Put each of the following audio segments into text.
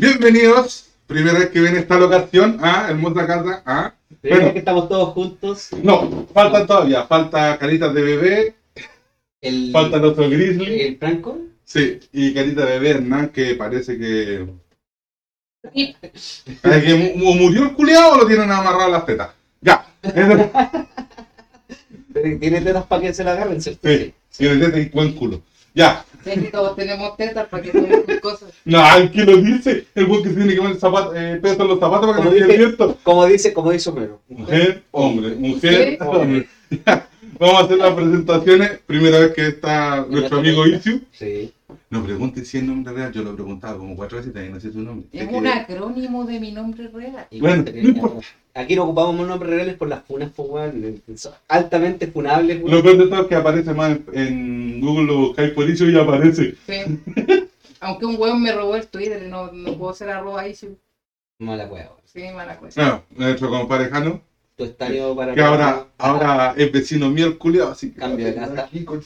Bienvenidos, primera vez que ven esta locación, a hermosa casa, a... Primero Bueno. que estamos todos juntos. No, faltan todavía, falta caritas de bebé, El, falta nuestro grizzly, el Franco. sí, y carita de bebé Hernán que parece que... Parece que mu- murió el culiado o lo tienen amarrado a las tetas. Ya, Tiene tetas para que se la agarren, ¿cierto? sí, tiene teta y buen culo. Ya, Sí, todos tenemos tetas para que tomen sus cosas. no, el que lo dice, el buen que se tiene que poner zapato, eh, peso en los zapatos para que no dice- viento. Como dice, como dice Homero. Mujer, hombre, Mujer, hombre. Vamos a hacer las presentaciones. Primera vez que está nuestro amigo Isiu. Sí. No pregunte si es nombre real, yo lo he preguntado como cuatro veces y también no sé su nombre. Es un acrónimo de mi nombre real. Bueno, no importa. Aquí no ocupamos nombres reales por las funas, pues. Son Altamente funables. Lo peor de todo es que aparece más en, Google, lo buscáis por Isiu y aparece. Sí. Aunque un weón me robó el Twitter y no, no puedo ser arroba. Sí, Mala weón. sí, mala cosa. Bueno, nuestro compadre Jano, Tu estadio para. que ahora, ahora es vecino mío el culiao, así que Cambio de casa. aquí con.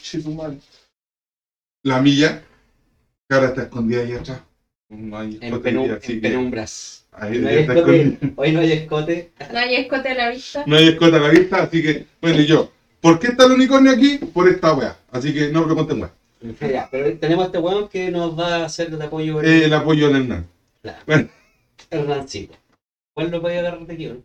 La milla, que ahora está escondida ahí atrás. No hay En, escote penum- ahí, así en que penumbras. ahí No hay está escote. Hoy no hay escote. No hay escote a la vista. No hay escote a la vista, así que, bueno, y yo, ¿por qué está el unicornio aquí? Por esta wea. Así que no pregunten wea. Ya, pero tenemos a este weón que nos va a hacer de apoyo. Eh, el apoyo del Hernán. Claro. Bueno, Hernancito. ¿Cuál lo podía agarrar de aquí, weón?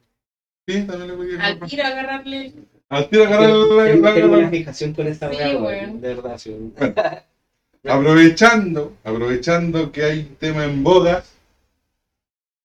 Sí, también le Al tiro agarrarle. Al tiro agarrar Tengo, la- tengo- una fijación con esta Sí, weá, weón. De verdad, sí. Bueno. Aprovechando, aprovechando que hay tema en boga,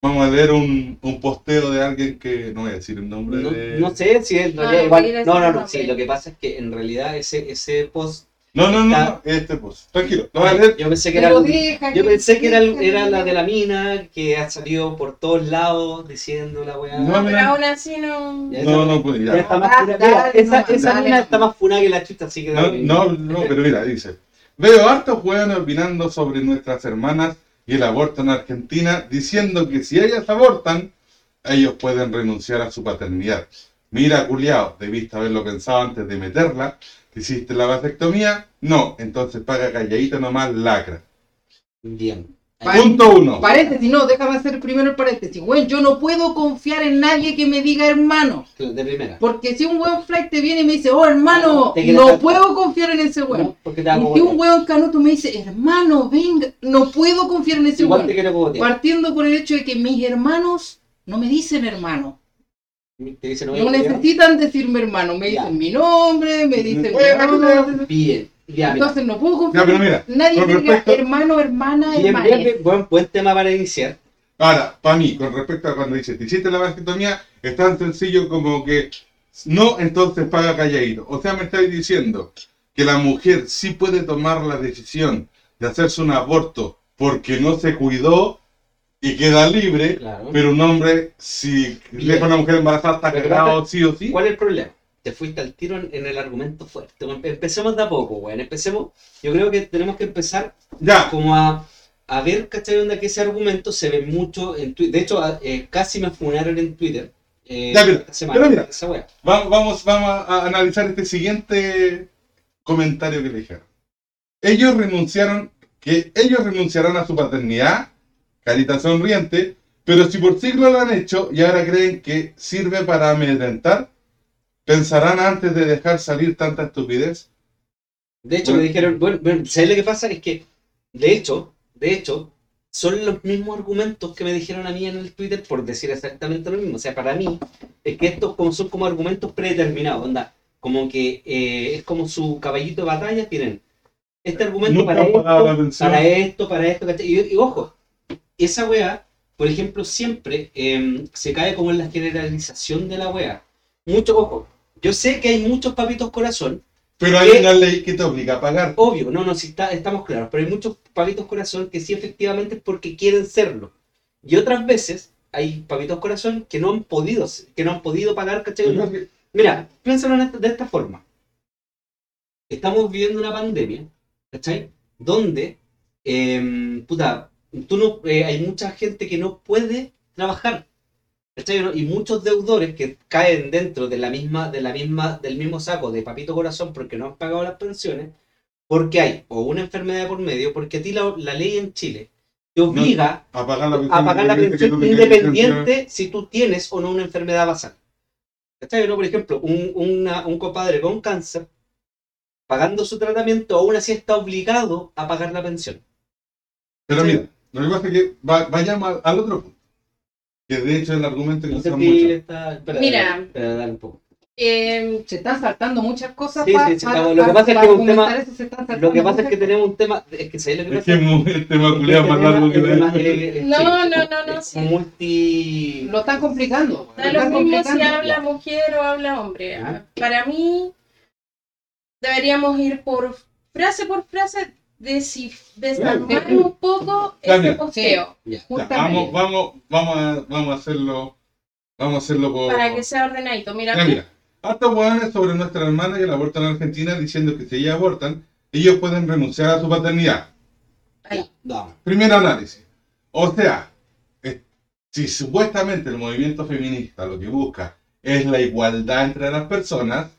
vamos a leer un, un posteo de alguien que no voy a decir el nombre No, de... no sé si en No, realidad no, igual. No, no, no. Sí, lo que pasa es que en realidad ese, ese post. No, no, no, no, este post. Tranquilo, lo voy a leer. Yo pensé que era. Deja Yo pensé que era, era la de la mina que ha salido por todos lados diciendo la weá. No, No, pero aún así no. Ya. No, no, pues Ya ya. está más Ah, funa- mira, dale, esa, nomás, esa dale. mina está más funada que la chucha, así que da No, no, no, pero mira, dice. Veo hartos hueones opinando sobre nuestras hermanas y el aborto en Argentina, diciendo que si ellas abortan, ellos pueden renunciar a su paternidad. Mira, culiao, debiste haberlo pensado antes de meterla. ¿Hiciste la vasectomía? No, entonces paga calladito nomás lacra. Bien. Punto uno. Paréntesis, no, déjame hacer primero el paréntesis. Güey, yo no puedo confiar en nadie que me diga hermano. De primera. Porque si un weón flight te viene y me dice, oh hermano, Te no puedo confiar en ese weón. No, te Y si un weón canuto me dice, hermano, venga, no puedo confiar en ese Igual te weón. Partiendo por el hecho de que mis hermanos no me dicen hermano. Te dicen, No necesitan decirme hermano. Me Ya. dicen mi nombre, me dicen. Buena, mi nombre. Bien. Ya, mira. Entonces no puedo confiar. Ya, pero mira, en Nadie diga respecto- hermano, hermana, hermana. buen, buen tema para iniciar. Ahora, para mí, con respecto a cuando dice, ¿te hiciste la vasectomía? Es tan sencillo como que no, entonces paga calladito. O sea, me estáis diciendo que la mujer sí puede tomar la decisión de hacerse un aborto porque no se cuidó y queda libre, Claro. pero un hombre, si deja a una mujer embarazada, está cagado sí o sí. ¿Cuál es el problema? Te fuiste al tiro en, en el argumento fuerte. Empe- Empecemos de a poco, weón. Empecemos. Yo creo que tenemos que empezar Ya, como a, a ver, ¿cachai? Onda que ese argumento se ve mucho en Twitter. De hecho, eh, casi me funaron en Twitter. Eh, Ya, mira, semana, pero mira. esa va- vamos, vamos a analizar este siguiente comentario que le dijeron. Ellos renunciaron, que ellos renunciarán a su paternidad, carita sonriente, pero si por siglos lo han hecho y ahora creen que sirve para amedrentar, pensarán antes de dejar salir tanta estupidez. De hecho, Bueno. me dijeron, bueno, bueno, ¿sabes lo que pasa? Es que, de hecho, de hecho, son los mismos argumentos que me dijeron a mí en el Twitter por decir exactamente lo mismo. O sea, para mí, es que estos como son como argumentos predeterminados, onda, como que eh, es como su caballito de batalla, tienen este argumento Nunca para esto, para esto, para esto, ¿cachai? Y, y ojo, esa weá, por ejemplo, siempre eh, se cae como en la generalización de la weá. Mucho, ojo, yo sé que hay muchos papitos corazón Pero hay una ley que te obliga a pagar. Obvio, no, no, sí está, estamos claros, pero hay muchos papitos corazón que sí efectivamente es porque quieren serlo. Y otras veces hay papitos corazón que no han podido, que no han podido pagar, ¿cachai? Mira, piénsalo esta- de esta forma. Estamos viviendo una pandemia, ¿cachai? Donde, em, puta, tú no, eh, hay mucha gente que no puede trabajar. ¿No? Y muchos deudores que caen dentro de la misma, de la misma, del mismo saco de papito corazón porque no han pagado las pensiones, porque hay o una enfermedad por medio, porque a ti la, la ley en Chile te obliga A pagar la pensión, pagar la pensión independiente si tú tienes o no una enfermedad basal. ¿Cachai? ¿No? Por ejemplo, un, una- un compadre con cáncer, pagando su tratamiento, aún así está obligado a pagar la pensión. Pero mira, lo que pasa es que va- vayamos al, al otro punto. Que de hecho es el argumento que No usan si mucho. está... espera, Mira. espera, dale un poco. Eh, se están saltando muchas cosas Sí, pa- sí, sí, pa- estamos- lo que pa- pasa es pa que tema- eso, se Lo que pasa es que tenemos un tema... Es que ¿sabes lo que Es pasa? que es muy- el tema más largo que la eh, No, no, no, no, es sí. multi... Lo están complicando. Da lo lo mismo si complicando. habla mujer o habla hombre. Ah, Para mí, deberíamos ir por frase por frase, desarmar un poco este posteo vamos, vamos, vamos a, vamos a hacerlo, vamos a hacerlo por. para que sea ordenadito. Mira, Ya, mira, hartos hueones sobre nuestra hermana y el aborto en Argentina diciendo que si ellas abortan, ellos pueden renunciar a su paternidad. ahí. Vamos. Primer análisis. O sea, eh, si supuestamente el movimiento feminista lo que busca es la igualdad entre las personas,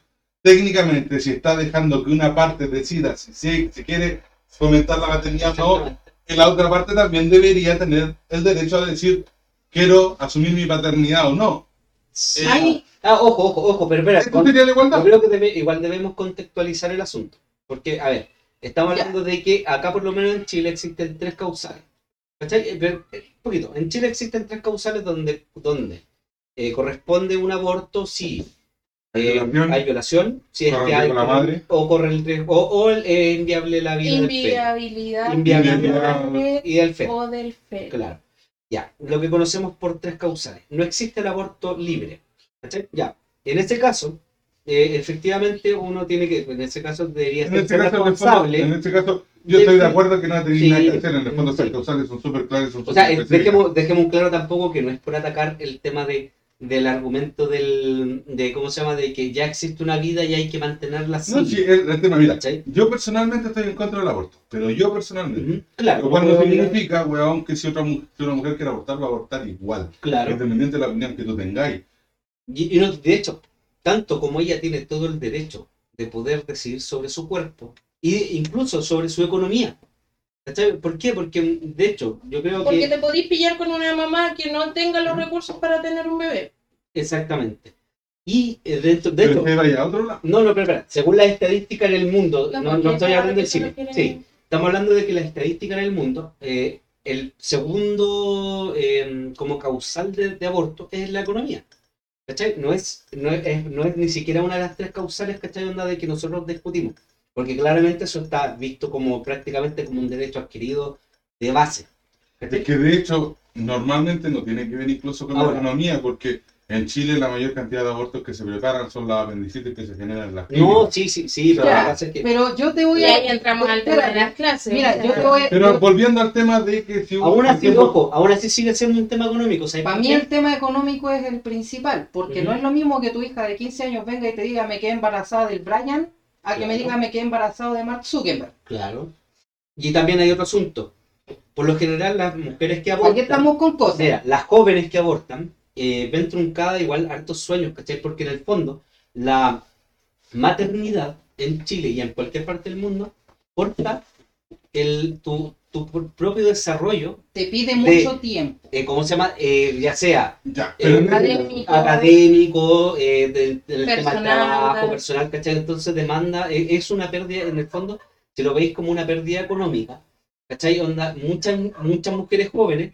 técnicamente si está dejando que una parte decida si, si, si quiere fomentar la o no, que la otra parte también debería tener el derecho a decir quiero asumir mi paternidad o no. Sí. Hay- Ah, ojo, ojo, ojo, pero espera, ¿Esto con- sería la yo igualdad? creo que debe- igual debemos contextualizar el asunto. Porque, a ver, estamos Ya. hablando de que acá por lo menos en Chile existen tres causales. ¿Cachai? Eh, pero, eh, Un poquito. En Chile existen tres causales donde, donde eh, corresponde un aborto si eh, violación, hay violación, si es que hay riesgo la madre. o corre el riesgo, o, o es inviable la vida del feto. Inviabilidad del y del feto. o del feto. Claro. Ya, lo que conocemos por tres causales. No existe el aborto libre. ¿cachai? Ya. En este caso, eh, efectivamente uno tiene que, en este caso debería ser este caso, en el fondo- responsable. en este caso, yo de estoy de que- acuerdo que no tiene Sí, nada que hacer. En el fondo, sí. causales son súper claras, son O sea, eh, dejemos, dejemos claro tampoco que no es por atacar el tema de, del argumento del, de, ¿cómo se llama? De que ya existe una vida y hay que mantenerla así. No, sí, el, el tema, mira, ¿cachai? yo personalmente estoy en contra del aborto, pero yo personalmente. Claro, Lo cual no significa, weón, que si, otra, mu- si una mujer quiere abortar, va a abortar igual. Claro. Independiente de la opinión que tú tengáis. Y, y no, de hecho, tanto como ella tiene todo el derecho de poder decidir sobre su cuerpo e incluso sobre su economía. ¿Cachai? ¿Por qué? Porque, de hecho, yo creo Porque que... te podís pillar con una mamá que no tenga los recursos para tener un bebé. Exactamente. Y eh, dentro, de a otro lado. No, no, pero espera. Según las estadísticas en el mundo, no, no porque estoy hablando de Chile. refieren- Sí, estamos hablando de que la estadística en el mundo, eh, el segundo eh, como causal de, de aborto es la economía. ¿Cachai? No es, no, es, es- no es ni siquiera una de las tres causales, ¿cachai? Onda de que nosotros discutimos. Porque claramente eso está visto como prácticamente como un derecho adquirido de base. Es que de hecho, normalmente no tiene que ver incluso con Ahora. la economía, porque en Chile la mayor cantidad de abortos que se preparan son las apendicitis que se generan en las No, clínicas. sí, sí, sí, pero que yo te voy Y a. ahí entramos al tema de las clases. Mira, o sea, yo te voy a. Pero volviendo al tema de que si Aún así, ejemplo, ojo, aún así sigue siendo un tema económico. ¿sabes Para por mí qué? el tema económico es el principal, porque no es lo mismo que tu hija de 15 años venga y te diga me quedé embarazada del Brian, a que me diga me quedé embarazada de Mark Zuckerberg. Claro. Y también hay otro asunto. Por lo general, las mujeres que Aquí abortan, estamos con cosas. mira, las jóvenes que abortan, eh, ven truncada igual hartos sueños, ¿cachai? Porque en el fondo, la maternidad en Chile y en cualquier parte del mundo corta el, tu, tu propio desarrollo, Te pide de- mucho tiempo. eh, ¿cómo se llama? Eh, ya sea ya, eh, pero académico. académico, eh, del, del tema del Personal. trabajo, personal, ¿cachai? Entonces demanda, eh, es una pérdida, en el fondo, si lo veis como una pérdida económica, ¿cachai? Onda, muchas, muchas mujeres jóvenes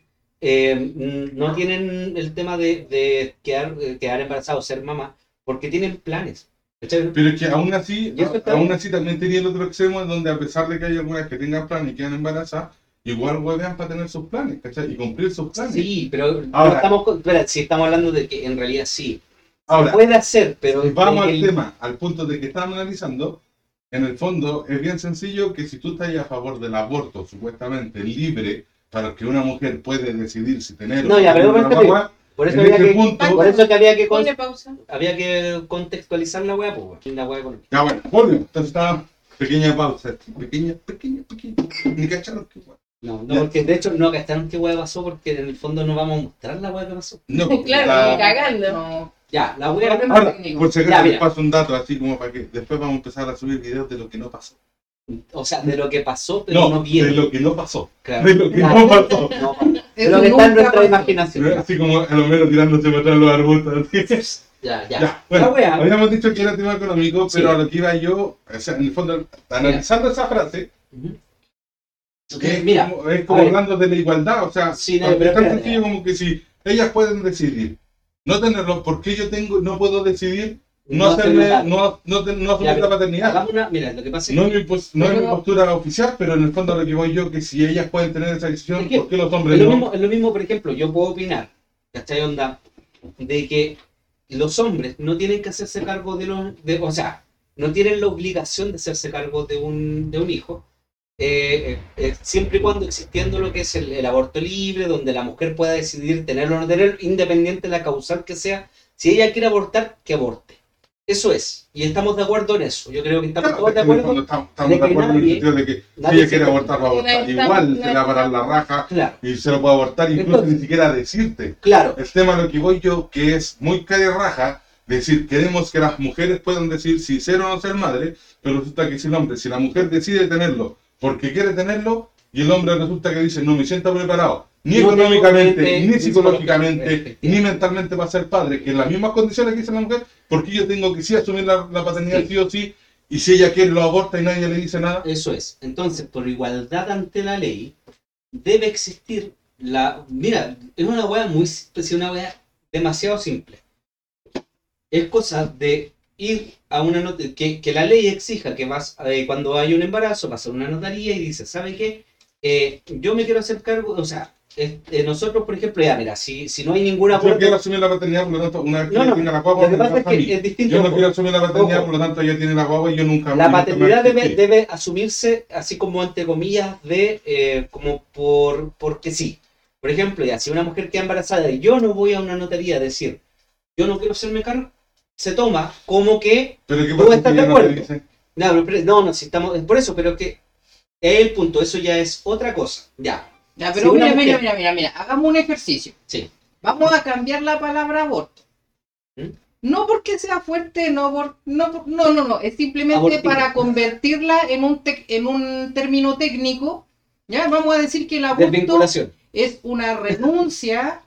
no tienen el tema de, de quedar, quedar embarazadas o ser mamá, porque tienen planes. Pero es que aún así, aún así también tenía el otro extremo en donde a pesar de que hay algunas que tengan planes y quedan embarazadas, igual huevean para tener sus planes, ¿cachai? Y cumplir sus planes. Sí, pero no Ahora- estamos, con- espera, si estamos hablando de que en realidad sí, Ahora, puede hacer, pero vamos el- al tema, al punto de que estamos analizando, en el fondo es bien sencillo que si tú estás a favor del aborto supuestamente libre para que una mujer puede decidir si tener No, o ya, pero una guagua, por eso en había ese que, punto- por eso que había que con- había que contextualizar la weá, pues, la weá económica. Ya bueno, volvemos. Entonces estaba pequeña pausa, pequeña, pequeña, pequeña. Ni cacharon qué guay. No, no, Ya. porque de hecho no gastaron qué weá pasó porque en el fondo no vamos a mostrar la weá que pasó. No, Claro, la- ni cagando. No. Ya, la weá. Problema Ahora, técnico. por si acaso les paso un dato así como para que después vamos a empezar a subir videos de lo que no pasó. O sea, de lo que pasó, pero no, No, viene. de lo que no pasó. Claro. De lo que Claro. no pasó. No, lo que está en nuestra imaginación. Así como el homero tirándose para atrás los arbustos. Ya, ya. Ya, bueno, habíamos dicho que era tema económico, pero Sí. a lo que iba yo, o sea, en el fondo, analizando esa frase, es Mira, como, es como hablando de la igualdad, o sea, Sí, no, es tan sencillo como que si ellas pueden decidir no tenerlo, ¿por qué yo tengo, no puedo decidir no, No hacerme, hacerlo. no, no, no asumir Ya, la paternidad? una, mira, lo que pasa es No es, mi, pos- no es mi Pero- postura oficial, pero en el fondo lo que voy yo, que si ellas pueden tener esa decisión, Es que ¿por qué los hombres es lo, no? mismo, es lo mismo, por ejemplo, yo puedo opinar, ¿cachai? Onda, de que los hombres no tienen que hacerse cargo de los, de, o sea, no tienen la obligación de hacerse cargo de un, de un hijo, eh, eh, eh, siempre y cuando existiendo lo que es el, el aborto libre, donde la mujer pueda decidir tenerlo o no tenerlo, independiente de la causal que sea, si ella quiere abortar, que aborte. Eso es, y estamos de acuerdo en eso, yo creo que estamos Claro, todos de acuerdo. estamos, estamos de de acuerdo en el sentido de que si ella quiere puede- abortar, va a abortar. No está- Igual se le va a parar está- la raja Claro, y se lo puede abortar, incluso Entonces- ni siquiera decirte. claro, El tema a lo que voy yo, que es muy calle raja, decir, queremos que las mujeres puedan decir si ser o no ser madre, pero resulta que si el hombre, si la mujer decide tenerlo porque quiere tenerlo, y el hombre resulta que dice, no me siento preparado, ni No económicamente, mente, ni psicológicamente, psicológicamente, ni mentalmente para ser padre, que en las mismas condiciones que dice la mujer, porque yo tengo que sí asumir la, la paternidad Sí. sí o sí, y si ella quiere lo aborta y nadie le dice nada. Eso es. Entonces, por igualdad ante la ley, debe existir la. Mira, es una weá muy simple, es una weá demasiado simple. Es cosa de ir a una not- que, que la ley exija que vas eh, cuando hay un embarazo, vas a una notaría y dices, ¿sabe qué? Eh, yo me quiero hacer cargo, o sea, eh, eh, nosotros, por ejemplo, ya, mira, si, si no hay ningún Yo quiero asumir la paternidad, por lo tanto, una vez que No, no, tenga la guagua, Lo que pasa es que es distinto. Yo no quiero asumir la paternidad, Ojo. por lo tanto ella tiene la guagua y yo nunca La paternidad debe, debe asumirse así como entre comillas de eh, como por porque sí. Por ejemplo, ya si una mujer queda embarazada y yo no voy a una notaría a decir yo no quiero hacerme cargo, se toma como que Pero ¿qué ¿Tú estás de acuerdo? no, no, no, si estamos es por eso, pero que es el punto, eso ya es otra cosa. Ya. Ya, pero mira, mira, mujer- mira, mira, mira, hagamos un ejercicio. Sí. Vamos a cambiar la palabra aborto. ¿Mm? No porque sea fuerte, no, por- no, por- no, no, no, es simplemente Abortivo. para convertirla en un, tec- en un término técnico. Ya, vamos a decir que el aborto es una renuncia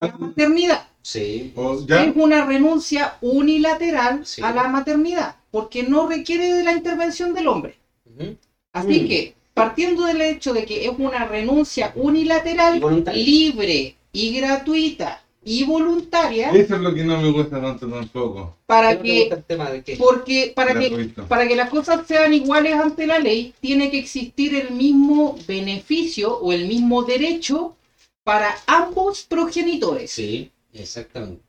a la maternidad. Sí. O ya, Es una renuncia unilateral Sí. a la maternidad, porque no requiere de la intervención del hombre. Así Mm. que, partiendo del hecho de que es una renuncia unilateral, voluntaria. libre y gratuita y voluntaria, eso es lo que no me gusta tanto tampoco. para ¿Qué te gusta que, el tema de que porque, para que, para que las cosas sean iguales ante la ley, tiene que existir el mismo beneficio o el mismo derecho para ambos progenitores. Sí, exactamente.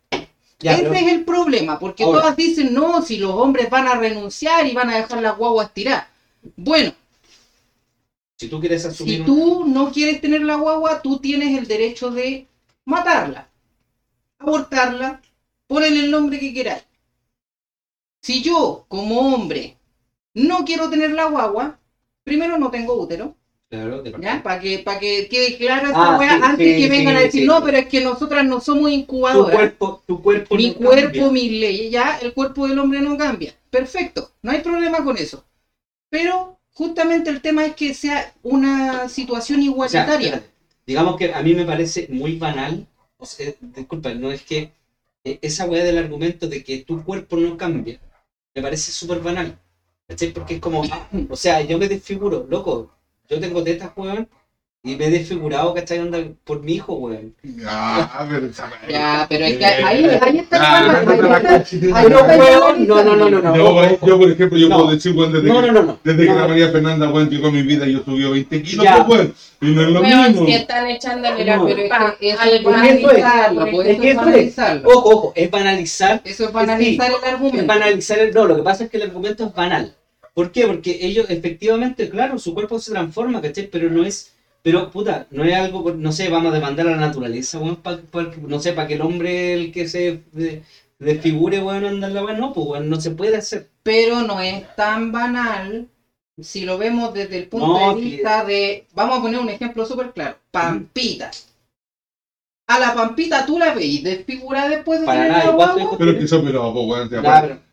Ya, Ese pero- es el problema, porque Ahora. todas dicen, no, si los hombres van a renunciar y van a dejar las guaguas tirar. Bueno, si tú quieres asumir si un- tú no quieres tener la guagua, tú tienes el derecho de matarla, abortarla, ponerle el nombre que queráis. Si yo, como hombre, no quiero tener la guagua, primero no tengo útero, Claro, ¿ya? Para que, para que quede clara esa Ah, sí, antes sí, que vengan sí, a decir, no, pero es que nosotras no somos tu incubadoras. cuerpo, tu cuerpo Mi no cuerpo, cambia. mis leyes, ya el cuerpo del hombre no cambia. Perfecto, no hay problema con eso. Pero justamente el tema es que sea una situación O sea, igualitaria. espérate, digamos que a mí me parece muy banal, o sea, disculpa, no es que eh, esa weá del argumento de que tu cuerpo no cambia, me parece súper banal. ¿Cachai? Porque es como, ah, o sea, yo me desfiguro, loco, yo tengo tetas, weón, y me he desfigurado, ¿cachai? Onda por mi hijo, weón. Ya, pero esa- Ya, pero es que ahí, ahí está el no, no, no, ahí está- no, ahí no, no, no, no, no, no. Yo, por ejemplo, yo No. puedo decir, weón, desde No, que, no, no, no. desde que la María Fernanda, weón, llegó a mi vida, yo subí 20 kilos, pues, weón, y no es lo mismo. si están echándole la No. Pero es que es es- banalizarlo, es que es es- banalizarlo. Ojo, ojo, es banalizar Eso es banalizar el Es argumento. banalizar el no, lo que pasa es que el argumento es banal. ¿Por qué? Porque ellos efectivamente, claro, su cuerpo se transforma, ¿cachai? Pero no es, pero puta, no es algo, por- no sé, vamos a demandar a la naturaleza, weón, pa- pa- no sé, para que el hombre el que se de- desfigure, weón, anda en la weón, no, pues weón, no se puede hacer. pero no es tan banal si lo vemos desde el punto No, de vista de, vamos a poner un ejemplo súper claro, Pampita. A la Pampita tú la veis desfigurada después de Para tener nada, la ¿y cuántos guagua. Pero que eso, pero, pues, weón, te.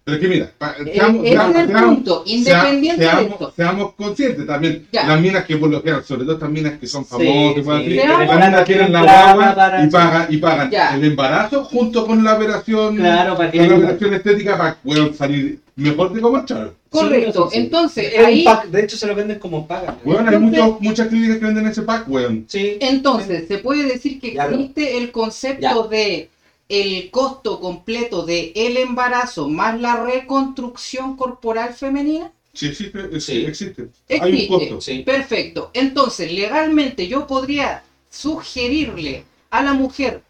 Pero- es que mira, pa- Eh, seamos, seamos- es el seamos- punto, independiente de seamos, esto. seamos conscientes también. Ya. Las minas que por lo general, sobre todo estas minas que son Sí, famosas, sí. Seamos- las minas tienen la guagua para- y pagan, y pagan Ya. el embarazo junto con la operación, Claro, para que con la operación estética para weón, salir mejor de como entrar. Correcto. Sí, sí, sí. Entonces, Es un ahí, pack, de hecho se lo venden como paga. Weón, hay Entonces- muchas clínicas que venden ese pack, weón. Sí. entonces, se puede decir que Ya, existe el concepto de el costo completo de el embarazo más la reconstrucción corporal femenina. Sí, existe, Sí. existe. Hay un costo. Sí. Perfecto. Entonces, legalmente yo podría sugerirle a la mujer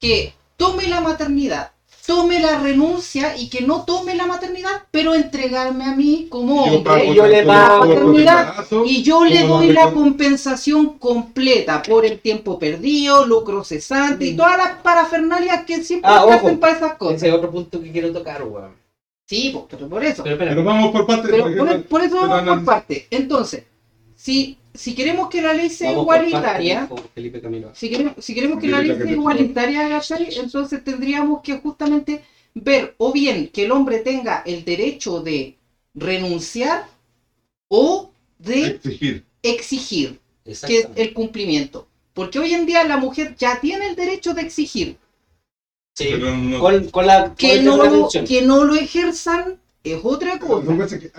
que tome la maternidad, tome la renuncia y que no tome la maternidad, pero entregarme a mí como hombre yo le maternidad y yo le doy la compensación completa por el tiempo perdido, lucro cesante y Mm. todas las parafernalias que siempre Ah, hacen para esas cosas. Ese es otro punto que quiero tocar, weón. Sí, po, pero por eso. Pero vamos por partes. Pero por, por eso pero vamos por parte. Entonces, si, si queremos que la ley sea vamos igualitaria, dijo Felipe Camilo. si queremos, si queremos que la ley sea igualitaria, entonces tendríamos que justamente ver o bien que el hombre tenga el derecho de renunciar o de Exigir. exigir que es el cumplimiento. Porque hoy en día la mujer ya tiene el derecho de exigir. Sí. No- Con, con la Que no, que no lo ejerzan es otra que cosa. que-.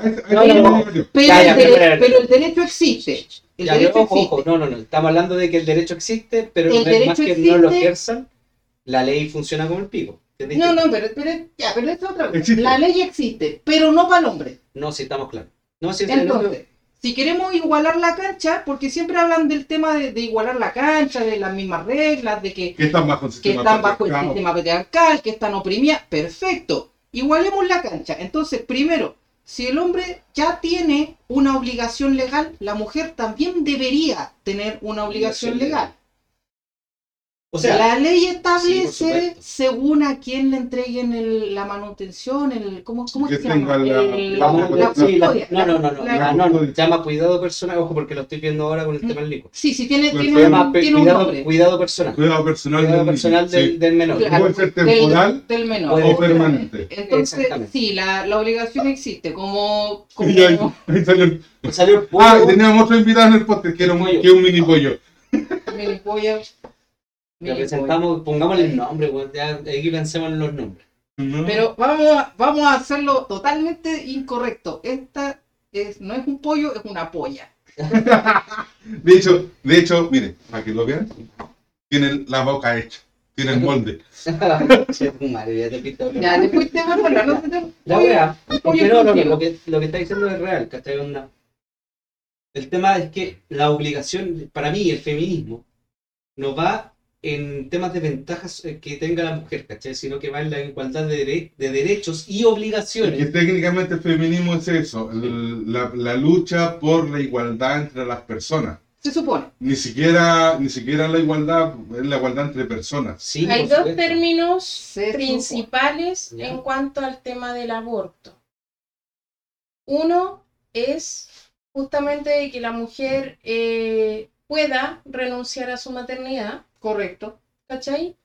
Pero, el, derecho existe. El Ya, derecho ojo, existe. ojo, no, no, no. Estamos hablando de que el derecho existe, pero El derecho más que no lo ejerzan, la ley funciona como el pico. ¿Entendiste? No, no, pero, pero, ya, pero esto es otra cosa. Existe. La ley existe, pero no para el hombre. No, sí, estamos claros. No, sí, Entonces, si queremos igualar la cancha, porque siempre hablan del tema de, de igualar la cancha, de las mismas reglas, de que, Que están bajo el que sistema están bajo el patriarcal. sistema patriarcal, que están oprimidas, perfecto. Igualemos la cancha. Entonces, primero, si el hombre ya tiene una obligación legal, la mujer también debería tener una obligación legal. O sea, la ley establece según a quién le entreguen el- la manutención, el ¿cómo, cómo Que se llama? la- El- la sí, no, no, no, no, la- ah, no, llama cuidado personal, ojo, porque lo estoy viendo ahora con el tema del Nico. Sí, sí, tiene, Pues tiene llama un, pe- tiene un cuidado, nombre. cuidado personal. Cuidado personal, Cuidado del personal del, sí. del menor. Claro. Puede ser Del- temporal del menor. Puede o permanente. Entonces, sí, la, la obligación existe, como... como Y ahí, ahí salió el- salió el Ah, pollo, teníamos otro invitado en el podcast que era un, que un mini pollo. mini pollo, le mini pollo. presentamos, pongámosle el nombre, weón, ya aquí pensemos en los nombres. ¿no? Pero vamos a, vamos a hacerlo totalmente incorrecto. Esta es, no es un pollo, es una polla. De hecho, de hecho, mire, para que lo vean, tiene la boca hecha, tiene el molde. Ya después te van a hablar, no se te- La wea, no, no, lo que, lo que está diciendo es real, ¿cachai? Onda. El tema es que la obligación, para mí, el feminismo, no va en temas de ventajas eh, que tenga la mujer, ¿cachai? Sino que va en la igualdad de, dere- de derechos y Que obligaciones. técnicamente el feminismo es eso, el- la, la lucha por la igualdad entre las personas. Se supone. Ni siquiera, ni siquiera la igualdad, es la igualdad entre personas. Sí, Hay dos supuesto. términos Se principales en cuanto al tema del aborto. Uno es justamente de que la mujer eh, pueda renunciar a su maternidad, Correcto. ¿cachai?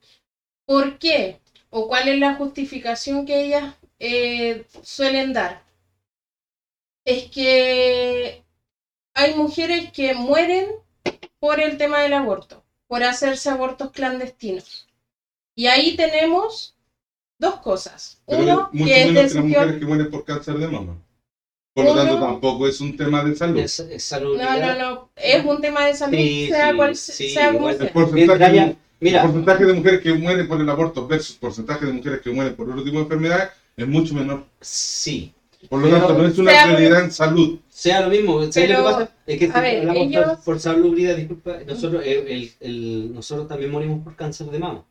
¿Por qué? ¿O cuál es la justificación que ellas eh, suelen dar? Es que hay mujeres que mueren por el tema del aborto, por hacerse abortos clandestinos. Y ahí tenemos dos cosas. Pero Uno, que es que las mujeres que mueren por cáncer de mama. Por lo Uno- tanto, tampoco es un tema de salud. Es, es No, no, no. Es un tema de salud, Sí, sea sí, cual sí, sea igual El porcentaje, haya- el mira, porcentaje de mujeres que mueren por el aborto versus porcentaje de mujeres que mueren por otro tipo de enfermedades es mucho menor. sí, Por lo Pero- tanto, no es una prioridad en salud. sea lo mismo. ¿sabes Pero, lo que pasa? Es que si ver, hablamos ellos- por, por salubridad, disculpa, nosotros, el, el- el- nosotros también morimos por cáncer de mama.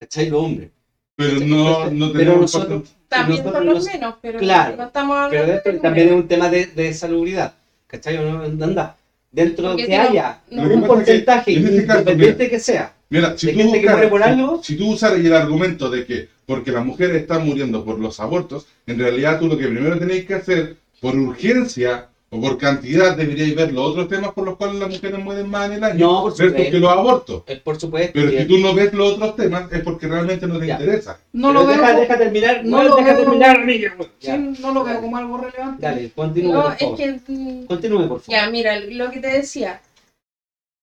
¿Cachai? Los hombres. Pero Sí, no, tenemos nosotros- También nosotros los nos- menos, pero Claro, no estamos hablando Pero dentro de también es un tema de, de salubridad. ¿Cachai? ¿O no? Anda. Dentro Porque si que haya no- Lo que un que porcentaje, en este caso, independiente que sea, Mira, si de tú, gente que buscaras- muere por si- algo. si tú usaras el argumento de que porque las mujeres están muriendo por los abortos, en realidad tú lo que primero tenéis que hacer, por urgencia o por cantidad deberíais ver los otros temas por los cuales las mujeres mueren más en el año. No, por supuesto. que los abortos. Eh, Por supuesto. Pero que- si tú no ves los otros temas es porque realmente no te Ya. interesa. No Pero lo veo, deja, co- deja terminar. no lo deja veo- terminar, Miguel, weón. sí, Ya. no lo veo como algo relevante. Dale, continúe, No, por es favor. que. mm, Continúe, por favor. Ya, mira, lo que te decía.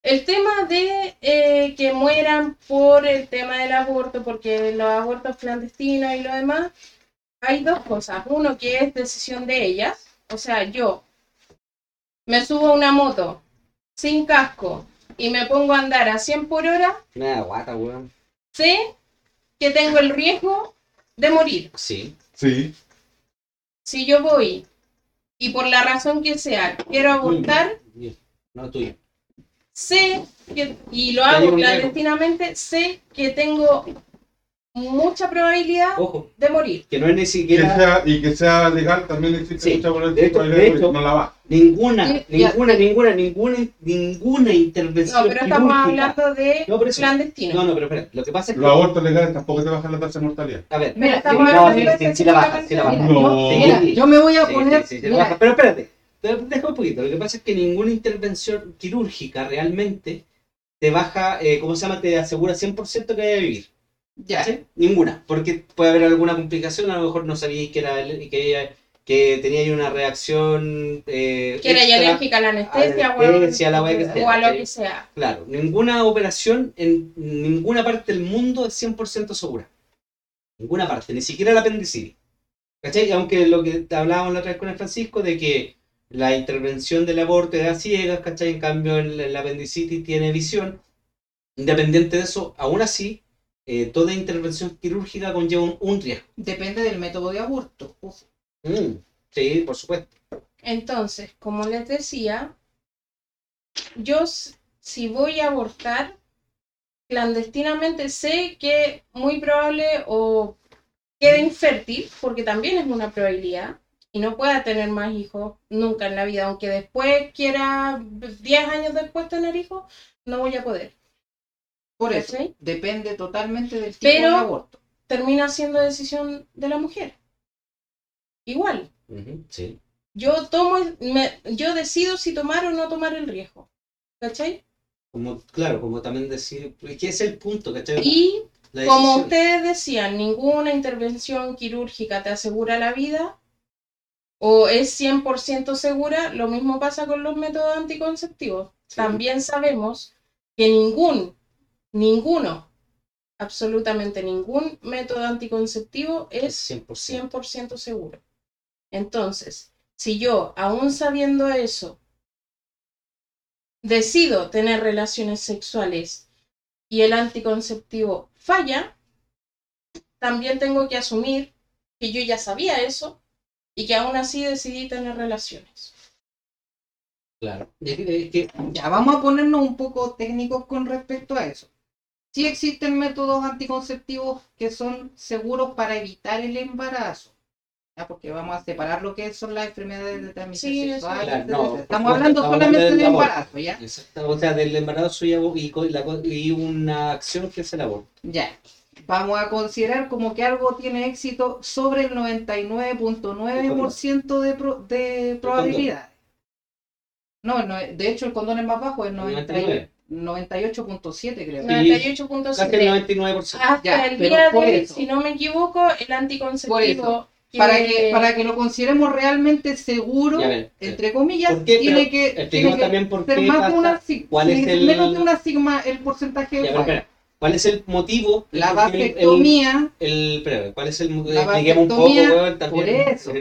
El tema de eh, que mueran por el tema del aborto, porque los abortos clandestinos y lo demás, hay dos cosas. Uno que es decisión de ellas, o sea, yo me subo a una moto sin casco y me pongo a andar a 100 por hora, Nada, guata, weón. sé que tengo el riesgo de morir. Sí. Sí. Si yo voy y por la razón que sea quiero abortar, Bien. No, tuyo. sé que, y lo hago clandestinamente, sé que tengo mucha probabilidad Ojo, de morir. que no es ni Que siquiera sea, y que sea legal también existe Sí. mucha probabilidad De hecho- no la va. ninguna, ninguna, ninguna, ninguna, ninguna intervención No, pero estamos quirúrgica. hablando de No, clandestino. No, no, pero espera, lo que pasa es que... Los abortos legales tampoco te bajan la tasa de mortalidad. A ver, Mira, Estamos hablando de sí la baja, sí la baja. No. yo, mira, yo me voy a Sí, poner. sí, sí, se mira, baja. Pero espérate, deja un poquito. Lo que pasa es que ninguna intervención quirúrgica realmente te baja, eh, ¿cómo se llama? Te asegura 100% que vaya a vivir. Ya, ¿sí? Ninguna. Porque puede haber alguna complicación, a lo mejor no sabíais que, era, que, que tenía ahí una reacción. Eh, que era alérgica a la anestesia, o a- Anestesia, la wea que sea, o a lo que sea. Claro, ninguna operación en ninguna parte del mundo es 100% segura. Ninguna parte, ni siquiera la apendicitis. ¿Cachai? Aunque lo que hablábamos la otra vez con el Francisco de que la intervención del aborto es a ciegas, ¿cachai? En cambio, el, el apendicitis tiene visión. Independiente de eso, aún así, eh, toda intervención quirúrgica conlleva un, un riesgo. depende del método de aborto. ojo. Mm, sí, por supuesto. Entonces, como les decía, yo si voy a abortar clandestinamente sé que muy probable o quede infértil, porque también es una probabilidad, y no pueda tener más hijos nunca en la vida, aunque después quiera 10 años después tener hijos, no voy a poder. Por eso, depende totalmente del tipo Pero- de aborto. Termina siendo decisión de la mujer. Igual. Sí. Yo tomo, me- yo decido si tomar o no tomar el riesgo. ¿Cachai? Como, claro, como también decir, es que es el punto, ¿cachai? Y como ustedes decían, ninguna intervención quirúrgica te asegura la vida o es 100% segura, lo mismo pasa con los métodos anticonceptivos. Sí. También sabemos que ningún, ninguno, absolutamente ningún método anticonceptivo Es es 100%. 100% seguro. Entonces, si yo, aún sabiendo eso, decido tener relaciones sexuales y el anticonceptivo falla, también tengo que asumir que yo ya sabía eso y que aún así decidí tener relaciones. Claro. Ya, vamos a ponernos un poco técnicos con respecto a eso. Sí existen métodos anticonceptivos que son seguros para evitar el embarazo. ¿ya? Porque vamos a separar lo que son las enfermedades de transmisión Sí, sexual. Claro, no, Estamos hablando estamos solamente del del embarazo, ¿ya? Exacto, o sea, del embarazo y, y, y una acción que es el aborto. Ya. Vamos a considerar como que algo tiene éxito sobre el 99.9% de, pro- de probabilidades. No, no, de hecho el condón es más bajo, es 90 y- 98.7 creo. Sí. 98.7. Casi el 99%. Hasta Ya, el día de eso. si no me equivoco, el anticonceptivo Para que, para que lo consideremos realmente seguro, Ya ven, entre comillas, ¿Por qué? tiene Pero que, tiene que también por ser qué más de una sigma. cuál es el- Menos de una sigma el porcentaje Ya, de espera, ¿Cuál es el motivo? La El- vasectomía, El, el- espera, ¿cuál es el La Expliquemos un poco, weón, también. por eso.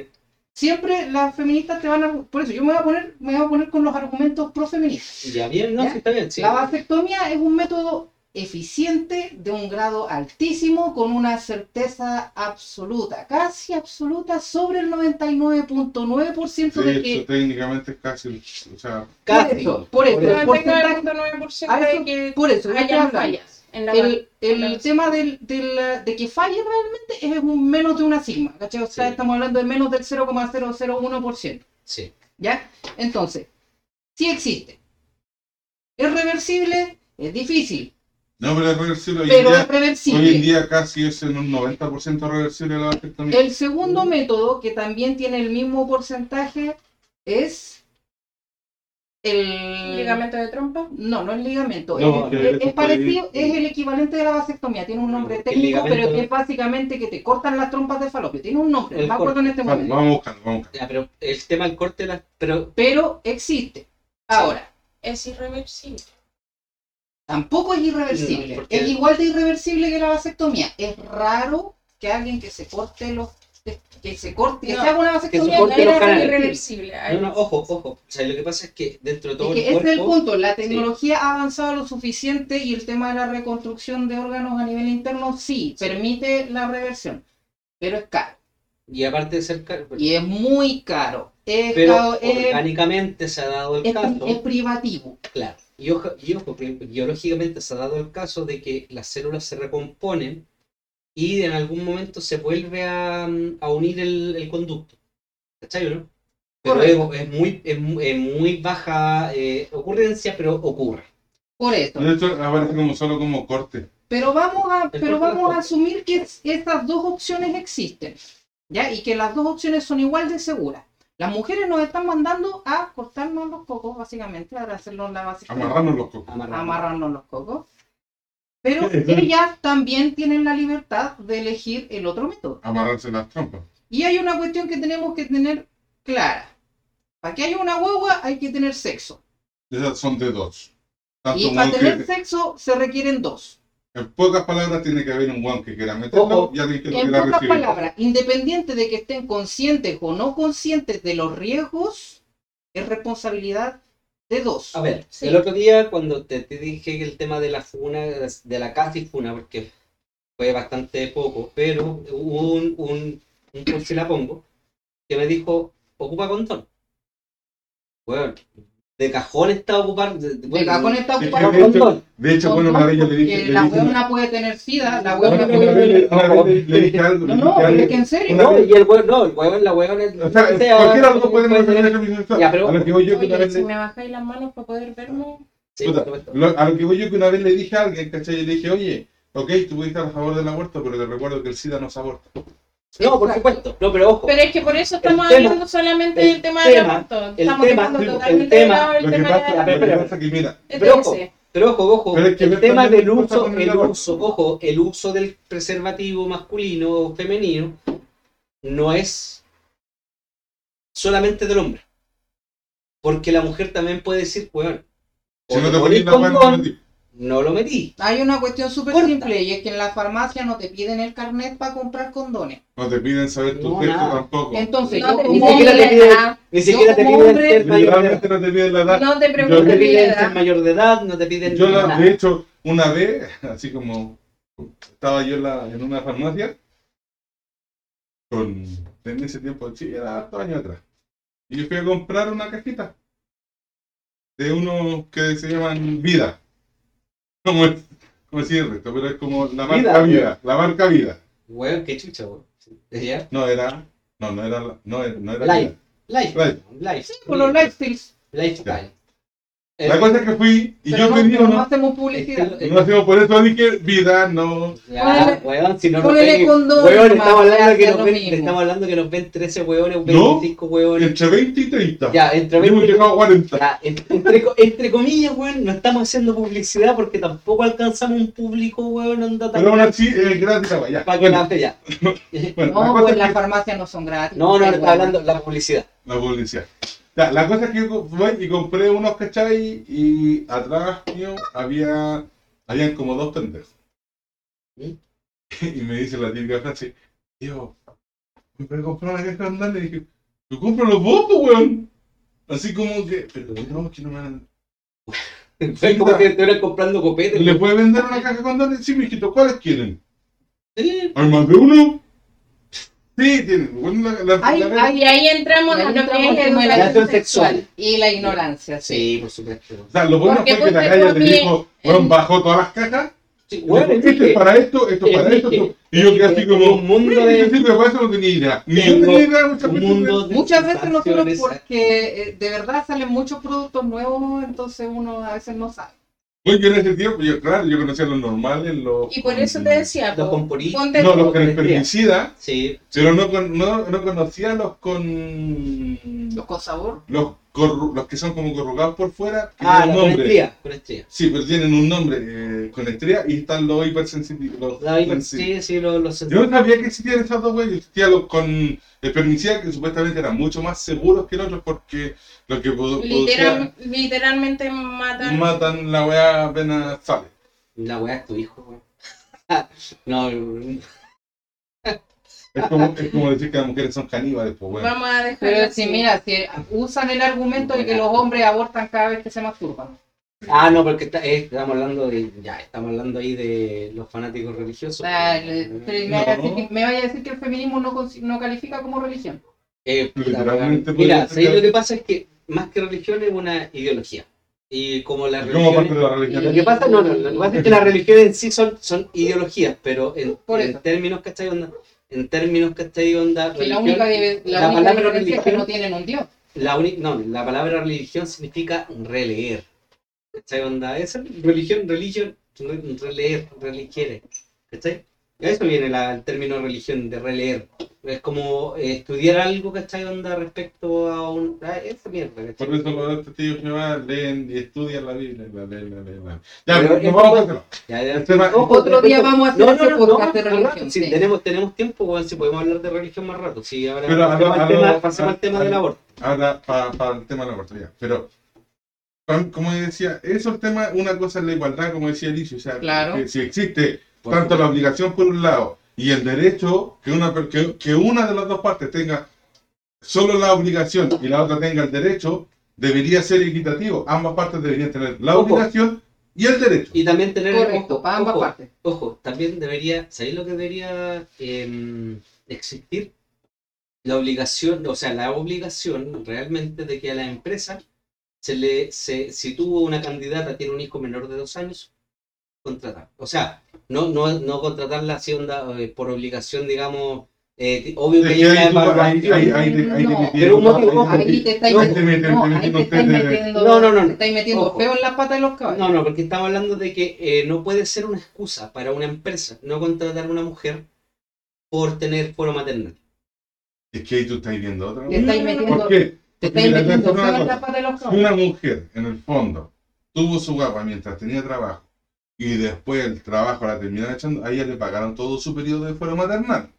Eh, siempre las feministas te van a... Por eso yo me voy a poner, me voy a poner con los argumentos profeministas. Ya bien, no, ¿Ya? sí, está bien, sí. La vasectomía es un método eficiente de un grado altísimo con una certeza absoluta, casi absoluta, sobre el 99.9% De de hecho, que... técnicamente es casi, o sea, Por Casi. eso, por eso, el porcentaje- 99.9% a eso- de que por eso, hayan fallas en la el, el la- tema del, del- de que falle realmente es un menos de una sigma, ¿cachai? O sea, Sí. estamos hablando de menos del 0,001%, Sí. ¿ya? Entonces, sí existe. ¿Es reversible? Es difícil, no, pero es reversible. Hoy, pero en, es día, reversible. hoy en día casi es en un 90% reversible la vasectomía. El segundo método, que también tiene el mismo porcentaje, es El Ligamento de trompa. No, no es ligamento. No, es, parecido, es el equivalente de la vasectomía. Tiene un nombre El técnico, ligamento- pero que es básicamente que te cortan las trompas de falopio. Tiene un nombre, El no me acuerdo en este momento. vamos buscando, vamos buscando. Ya, pero el tema del corte, de las- pero Pero existe. Ahora, Es irreversible. tampoco es irreversible. No, porque- Es igual de irreversible que la vasectomía. Es raro que alguien que se corte los que se corte, que No, se haga una se vasectomía ser canales. irreversible. No, no, ojo, ojo. O sea, lo que pasa es que dentro de todo Es que el ese es el cuerpo, punto, la tecnología ha avanzado lo suficiente y el tema de la reconstrucción de órganos a nivel interno sí, permite la reversión, pero es caro. y aparte de ser caro, Y es muy caro. Es, pero caro, es- orgánicamente se ha dado el es- caso, es privativo. claro, y ojo, y ojo, que biológicamente se ha dado el caso de que las células se recomponen y en algún momento se vuelve a, a unir el, el conducto. ¿Cachai o no? Pero es, es muy, es, muy- es muy baja eh, ocurrencia, pero ocurre. Por eso. De hecho, aparece como solo como corte. Pero vamos a, pero vamos a asumir que es- estas dos opciones existen. ¿Ya? Y que las dos opciones son igual de seguras. Las mujeres nos están mandando a cortarnos los cocos, básicamente, a hacernos la vasectomía. Amarrarnos los cocos. Amarrarnos los cocos. Pero ellas también tienen la libertad de elegir el otro método. Amarrarse las trampas. Y hay una cuestión que tenemos que tener clara. Para que haya una guagua hay que tener sexo. Esas son de dos. Tanto Y para tener que- sexo se requieren dos. en pocas palabras tiene que haber un guan que quiera meterlo y alguien que lo En pocas palabras, independiente de que estén conscientes o no conscientes de los riesgos, es responsabilidad de dos. A ver, Sí. el otro día cuando te, te dije que el tema de la funa, de la casi funa, porque fue bastante poco, pero hubo un, un, un por si la pongo, que me dijo, ocupa condón. Bueno, de cajón está ocupar... De, de- De cajón está Sí, ocupado de hecho. De hecho, bueno, una vez yo le dije. la huevona puede tener sida, la huevona puede... le- vez le- le dije algo. No, no, algo. es que en serio. No, y el hueón, no, el hueón, la es... O sea, o sea, cualquiera de los dos puede tener tener- pero- A lo que voy yo que una Oye, vez si me bajáis las manos para poder verme. Sí, Puta, por supuesto. lo- a lo que voy yo que una vez le dije a alguien, ¿cachai? Le dije, oye, ok, tú puedes estar a favor del aborto, pero te recuerdo que el SIDA no se aborta. No, por supuesto. No, pero ojo. Pero es que por eso estamos tema- hablando solamente el del tema del tema- aborto. el Estamos tema- dejando totalmente el tema- de lado el tema de la que, mira, Pero ojo. Pero ojo, ojo, Pero es que el tema del uso, el el aborto. uso, ojo, el uso del preservativo masculino o femenino no es solamente del hombre. Porque la mujer también puede decir, bueno, si no te pones la mano, condón, no lo metí. Hay una cuestión súper simple y es que en la farmacia no te piden el carnet para comprar condones. no te piden saber tu No, sexo nada. tampoco. Entonces, No yo te Ni siquiera te piden- edad. Ni siquiera te piden ser mayor de edad. Literalmente no te piden la edad. No te No preguntes te piden edad. ser mayor de edad, no te piden Yo, la- de hecho, una vez, así como estaba yo en, la- en una farmacia, con, en ese tiempo, sí, era hartos años atrás, y yo fui a comprar una cajita de unos que se llaman Vida. Como es, como decir el resto, pero es como la marca Vida, Vida, la marca Vida. Weón, qué chucha, weón. ¿Ya? No era, no, no era, la- no, era- no era Life. Vida. Life. Life. Life. Con los lifestyles. Lifestyle. La cosa es que fui, y Pero yo no, tenía pero no hacemos publicidad. No hacemos por eso dije Vida, no, Ya, weón, si no nos ven- condón, Weón, estamos hablando, que nos ven, estamos hablando que nos ven 13 hueones, ¿No? 25 hueones. entre 20 y 30. Ya, entre Hemos 20 llegado a 40. ya, en- entre, entre comillas, weón, no estamos haciendo publicidad porque tampoco alcanzamos un público, weón, anda tan Pero aún así es gratis la ya. para que Bueno, la ya. bueno, la No, cosa pues es las que- farmacias no son gratis. No, no, no está hablando la publicidad. La publicidad. Ya, la cosa es que yo voy y compré unos, ¿cachai? Y atrás mío había, habían como dos pendejos. ¿Mm? Y me dice la típica frase, tío, me voy a comprar una caja condón. Le dije, tú cómpralo vos, po, weón. Así como que, pero no, que no me van Fue como que estuvieran comprando copete. ¿Le puede vender una caja de condones? Sí, mijito, ¿cuáles quieren? Sí. ¿Hay más de uno? Sí, tienen. Bueno, la, la- Ay, la- ay, Y ahí entramos Ahí a lo entramos que es en educación educación sexual. y la ignorancia, sí. Sí, por supuesto. O sea, lo bueno Porque fue que la calle mí dijo, bueno, en- bajó todas las cajas. Sí, Dijo, weón, este es para esto, esto es para dije, esto, esto. Y yo quedé así como, un mundo "Mira, de- cosas no tenía idea. Ni yo Tengo tenía idea muchas un veces. mundo de Muchas veces nosotros, porque eh, de verdad salen muchos productos nuevos, entonces uno a veces no sabe. Bueno, yo en ese tiempo, yo claro, yo conocía los normales, los... Y por eso te decía, Los con No, los con espermicida, Sí, pero no, con, no, no conocía los con... Los con sabor. Los los que son como corrugados por fuera, que Ah, tienen un nombre. estría, con estría. Sí, pero tienen un nombre eh, con estrella y están los hipersensitivos. los La hiper- sensitivos. sí, sí, los, los Yo no sabía que existían esas dos güeyes. Existían los con espermicida que supuestamente eran mucho más seguros que los otros porque lo que Literal- literalmente matan. matan la weá apenas sale. La weá es tu hijo, weón. no, Es como, es como decir que las mujeres son caníbales, pues bueno. Vamos a dejar Pero si mira, si usan el argumento de que los hombres abortan cada vez que se masturban. Ah, no, porque está- eh, estamos hablando de. Ya, estamos hablando ahí de los fanáticos religiosos. Ah, pero me, No. vaya a decir que, me vaya a decir que el feminismo no, no califica como religión. Eh, Literalmente Mira, ser ¿sabes que- lo que pasa? Es que más que religión es una ideología. Y como la religión. parte de la religión. Lo que pasa, no, no, lo que pasa es que las religiones en sí son, son ideologías, pero en, Por en términos, ¿cachai? Onda, en términos. Onda, Que la religión, única, dive- la la única palabra diferencia es que religión- no tienen un dios. la uni- no, la palabra religión significa releer. ¿Cachai? Onda, esa es religión, religión, re- releer, religiere. ¿Cachai? A eso viene la- el término religión, de releer. Es como eh, estudiar algo, ¿cachai? Onda respecto a un. Ah, esa mierda, ¿cachai? Por eso los testigos Jehová leen y estudian la Biblia. La, leen, la, leen, la. Ya, Pero pero es nos vamos a hacer. Ya, ya. Tema- Ojo, Otro día vamos a hacer No, ese no, no, podcast de religión. rato, sí, sí. tenemos, tenemos tiempo, weón, si podemos hablar de religión más rato. Sí, ahora Pero a lo- pasemos, a al, tema, pasemos a- al tema a- del aborto. Ahora, para el tema de la aborto, ya. Pero, pa- como decía, eso el tema, una cosa es la igualdad, como decía Alicia. O sea, Claro. que si existe Por tanto la obligación por un lado y el derecho que una, que, que una de las dos partes tenga solo la obligación y la otra tenga el derecho, debería ser equitativo. Ambas partes deberían tener la Ojo. obligación y el derecho. Y también tener. Correcto, ojo, para ambas ojo, partes. Ojo, también debería, ¿sabéis lo que debería eh, existir? La obligación, o sea, la obligación realmente de que a la empresa se le, se, si tuvo una candidata, tiene un hijo menor de dos años, contratar. O sea, no, no, no contratarla así onda, eh, por obligación, digamos, eh, obvio que hay una ahí te- estáis metiendo, No, no, no, te estáis metiendo Ojo. feo en la pata de los caballos. No, no, porque estamos hablando de que eh, no puede ser una excusa para una empresa no contratar a una mujer por tener foro maternal. Es que ahí tú estás viendo otra. Te estáis metiendo, ¿Por qué? te estáis metiendo feo en la cosa. pata de los caballos. una mujer, en el fondo, tuvo su guapa mientras tenía trabajo y después el trabajo la terminaron echando, a ella le pagaron todo su periodo de fuero maternal.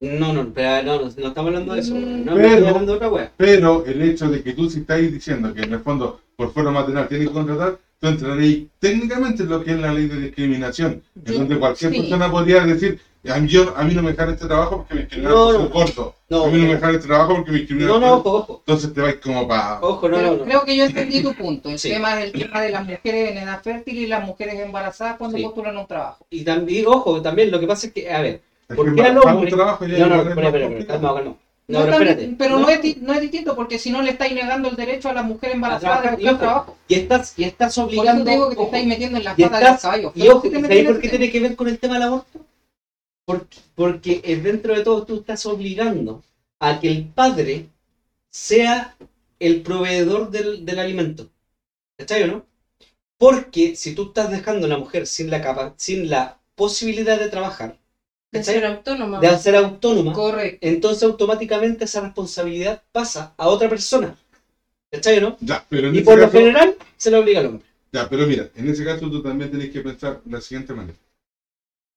No, no, pero no, no, no estamos hablando de eso. Mm, No, pero- estoy hablando de otra wea. Pero el hecho de que tú si estáis diciendo que en el fondo por fuero maternal tienes que contratar, tú entraréis técnicamente en lo que es la ley de discriminación, en donde cualquier sí. persona podría decir, a mí, yo- a mí no me dejan este trabajo porque me discriminan No, no. corto. No, a mí no me eh, dejan este trabajo porque me discriminan no, no, ojo, ojo. Entonces te vais como para... Ojo, no, no, no. Creo que yo entendí tu punto. El Sí. tema el tema de las mujeres en edad fértil y las mujeres embarazadas cuando Sí. postulan un trabajo. Y también, ojo, también lo que pasa es que, a ver, Es ¿por qué No, no, es espera, calma, calma. No, No pero tan- espérate. pero no. No. es, no es distinto porque si no le estáis negando el derecho a la mujer embarazada de buscar trabajo. Y estás, y estás Por eso obligando. te digo que te estáis metiendo en las patas de los estás- caballos. Y Pero ojo, sí te ¿sabéis metí en por ese qué tiene que ver con el tema del aborto? Porque, porque eh, dentro de todo tú estás obligando a que el padre sea el proveedor del, del alimento. ¿Cachai o no? Porque si tú estás dejando a la mujer sin la, capa, sin la posibilidad de trabajar, De ser autónoma. de ser autónoma, Correcto. entonces automáticamente esa responsabilidad pasa a otra persona. ¿Cachai o no? Ya, pero en Y ese por lo caso- general se le obliga al hombre. Ya, pero mira, en ese caso tú también tenés que pensar de la siguiente manera.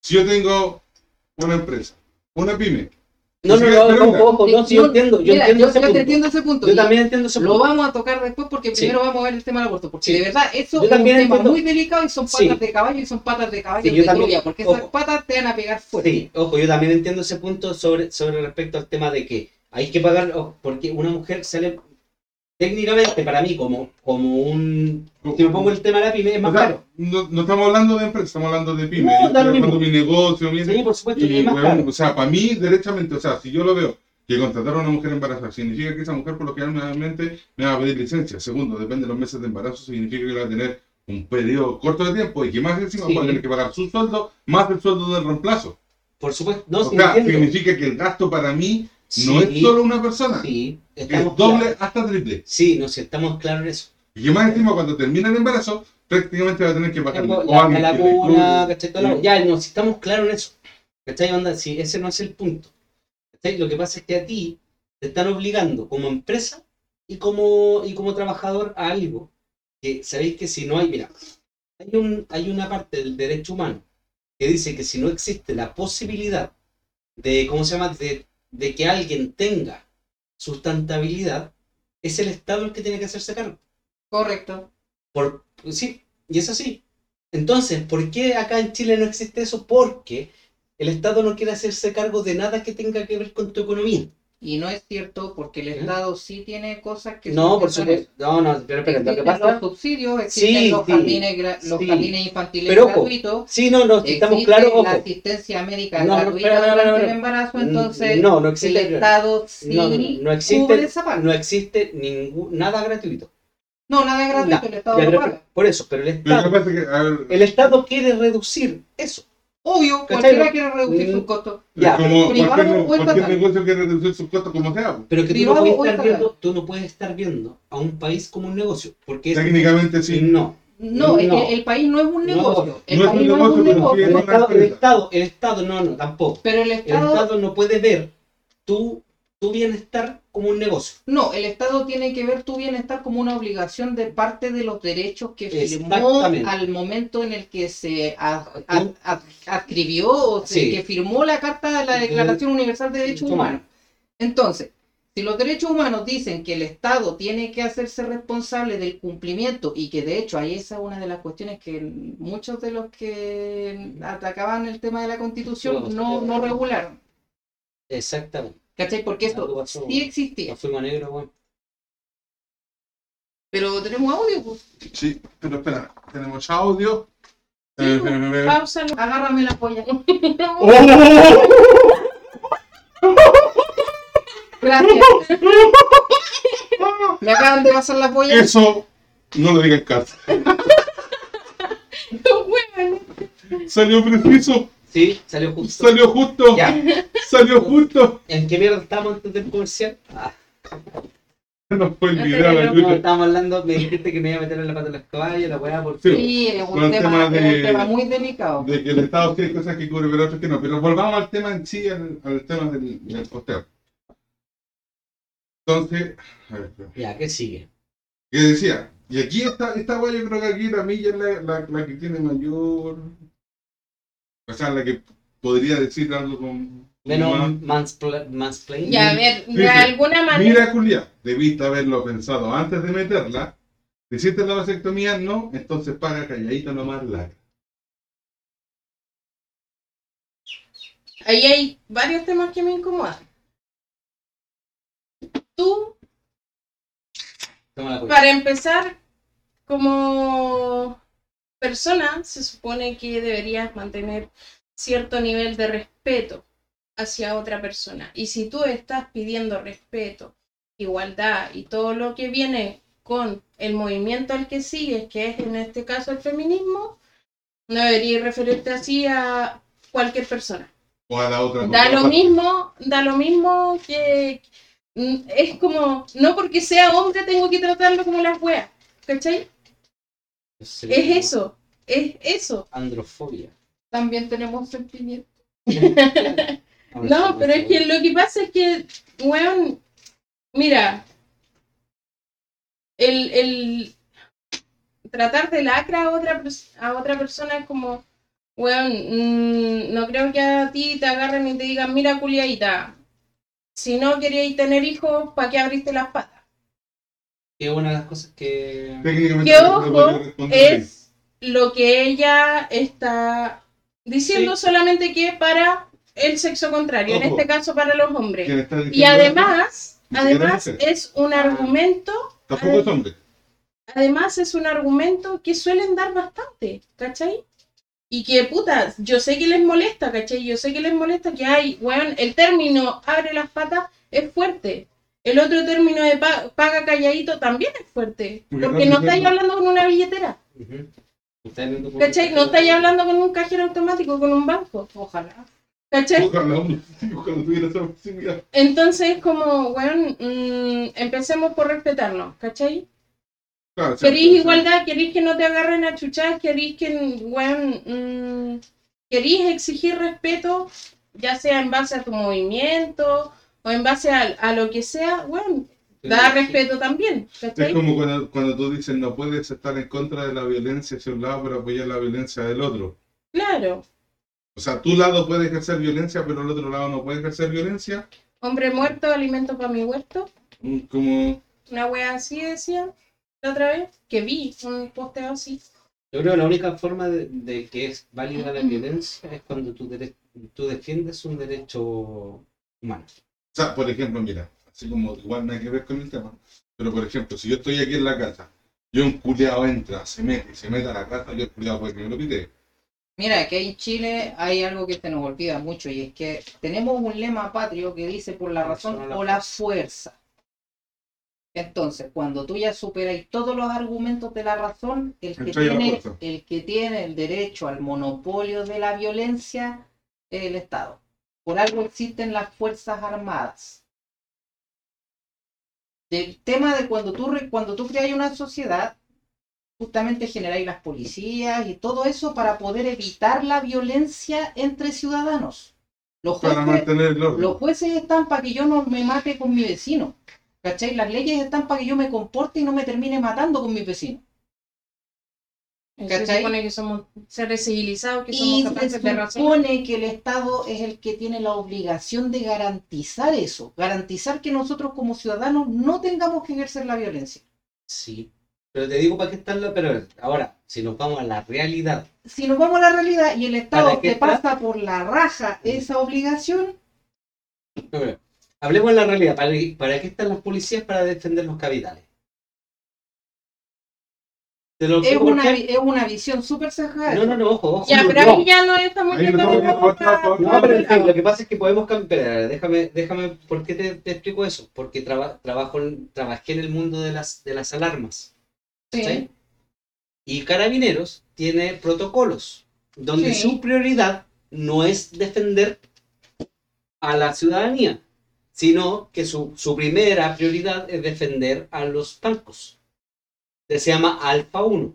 Si yo tengo una empresa, una pyme, No, no, no, mira. ojo, no, sí, yo No, entiendo, yo Mira, entiendo yo, ese yo te punto. entiendo ese punto. Yo también entiendo ese Lo punto. vamos a tocar después porque Sí. primero vamos a ver el tema del aborto. Porque Sí. de verdad eso Yo es un tema entiendo- muy delicado y son Sí. patas de caballo y son patas de caballo Sí, de también- porque esas ojo. patas te van a pegar fuerte. Sí, ojo, yo también entiendo ese punto sobre, sobre respecto al tema de que hay que pagar, ojo, porque una mujer sale técnicamente para mí como, como un... Si me pongo el tema de la pyme es o más sea, caro. no, no estamos hablando de empresa, estamos hablando de pyme. No, estoy hablando mismo. mi negocio, mi... Sí, por supuesto y, es más weón, caro. o sea, para mí, derechamente, o sea, si yo lo veo que contratar a una mujer embarazada significa que esa mujer por lo que realmente me va a pedir licencia. Segundo, depende de los meses de embarazo, significa que va a tener un periodo corto de tiempo y que más encima Sí. va a tener que pagar su sueldo más el sueldo del reemplazo. Por supuesto, no, o sea, significa que el gasto para mí no es solo una persona, Sí, es estamos doble claros. hasta triple. Sí, no sé, estamos claros en eso. Y que más encima cuando termina el embarazo, prácticamente va a tener que pagar Tengo o la, la la- Ya, no, si estamos claros en eso. ¿Cachai? Onda, si ese no es el punto. ¿Cachai? Lo que pasa es que a ti te están obligando como empresa y como, y como trabajador a algo que sabéis que si no hay, mira, hay, un, hay una parte del derecho humano que dice que si no existe la posibilidad de, ¿cómo se llama?, de, de que alguien tenga sustentabilidad, es el Estado el que tiene que hacerse cargo. Correcto. Por, sí, y es así. Entonces, ¿por qué acá en Chile no existe eso? Porque el Estado no quiere hacerse cargo de nada que tenga que ver con tu economía. Y no es cierto porque el. Estado sí tiene cosas que... No, por supuesto. No, no, pero espera, lo que Existen pasa... los subsidios, existen Sí, los, sí, jardines, los sí. jardines infantiles Pero, ojo, gratuitos. Sí, no, no, estamos claros, ojo. la asistencia médica No, no, gratuita espera, durante el embarazo, Mm, entonces no, no el existe, Estado sí no, no, no cubre existe, esa parte. no existe ningún, nada gratuito. No, nada es gratuito, No, el Estado pero- paga. por eso, pero el Pero Estado, el Estado quiere reducir eso. Obvio, cualquiera quiere reducir sus costos. Ya, es como privado cualquier, cualquier negocio quiere reducir sus costos como sea. Pero que tú no, Privado puedes estar viendo, tú no puedes estar viendo a un país como un negocio. Porque es- Técnicamente sí. no. No, es No. que el país no es un No, negocio. el no es un país no es negocio, un negocio. es El Estado, el. Estado, el Estado, no, no, tampoco. Pero el El Estado, Estado no puede ver tu, tu bienestar como un negocio. no, el Estado tiene que ver tu bienestar como una obligación de parte de los derechos que firmó al momento en el que se ad- ad- ad- adscribió o se- Sí. que firmó la Carta de la Declaración Universal de Derechos Humano. Humanos. Entonces, si los derechos humanos dicen que el Estado tiene que hacerse responsable del cumplimiento y que de hecho ahí esa es una de las cuestiones que muchos de los que atacaban el tema de la Constitución no, no regularon. Exactamente. ¿Cachai? Porque esto pasó, sí existía. Negro, weón. Pero tenemos audio, pues. Sí, pero espera, tenemos audio. Sí, Eh, pues, eh, eh. Pausa. Agárrame la polla. Gracias. Me acaban de pasar la polla. Eso no lo diga en casa. Salió preciso, Sí, salió justo. salió justo, Ya. salió justo. ¿En qué mierda estamos antes del comercial? Ah, No fue el video, la no, estábamos hablando, me dijiste que me iba a meter en la pata de los caballos, la weá, por Sí. Sí, es un, tema, de- un tema muy delicado. De que el Estado hay cosas que cubre, pero otras que no. Pero volvamos al tema en sí, al, al tema del, del posteo. Entonces, a ver, espera. Ya, ¿qué sigue? que decía, y aquí esta, esta weá yo creo que aquí la milla es la, la, la que tiene mayor. O sea, la que podría decir algo con. Menos más- manspla- mansplaining. Ya, a ver, Sí, de sí. alguna manera. Mira, Julia, debiste haberlo pensado antes de meterla. Si hiciste la vasectomía, no, entonces paga calladita nomás la. Ahí hay varios temas que me incomodan. Tú, para empezar, como persona, se supone que deberías mantener cierto nivel de respeto hacia otra persona. Y si tú estás pidiendo respeto, igualdad y todo lo que viene con el movimiento al que sigues, que es en este caso el feminismo, no deberías referirte así a cualquier persona. O a la otra. Da lo mismo, da lo mismo que mm, es como, no porque sea hombre tengo que tratarlo como las weas, ¿cachai? Es eso, es eso. Androfobia. También tenemos sentimientos. No, pero es que lo que pasa es que, weón, mira, el, el tratar de lacra a otra, a otra persona es como, weón, mm, no creo que a ti te agarren y te digan, mira, culiadita, si no queríais tener hijos, ¿para qué abriste las patas? Que es una de las cosas que. Técnicamente Que no ojo, así. es lo que ella está diciendo Sí. solamente que para el sexo contrario, en Ojo. este caso para los hombres. Y además, además es un argumento, Tampoco es hombre. además es un argumento que suelen dar bastante, ¿cachai? Y que, puta, yo sé que les molesta, ¿cachai? Yo sé que les molesta que hay, weón, el término abre las patas es fuerte. El otro término de pa- paga calladito también es fuerte. Porque Porque no estáis hablando con una billetera. Ujú. ¿Estás viendo cómo- ¿Cachai? No estáis hablando con un cajero automático, con un banco. Ojalá. ¿Cachai? Ojalá, ojalá tuviera esa posibilidad. Entonces, como, weón, mm, empecemos por respetarnos, ¿cachai? Claro, Queréis sí. igualdad, queréis que no te agarren a chuchar, queréis que, weón, mm, queréis exigir respeto, ya sea en base a tu movimiento o en base a, a lo que sea, weón, Da respeto también, Es como cuando, cuando tú dices no puedes estar en contra de la violencia hacia un lado para apoyar la violencia del otro. Claro. O sea, tu lado puede ejercer violencia, pero el otro lado no puede ejercer violencia. Hombre muerto, alimento para mi huerto. Mm, Como Una wea así decían la otra vez. Que vi un posteo así. Yo creo que la única forma de, de que es válida la violencia es cuando tú, tú defiendes un derecho humano. O sea, por ejemplo, mira, así como igual nada que ver con el tema, pero por ejemplo, si yo estoy aquí en la casa, yo un culeado entra, se mete, se mete a la casa, yo el culeado puede que me lo pide. Mira, que en Chile hay algo que se nos olvida mucho y es que tenemos un lema patrio que dice por la razón la o la fuerza. Entonces, cuando tú ya superas todos los argumentos de la razón, que, tiene, el que tiene el derecho al monopolio de la violencia es el Estado. Por algo existen las Fuerzas Armadas. El tema de cuando tú, cuando tú creas una sociedad, justamente generáis las policías y todo eso para poder evitar la violencia entre ciudadanos. Los Para jueces, mantener el orden. los jueces están para que yo no me mate con mi vecino. ¿Cachai? Las leyes están para que yo me comporte y no me termine matando con mi vecino. Se ¿Cachai? supone que somos seres civilizados, que Y somos se capaces de razonar. supone que el Estado es el que tiene la obligación de garantizar eso, garantizar que nosotros como ciudadanos no tengamos que ejercer la violencia. Sí. Pero te digo para qué están la... Pero ahora, si nos vamos a la realidad, Si nos vamos a la realidad y el Estado ¿Para qué te está? pasa por la raja esa obligación, No, pero, hablemos de la realidad. ¿Para, para qué están las policías? Para defender los capitales. Lo es una, es una visión súper cerrada. No, no, no, ojo, ojo. Ya, no, pero no. ahí ya no estamos Ahí no pero en lo que pasa es que podemos cambiar. Déjame, déjame, ¿por qué te, te explico eso? Porque traba- trabajo en- trabajé en el mundo de las, de las alarmas. Sí. ¿sí? Y Carabineros tiene protocolos donde Sí. su prioridad no es defender a la ciudadanía, sino que su, su primera prioridad es defender a los bancos. Se llama Alfa 1.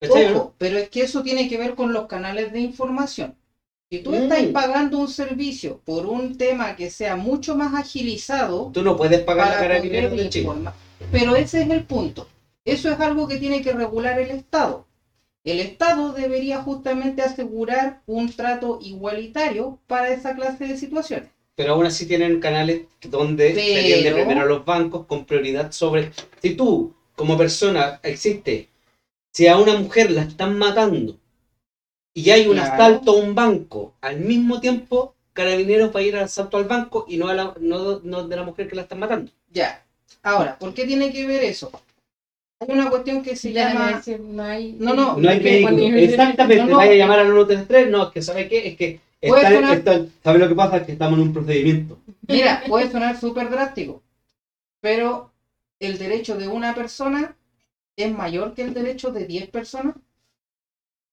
¿Cachai, no? Ojo, pero es que eso tiene que ver con los canales de información. Si tú Mm. estás pagando un servicio por un tema que sea mucho más agilizado, Tú no puedes pagar a para poder de Chile. Pero ese es el punto. Eso es algo que tiene que regular el Estado. El Estado debería justamente asegurar un trato igualitario para esa clase de situaciones. pero aún así tienen canales donde se Pero- atiende primero a los bancos con prioridad sobre si tú como persona existe si a una mujer la están matando y hay un Claro. asalto a un banco al mismo tiempo carabineros va a ir al asalto al banco y no, a la, no, no de la mujer que la están matando Ya. Ahora, ¿por qué tiene que ver eso? Hay una cuestión que se llama... decir, no hay, No, no, no hay que vehículo exactamente No, no. vaya a llamar al 133 no es que sabe qué es que está- sonar- está- sabe lo que pasa es que estamos en un procedimiento Mira, puede sonar súper drástico, pero el derecho de una persona es mayor que el derecho de 10 personas.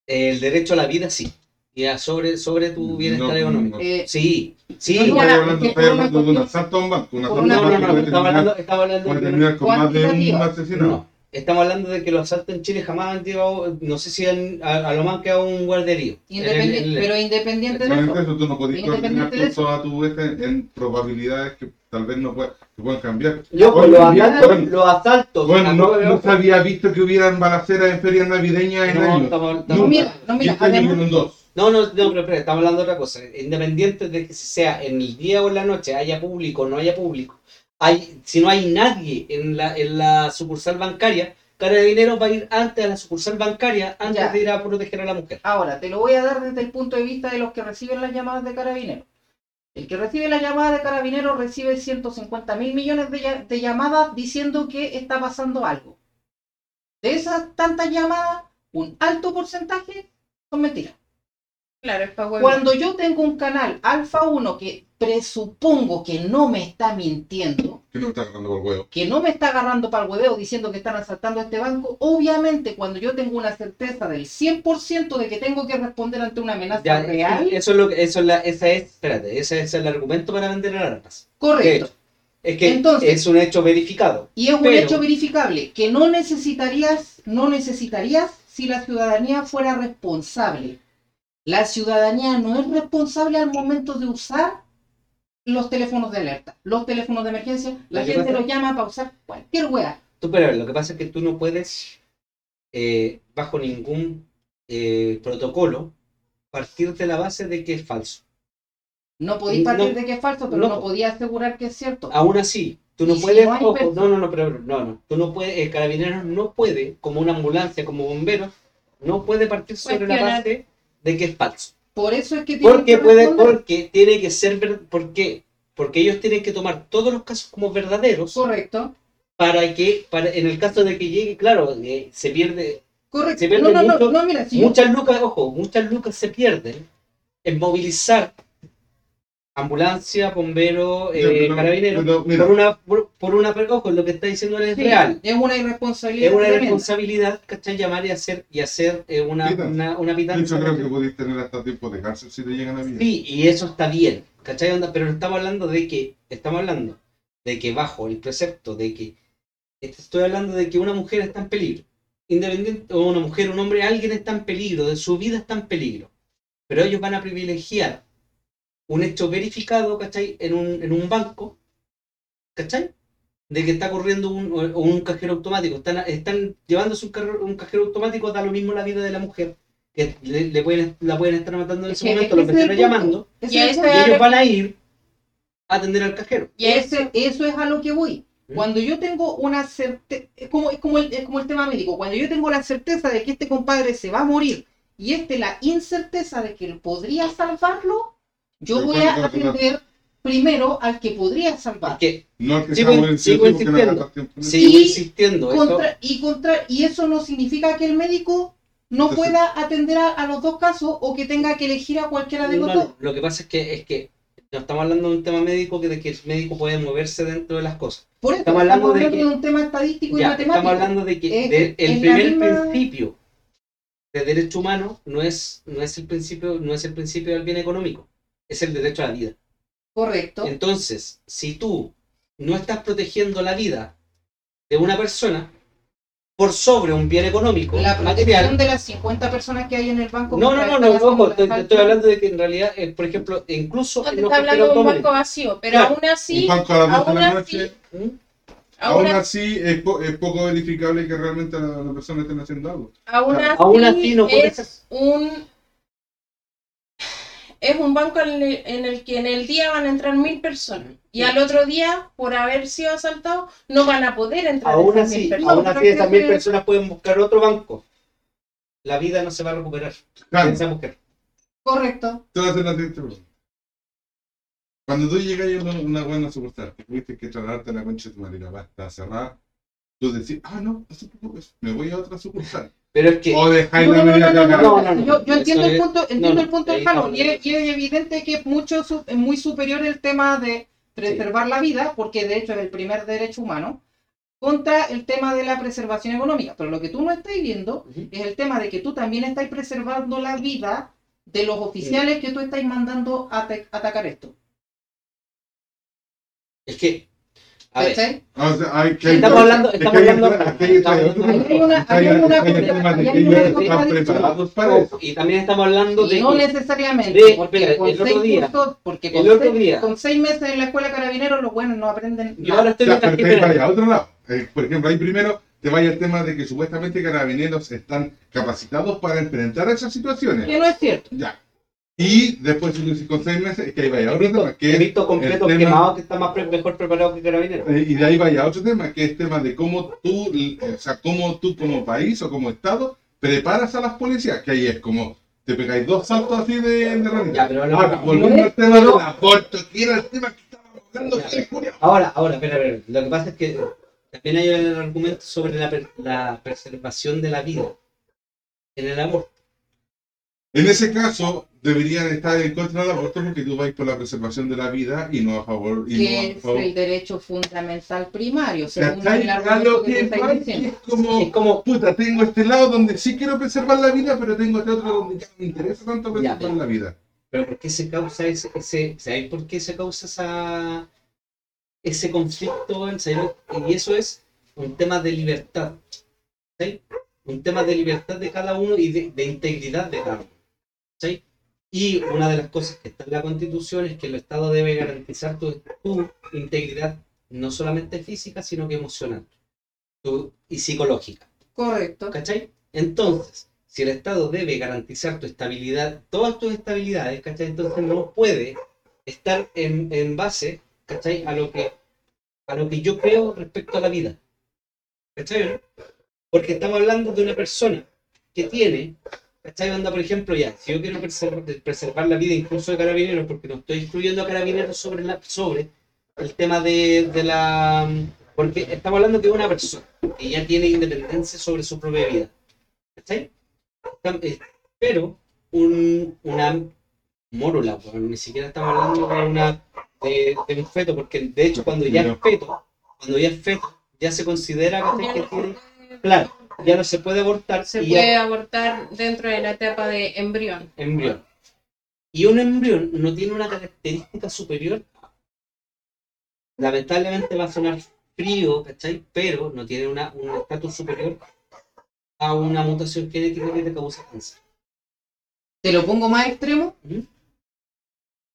el derecho a la vida sí y a sobre sobre tu bienestar No, económico no. Eh, sí sí No, Estás ya, hablando, de un asalto a un banco. Un asalto una- a un No, no, banco terminar, hablando, de un asesinato. No, estamos hablando de que los asaltos en Chile jamás han llevado, no sé si han- a, a lo más han quedado un guarderío. Independi- En el- en el- pero independiente de eso, eso, tú no podés coordinar Independiente toda tu vez en, en probabilidades que tal vez no puedan, que puedan cambiar. Yo, Bueno, los asaltos, bueno. los asaltos. Bueno, a no, no se había visto que hubieran balaceras en ferias navideñas en No, años. estamos- no, estamos- mira, no, mira, además, dos. no, no, no, pero espera, estamos hablando de otra cosa. Independiente de que sea en el día o en la noche, haya público o no haya público, hay, si no hay nadie en la, en la sucursal bancaria, Carabineros va a ir antes a la sucursal bancaria antes Ya. de ir a proteger a la mujer. ahora te lo voy a dar desde el punto de vista de los que reciben las llamadas de carabineros. El que recibe la llamada de carabineros recibe 150 mil millones de, lla- de llamadas diciendo que está pasando algo. De esas tantas llamadas, un alto porcentaje son mentiras. Claro, es para huevo. Cuando yo tengo un canal Alfa 1 que presupongo que no me está mintiendo, Que no está agarrando por huevo. que no me está agarrando para el hueveo diciendo que están asaltando este banco, obviamente cuando yo tengo una certeza del 100% de que tengo que responder ante una amenaza Ya, real, Eso es lo que, eso es la, esa es, espérate, ese es el argumento para vender armas. correcto. Es que Entonces- es un hecho verificado. Y es un Pero- hecho verificable que no necesitarías, no necesitarías si la ciudadanía fuera responsable. La ciudadanía no es responsable al momento de usar los teléfonos de alerta, los teléfonos de emergencia, la gente pasa- los llama para usar cualquier weá. Tú, pero lo que pasa es que tú no puedes, eh, bajo ningún eh, protocolo, partir de la base de que es falso. No podéis partir No. de que es falso, pero No. no, podía asegurar que es cierto. Aún así, tú no si puedes, no ojo, no, no, no, pero no, no, tú no puedes, el carabinero no puede, como una ambulancia, como bomberos, no puede partir sobre la base de que es falso. Por eso es que tienen Porque que puede, porque tiene que ser, ver- ¿por qué? Porque ellos tienen que tomar todos los casos como verdaderos Correcto, para que, para, en el caso de que llegue, claro, eh, se pierde, correcto. Se pierde No, no, no, mucho- no, mira, si yo- muchas lucas, ojo, muchas lucas se pierden en movilizar ambulancia, bombero, eh, pero- carabinero, por una, por, por una, ojo, lo que está diciendo él es sí, real. es una irresponsabilidad. Es una tremenda. responsabilidad, ¿cachai? Llamar y hacer, y hacer eh, una, Pitanza. una, una pitanza. hecho, creo que podéis tener hasta tiempo de cárcel si te llegan a vida. Sí, y eso está bien, ¿cachai? Onda? Pero estamos hablando de que, estamos hablando de que bajo el precepto de que, estoy hablando de que una mujer está en peligro, independiente, o una mujer, un hombre, alguien está en peligro, de su vida está en peligro, pero ellos van a privilegiar un hecho verificado, ¿cachai? En un, en un banco, ¿cachai? De que está corriendo un, o- un cajero automático, están, están llevándose un, carro- un cajero automático, da lo mismo la vida de la mujer, que le, le pueden, la pueden estar matando en Es ese que momento, los es vecinos llamando, Y es el y es- ellos van a ir a atender al cajero. Y eso, Ese- eso es a lo que voy. ¿Mm? Cuando yo tengo una certeza, es como, es, como el, es como el tema médico, cuando yo tengo la certeza de que este compadre se va a morir y este la incerteza de que él podría salvarlo, yo voy a atender primero al que podría salvar. Porque No que Sigo- sigo no insistiendo. sigo Y insistiendo, eso- Contra- y, contra, y eso no significa que el médico no Entonces- pueda atender a, a los dos casos o que tenga que elegir a cualquiera de no, los no, dos. lo que pasa es que es que no estamos hablando de un tema médico que de que el médico puede moverse dentro de las cosas. Por eso estamos estamos hablando hablando, de de, que- un tema estadístico y matemático. estamos hablando de que Es- de- el primer misma- principio de derecho humano no es, no es el principio, no es el principio del bien económico, es el derecho a la vida. Correcto. Entonces, si tú no estás protegiendo la vida de una persona por sobre un bien económico, La protección material, de las 50 personas que hay en el banco. No, no, no, no, ojo, estoy, estoy hablando de que en realidad, eh, por ejemplo, incluso no te está hablando de un banco vacío, pero Claro, aún así, Un banco a las 12 de la aún noche, así, automáticos, aún, aún así, es, po- es poco verificable que realmente la, la persona esté haciendo algo. aún Claro, así aún así no puede es un es un banco en el, en el que en el día van a entrar mil personas y al otro día, por haber sido asaltados, no van a poder entrar aún esas así, mil personas. aún así esas mil personas pueden buscar otro banco. La vida no se va a recuperar Claro, de esa mujer. Correcto. la. Cuando tú llegas a una, buena sucursal, que tuviste que trasladarte a la concha de tu madre, va está cerrada, tú decís, ah, no, preocupes, me voy a otra sucursal. Pero es que, O dejáis No, no, no, no, no, cagada. no, no, no. Yo, yo entiendo el punto, entiendo no, no, el punto del estamos. y es, y es evidente que es mucho su- es muy superior el tema de preservar la vida, porque de hecho es el primer derecho humano, contra el tema de la preservación económica. Pero lo que tú no estás viendo es el tema de que tú también estás preservando la vida de los oficiales que tú estás mandando a ata- atacar esto. es que, a ver. Ah, o sea, hay que Estamos hablando- estamos hablando- hay- una- una- y también estamos hablando de no necesariamente, de- porque con el otro seis porque con seis- meses en la escuela de carabineros los buenos no aprenden yo ahora estoy otro lado. Eh, por ejemplo, ahí primero te vaya el tema de que supuestamente carabineros están capacitados para enfrentar esas situaciones. Que no es cierto. Ya. Y después, dices con seis meses, es que ahí vaya otro tema, que he visto completos el tema- quemados que están más pre- mejor preparados que carabineros. Eh, Y de ahí vaya otro tema, que es tema de cómo tú, o sea, cómo tú como país o como Estado preparas a las policías, que ahí es como te pegáis dos saltos así de, de. Ya, pero ahora- Ahora, volviendo al tema del aborto, que era el tema que estábamos hablando. Ahora, ahora, espera, espera. Lo que pasa es que también hay el argumento sobre la, la preservación de la vida en el amor. En ese caso, deberían estar en contra del aborto porque tú vais por la preservación de la vida y no a favor. Y no a es favor. el derecho fundamental primario, según el argumento que que diciendo. es como, Es como, puta, tengo este lado donde sí quiero preservar la vida, pero tengo este otro donde ya no me interesa tanto Ya, preservar la vida. pero ¿por qué se causa ese, ese ¿sabéis por qué se causa esa, ese conflicto? Y eso es un tema de libertad. ¿sabéis? Un tema de libertad de cada uno y de, de integridad de cada uno. ¿sabéis? Y una de las cosas que está en la Constitución es que el Estado debe garantizar tu, tu integridad, no solamente física, sino que emocional tu- y psicológica. Correcto. ¿Cachai? Entonces, si el Estado debe garantizar tu estabilidad, todas tus estabilidades, ¿cachai? Entonces no puede estar en, en base, ¿cachai? A lo, que, a lo que yo creo respecto a la vida. ¿Cachai? Porque estamos hablando de una persona que tiene, ¿cachai? Onda, por ejemplo, ya, si yo quiero preservar, preservar la vida incluso de carabineros, porque no estoy excluyendo a carabineros sobre, la, sobre el tema de, de la... Porque estamos hablando de una persona que ya tiene independencia sobre su propia vida. ¿Cachai? Eh, Pero un, una mórula, weón, ni siquiera estamos hablando de, una, de, de un feto, porque de hecho cuando ya es feto, cuando ya es feto, ya se considera que tiene, claro, ya no se puede abortar Se puede ya abortar dentro de la etapa de embrión. embrión. Y un embrión no tiene una característica superior. Lamentablemente va a sonar frío, ¿cachai? Pero no tiene una, un estatus superior a una mutación genética que te causa cáncer. Te lo pongo más extremo. Ujú.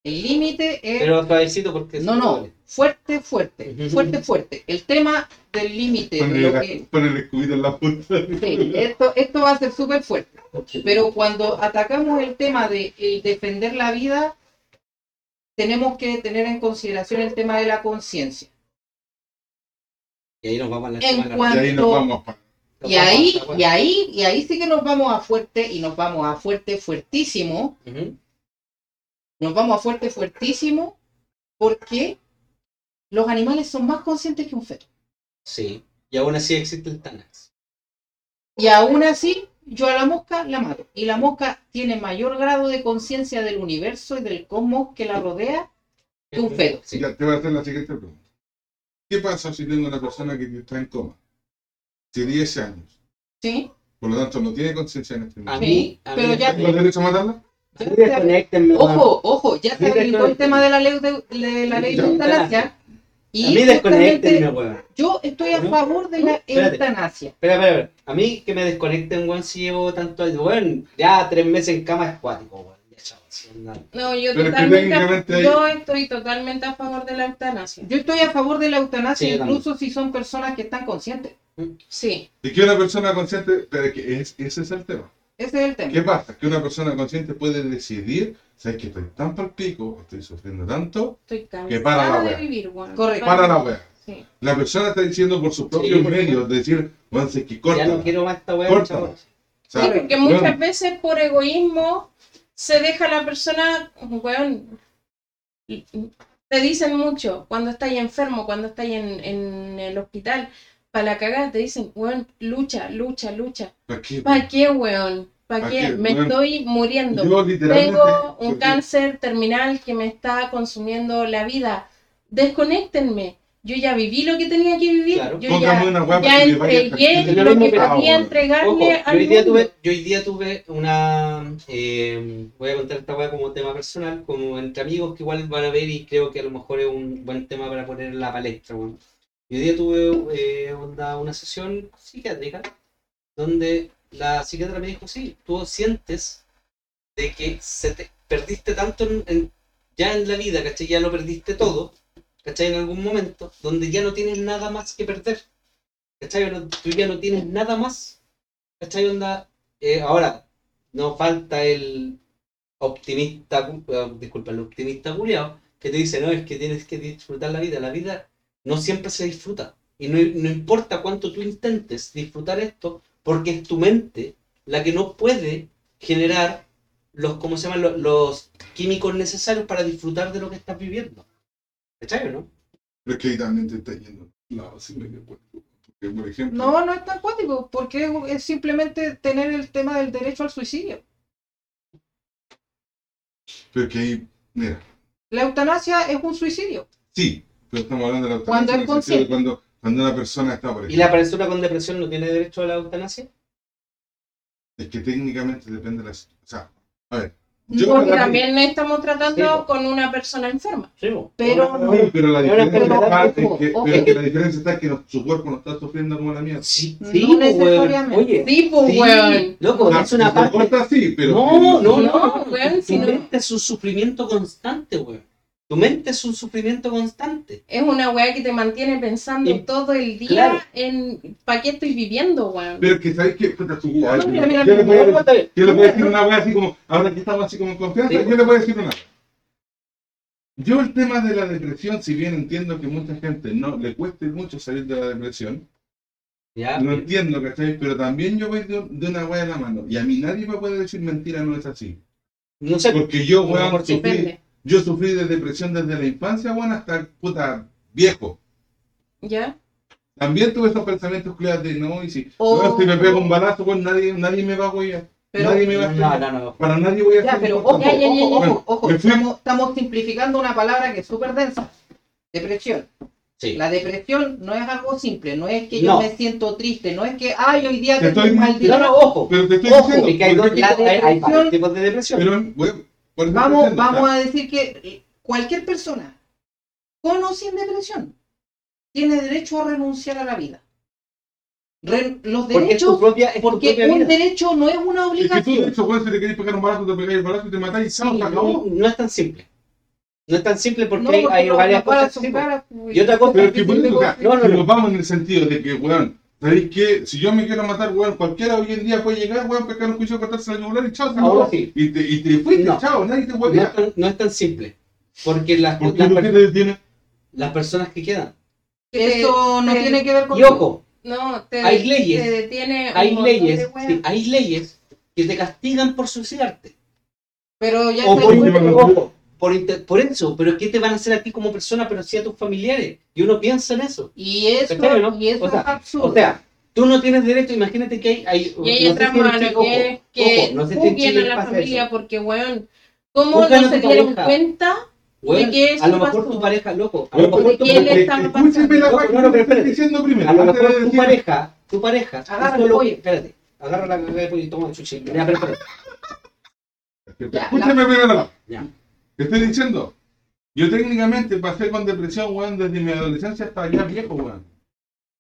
El límite es. Pero suavecito porque no, no. Fuerte, fuerte. Fuerte, fuerte. El tema del límite. que- pon el escudito en la punta. sí, esto, esto va a ser súper fuerte. Pero cuando atacamos el tema de el defender la vida, tenemos que tener en consideración el tema de la conciencia. Y ahí nos vamos a la En semana. cuanto- Y ahí nos vamos. Y vamos ahí, y ahí, y ahí sí que nos vamos a fuerte, y nos vamos a fuerte, fuertísimo, nos vamos a fuerte, fuertísimo, porque los animales son más conscientes que un feto. Sí. Y aún así existe el Tanax. Y aún así, yo a la mosca la mato. Y la mosca tiene mayor grado de conciencia del universo y del cosmos que la rodea que un feto. Sí. Ya, te voy a hacer la siguiente pregunta. ¿Qué pasa si tengo una persona que está en coma? Tiene 10 años. ¿Sí? Por lo tanto, no tiene conciencia en este A momento. mí, a pero mí, ya- ¿Tengo derecho a matarla? Ojo, ojo, ya se habilitó el tema de la ley de, de la ley de Ya. eutanasia. Y A mí desconéctenme, justamente weón. yo estoy a ¿No? favor de la Espérate. eutanasia. Espera, espera, espera. A mí que me desconecten, weón, si llevo tanto Weón, ya tres meses en cama es cuático, weón. Ya. No, yo Pero totalmente, yo estoy totalmente a favor de la eutanasia. Yo estoy a favor de la eutanasia, Sí, yo también. incluso si son personas que están conscientes. Sí. Y que una persona consciente, pero es que es- ese es el tema. Ese es el tema. ¿Qué pasa? Que una persona consciente puede decidir, sabes que estoy tan pal pico, estoy sufriendo tanto, Estoy cansada Que para la de wea. vivir, weón. Correcto. para la wea. Sí. La persona está diciendo por sus propios por medios, decir, bueno, sé que corta. Ya no quiero más esta. O sea, Sí, porque bueno, muchas veces por egoísmo se deja a la persona, weón, te dicen mucho cuando estáis enfermo, cuando estáis en, en el hospital, para la cagada te dicen, weón, lucha, lucha, lucha. ¿para qué? ¿Para qué, weón? ¿Para ¿Pa' qué? Me estoy muriendo. Yo literalmente. Tengo un yo- cáncer terminal que me está consumiendo la vida. Desconéctenme. Yo ya viví lo que tenía que vivir. Claro. Yo Póngame ya, una ya entregué. Lo lo que podía entregarle Ojo, yo al hoy, día mundo. tuve, yo hoy día tuve una. eh, voy a contar esta weá como tema personal, como entre amigos que igual van a ver y creo que a lo mejor es un buen tema para poner en la palestra. weón. Y hoy día tuve eh, onda, una sesión psiquiátrica donde la psiquiatra me dijo: Sí, tú sientes de que se te, perdiste tanto en- ya en la vida, ¿cachai? Ya lo perdiste todo, ¿cachai? En algún momento, donde ya no tienes nada más que perder. ¿Cachai? No- tú ya no tienes nada más. ¿Cachai? Onda, eh, ahora, no falta el optimista, eh, disculpa, el optimista culiao, que te dice, no, es que tienes que disfrutar la vida. La vida no siempre se disfruta. Y no, no importa cuánto tú intentes disfrutar esto, porque es tu mente la que no puede generar los, ¿cómo se llaman? Los, los químicos necesarios para disfrutar de lo que estás viviendo. ¿Cachai o no? Pero es que ahí también te está yendo. Quedo Porque, por ejemplo. No, no es tan cuático, porque es- es simplemente tener el tema del derecho al suicidio. Pero que ahí, mira, La eutanasia es un suicidio. sí, pero estamos hablando de la Cuando eutanasia es sentido de consciente. Cuando, cuando una persona está, por ¿Y ejemplo, la persona con depresión no tiene derecho a la eutanasia? es que técnicamente depende de la. O sea, a ver, Yo Porque la- también estamos tratando Sí. con una persona enferma. Sí. Pero- Sí, pero la diferencia, está, es que, ojo. pero que la diferencia está en que no- su cuerpo no está sufriendo como la mía. Sí, No sí, po, weón. necesariamente. Oye, Sí, pues, sí, weón. loco, Ah, es una parte. corta, sí, pero No, no, No, weón, si no- mente es un sufrimiento constante, weón. Tu mente es un sufrimiento constante. Es una weá que te mantiene pensando Y- todo el día claro. en ¿para qué estoy viviendo, weón? Pero que sabéis que, puta, su- yo le voy a mira, decir- una wea así como, ahora que estamos así como en confianza, Sí. yo le voy a decir una. Yo el tema de la depresión, si bien entiendo que mucha gente no le cueste mucho salir de la depresión, Ya, no entiendo, ¿cachai? Pero también yo voy de, de una wea en la mano. Y a mí nadie me puede decir mentira, no es así. no sé. Porque yo, weón, sufrí, Depende. Yo sufrí de depresión desde la infancia, weón, hasta puta viejo. ¿Ya? También tuve esos pensamientos claros de no, y si, O- no, si me pego un balazo, weón, nadie, nadie me va a huellar. Pero- nadie me va a No, no, no. Para nadie voy a Ya, pero ojo, importante. Ya, ya, ya, ojo, ojo, ojo. Estamos, estamos simplificando una palabra que es súper densa. Depresión. Sí. La depresión no es algo simple, no es que No. yo me siento triste, no es que, ay, hoy día Te tengo estoy un mal No, día. no, ojo. Pero te estoy Ojo, diciendo. Y que hay, dos porque- tipos, hay, hay varios tipos de depresión. pero, weón, por eso Vamos, vamos a decir que cualquier persona con o sin depresión tiene derecho a renunciar a la vida. Re- los derechos, propia, porque un vida. derecho no es una Es que tú, de obligación. hecho, weón, si te querés pegar un balazo, te pegáis el balazo y te matáis y chao, Sí, se no, es tan simple. No es tan simple porque No, hay, porque hay no- varias no para cosas. po. cara, pues. Y otra cosa Pero es que por eso, o sea, No, no, si no. nos vamos en el sentido de que, weón, ¿sabéis qué? Si yo me quiero matar, weón, cualquiera hoy en día puede llegar, weón, pegar un cuchillo, cortarse la yugular y chao, se Ahora sí. Y te, y te fuiste, No. chao, nadie te no, es tan, no es tan simple. Porque las, ¿Por las, que per- te detiene? las personas que quedan. Eso no tiene que ver con... Y ojo, No, te, Hay leyes, te detiene hay de leyes, weas. sí, hay leyes que te castigan por suicidarte. Pero ya O por, ojo, por, inter- por eso, pero ¿qué te van a hacer a ti como persona, pero sí a tus familiares? Y uno piensa en eso. Y eso, ¿Cachai, no? y eso O sea, es absurdo. O sea, tú no tienes derecho, imagínate que hay... hay Y no Chile- que ojo, es que ojo, no sé si en Chile a la familia eso. porque, weón, ¿cómo no se dieron pareja. cuenta? Weón, que eso a lo mejor pasó. tu pareja, loco, a lo mejor tu pareja- la No, no, me pero estoy espérate. diciendo primero. a lo mejor tu decir- pareja, tu pareja, Agarra lo pollo. espérate, agarra la cagada de pollo y toma el chuchi. Ya, pero espérate. Ya, Escúchame primero. Ya. Estoy diciendo. Yo técnicamente pasé con depresión, weón, desde mi adolescencia hasta ya viejo, weón.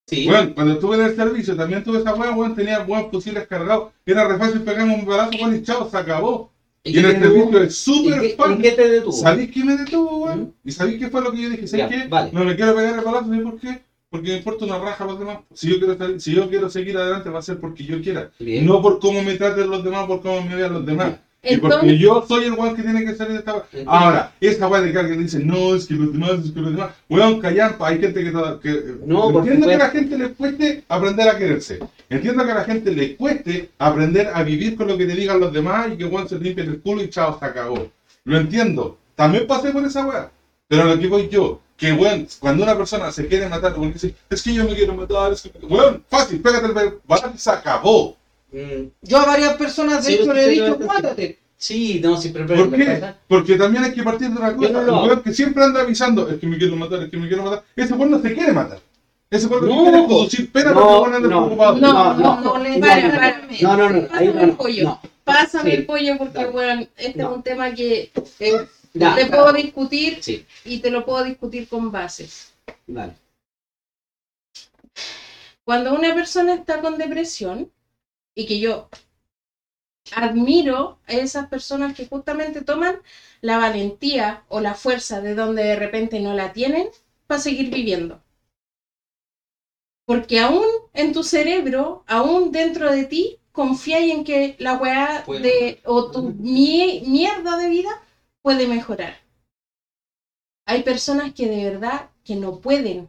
Sí, Weón, cuando estuve en el servicio también tuve esa weón, weón, tenía weón fusiles cargados. Era re fácil pegarme un balazo, weón, y chao, se acabó. Y, en el servicio es ¿Y súper qué- ¿En fácil. qué te detuvo? ¿Sabéis qué me detuvo, weón? ¿Y sabéis qué fue lo que yo dije? ¿Sabéis qué? vale. No me quiero pegar el balazo, ¿sabéis por qué? Porque me importa una raja a los demás. Si yo quiero salir- si yo quiero seguir adelante va a ser porque yo quiera. Bien. No por cómo me traten los demás, por cómo me vean los demás. Y porque yo soy el weón que tiene que salir de esta Ahora, esa weá de que alguien dice, no, es que los demás, es que los demás. Weón, callampa, hay gente que. que No, por entiendo que a la gente le cueste aprender a quererse. Entiendo que a la gente le cueste aprender a vivir con lo que te digan los demás y que weón se limpie el culo y chao, se acabó. Lo entiendo. También pasé por esa weá. Pero lo que voy yo, que weón, cuando una persona se quiere matar, dice, es que yo me quiero matar, es que. Weón, fácil, pégate el se acabó. Mm, Yo a varias personas de Sí, hecho le he dicho, sí. mátate. Sí, no, sí, pero, ¿Por me qué? pasa- Porque también hay que partir de una cosa. no hago. weón que siempre anda avisando, es que me quiero matar, es que me quiero matar. Ese weón no se quiere matar. Ese weón lo que No, quiere producir pena no, para que weón ande no, preocupado. no, No, no, no le para. No, no, no, Pásame no, el no, pollo. no. Pásame Sí. el pollo porque, weón, este No. es un tema que eh, te puedo discutir Sí, y te lo puedo discutir con bases. dale. Cuando una persona está con depresión, y que yo admiro a esas personas que justamente toman la valentía o la fuerza de donde de repente no la tienen para seguir viviendo. Porque aún en tu cerebro, aún dentro de ti, confías en que la weá de, o tu mie- mierda de vida puede mejorar. Hay personas que de verdad que no pueden.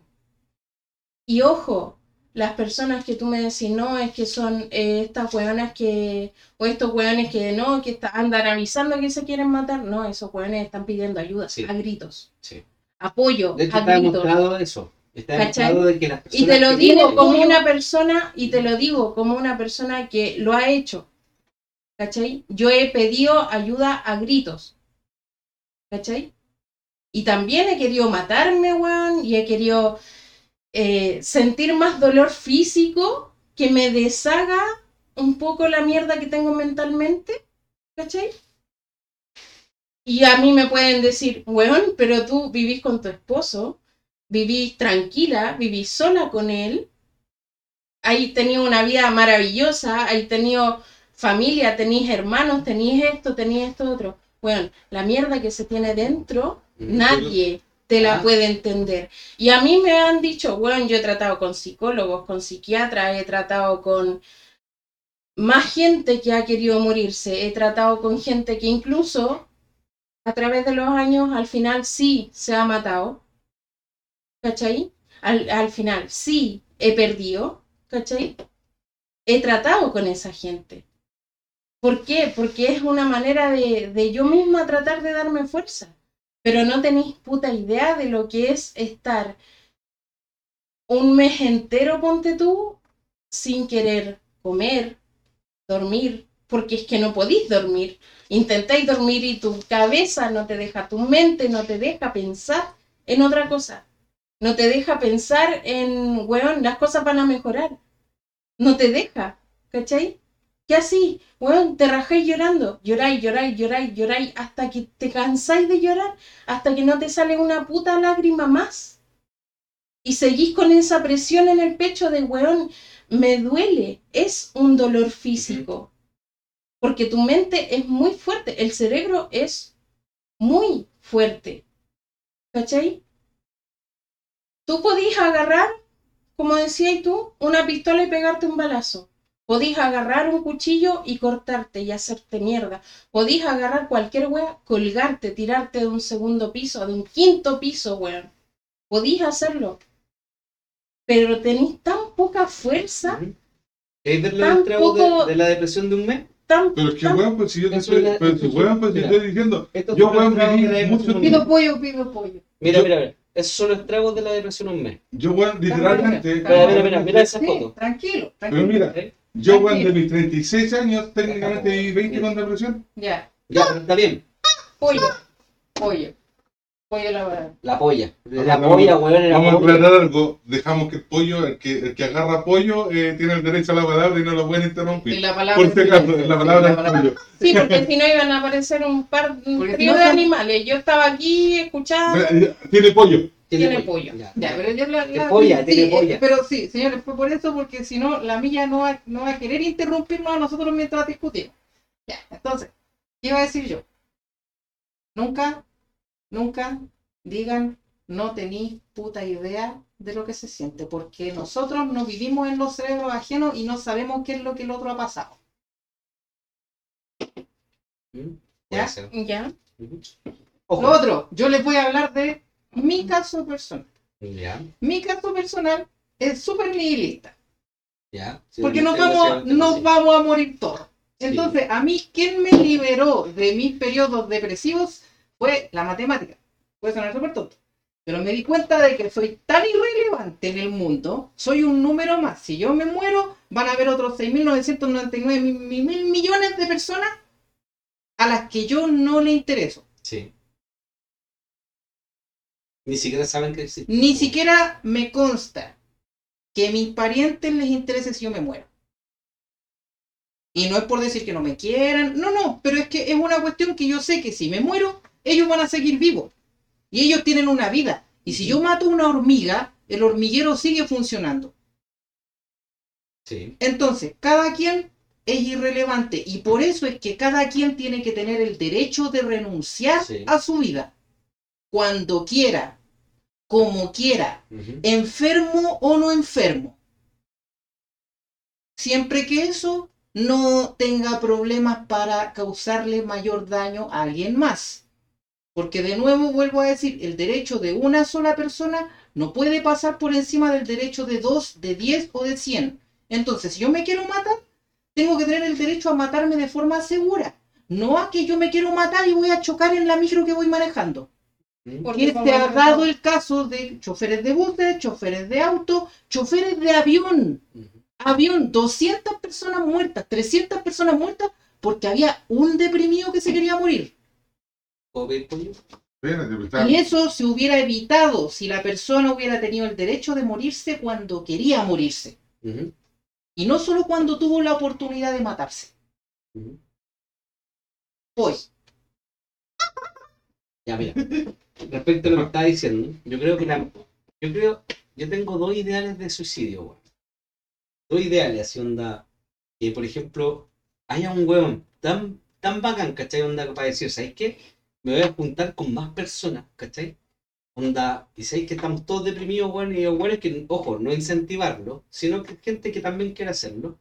Y ojo, las personas que tú me decís, no, es que son eh, estas weonas que, o estos weones que no, que está- andan avisando que se quieren matar, no, esos weones están pidiendo ayuda, Sí. a gritos, Sí. apoyo, De hecho, a está gritos. demostrado eso. Está demostrado de que las Y personas te lo digo como una persona, y te lo digo como una persona que lo ha hecho. ¿Cachai? Yo he pedido ayuda a gritos. ¿Cachai? Y también he querido matarme, weón, y he querido eh, sentir más dolor físico que me deshaga un poco la mierda que tengo mentalmente. ¿Cachai? Y a mí me pueden decir, weón, pero tú vivís con tu esposo, vivís tranquila, vivís sola con él, ahí tenías una vida maravillosa, ahí tenido familia, tenéis hermanos, tenéis esto, tenéis esto otro. Bueno, la mierda que se tiene dentro, Mm. nadie te la Ah. puede entender. Y a mí me han dicho, bueno, yo he tratado con psicólogos, con psiquiatras, he tratado con más gente que ha querido morirse, he tratado con gente que incluso a través de los años al final sí se ha matado. ¿Cachai? Al, al final sí he perdido. ¿Cachai? He tratado con esa gente. ¿Por qué? Porque es una manera de, de yo misma tratar de darme fuerza. Pero no tenéis puta idea de lo que es estar un mes entero, ponte tú, sin querer comer, dormir, porque es que no podéis dormir. Intentáis dormir y tu cabeza no te deja, tu mente no te deja pensar en otra cosa. No te deja pensar en, weón, las cosas van a mejorar. No te deja, ¿cachai? ¿Qué así? Weón, te rajáis llorando. Lloráis, lloráis, lloráis, lloráis, hasta que te cansáis de llorar, hasta que no te sale una puta lágrima más. Y seguís con esa presión en el pecho de, weón, me duele. Es un dolor físico. Porque tu mente es muy fuerte, el cerebro es muy fuerte. ¿Cachai? Tú podís agarrar, como decías tú, una pistola y pegarte un balazo. Podís agarrar un cuchillo y cortarte y hacerte mierda. Podís agarrar cualquier wea, colgarte, tirarte de un segundo piso, de un quinto piso, weón. Podís hacerlo. Pero tenéis tan poca fuerza. ¿Queréis ver los poco- de, de la depresión de un mes? tan, Pero es que, tan- weón, pues si yo te estoy, es la- pero si, eso- weón, pues mira. estoy diciendo, yo, weón, viví mucho. Pido pollo, pido pollo. Mira, Yo- mira, mira. Esos son los estragos de la depresión un mes. yo, weón, literalmente, Mira, mira, mira, mira esa Sí, foto. tranquilo, pero tranquilo. mira, ¿eh? Yo, weón, de mis 36 años, técnicamente viví 20 Mira. con depresión. Ya, Ya, pero está bien. pollo, pollo, pollo. La polla. La Vamos, polla, weón, era Vamos a polla. aclarar algo, dejamos que el pollo, el que, el que agarra pollo, eh, tiene el derecho a la palabra y no lo pueden Y interrumpir. la palabra Por si acaso, la sí, palabra es palabra- pollo. Sí, porque si no iban a aparecer un par, un Porque si trío no de son- animales. Yo estaba aquí escuchando. Eh, Tiene pollo. Tiene pollo. Ya. Ya, pero yo la, Tiene la- polla, sí, tiene polla. pero sí, señores, fue por eso, porque si no, la milla no va, no va a querer interrumpirnos a nosotros mientras discutimos. Ya, entonces, ¿qué iba a decir yo? Nunca, nunca digan no tenéis puta idea de lo que se siente, porque nosotros no vivimos en los cerebros ajenos y no sabemos qué es lo que el otro ha pasado. ¿Mm? ¿Ya? Ya. Lo Ojo. otro, yo les voy a hablar de mi caso personal. Mi caso personal es súper nihilista. Sí, Porque nos vamos, sí, nos vamos a morir todos. Sí. Entonces, a mí, ¿quién me liberó de mis periodos depresivos? Fue la matemática. Puede sonar súper tonto. Pero me di cuenta de que soy tan irrelevante en el mundo, soy un número más. Si yo me muero, van a haber otros 6.999 mil, mil- mil millones de personas a las que yo no le intereso. Sí. Ni siquiera saben que existe. Ni siquiera me consta que a mis parientes les interese si yo me muero. Y no es por decir que no me quieran, no, no, pero es que es una cuestión que yo sé que si me muero, ellos van a seguir vivos. Y ellos tienen una vida. Y si yo mato una hormiga, el hormiguero sigue funcionando. Sí. Entonces, cada quien es irrelevante y por eso es que cada quien tiene que tener el derecho de renunciar Sí. a su vida. Cuando quiera, como quiera, enfermo o no enfermo. Siempre que eso no tenga problemas para causarle mayor daño a alguien más. Porque de nuevo vuelvo a decir, el derecho de una sola persona no puede pasar por encima del derecho de dos, de diez o de cien. Entonces, si yo me quiero matar, tengo que tener el derecho a matarme de forma segura. No a que yo me quiero matar y voy a chocar en la micro que voy manejando. Porque se ha dado el caso de choferes de buses, choferes de auto, choferes de avión. Avión, 200 personas muertas, 300 personas muertas porque había un deprimido que se quería morir. Y eso se hubiera evitado si la persona hubiera tenido el derecho de morirse cuando quería morirse. Y no solo cuando tuvo la oportunidad de matarse. Hoy. Ya, mira. Respecto a lo que estaba diciendo, yo creo que la, yo creo, yo tengo dos ideales de suicidio, weón. Dos ideales, así onda, que por ejemplo, haya un weón tan, tan bacán, ¿cachai? Onda para decir, ¿sabes qué? Me voy a juntar con más personas, ¿cachai? Onda, y sabéis que estamos todos deprimidos, weón, y los weones que, ojo, no incentivarlo, sino que gente que también quiere hacerlo,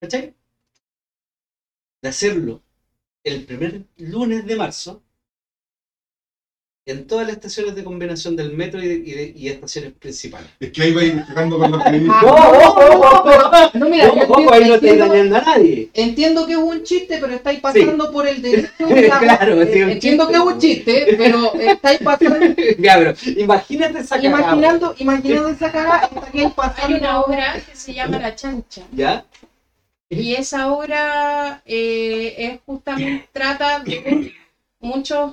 ¿cachai? De hacerlo el primer lunes de marzo en todas las estaciones de combinación del metro y, de- y de- y estaciones principales. Es que ahí va a ir llegando con los ministros. ¡No, ojo! No, mira, ahí no estáis entiendo, dañando a nadie. entiendo que es un chiste, pero estáis pasando por el derecho. de la- Claro, eh, sí, entiendo chiste. que es un chiste, pero estáis pasando, Ya, pero imagínate esa cagada, imaginando, imaginando esa cara, estáis Hay una pasando. obra que se llama La Chancha. ¿Ya? Y esa obra eh, es justamente trata de muchos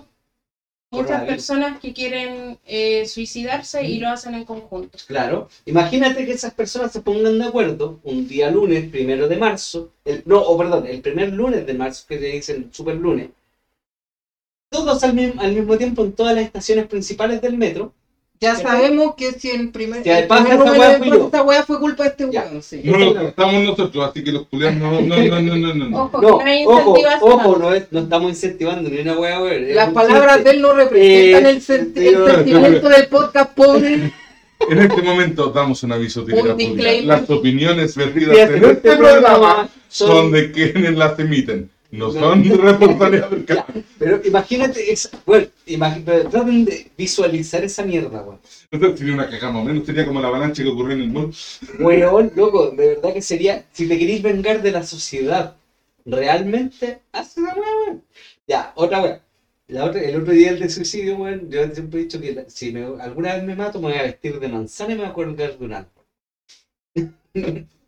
muchas personas que quieren eh, suicidarse y lo hacen en conjunto. Claro. Imagínate que esas personas se pongan de acuerdo un día lunes, primero de marzo, el, no, o perdón, el primer lunes de marzo, que le dicen super lunes, todos al, al mismo tiempo en todas las estaciones principales del metro. Ya sabemos que si el primer, Si el pasa primer número weá esta weá fue culpa de este weón, sí. No lo estamos nosotros, así que los culiados no, no, no, no, no, no, no. Ojo, No, que no hay ojo, incentivación. ojo, no, es- no estamos incentivando ni una wea, weón. Las palabras de él no representan el, sentimiento del podcast pobre. En este momento damos un aviso de. Las opiniones vertidas en este este programa son de quienes las emiten. No son Ya, canal. pero imagínate, esa, bueno, pero traten de visualizar esa mierda, weón. Entonces sería una cagada más o menos, sería como la avalancha que ocurrió en el mall. Weón, loco, de verdad que sería, si te queréis vengar de la sociedad, realmente, haz una weón. Ya, otra. La otra, el otro día el de suicidio, weón, yo siempre he dicho que la- si me- alguna vez me mato, me voy a vestir de manzana y me voy a colgar de un árbol.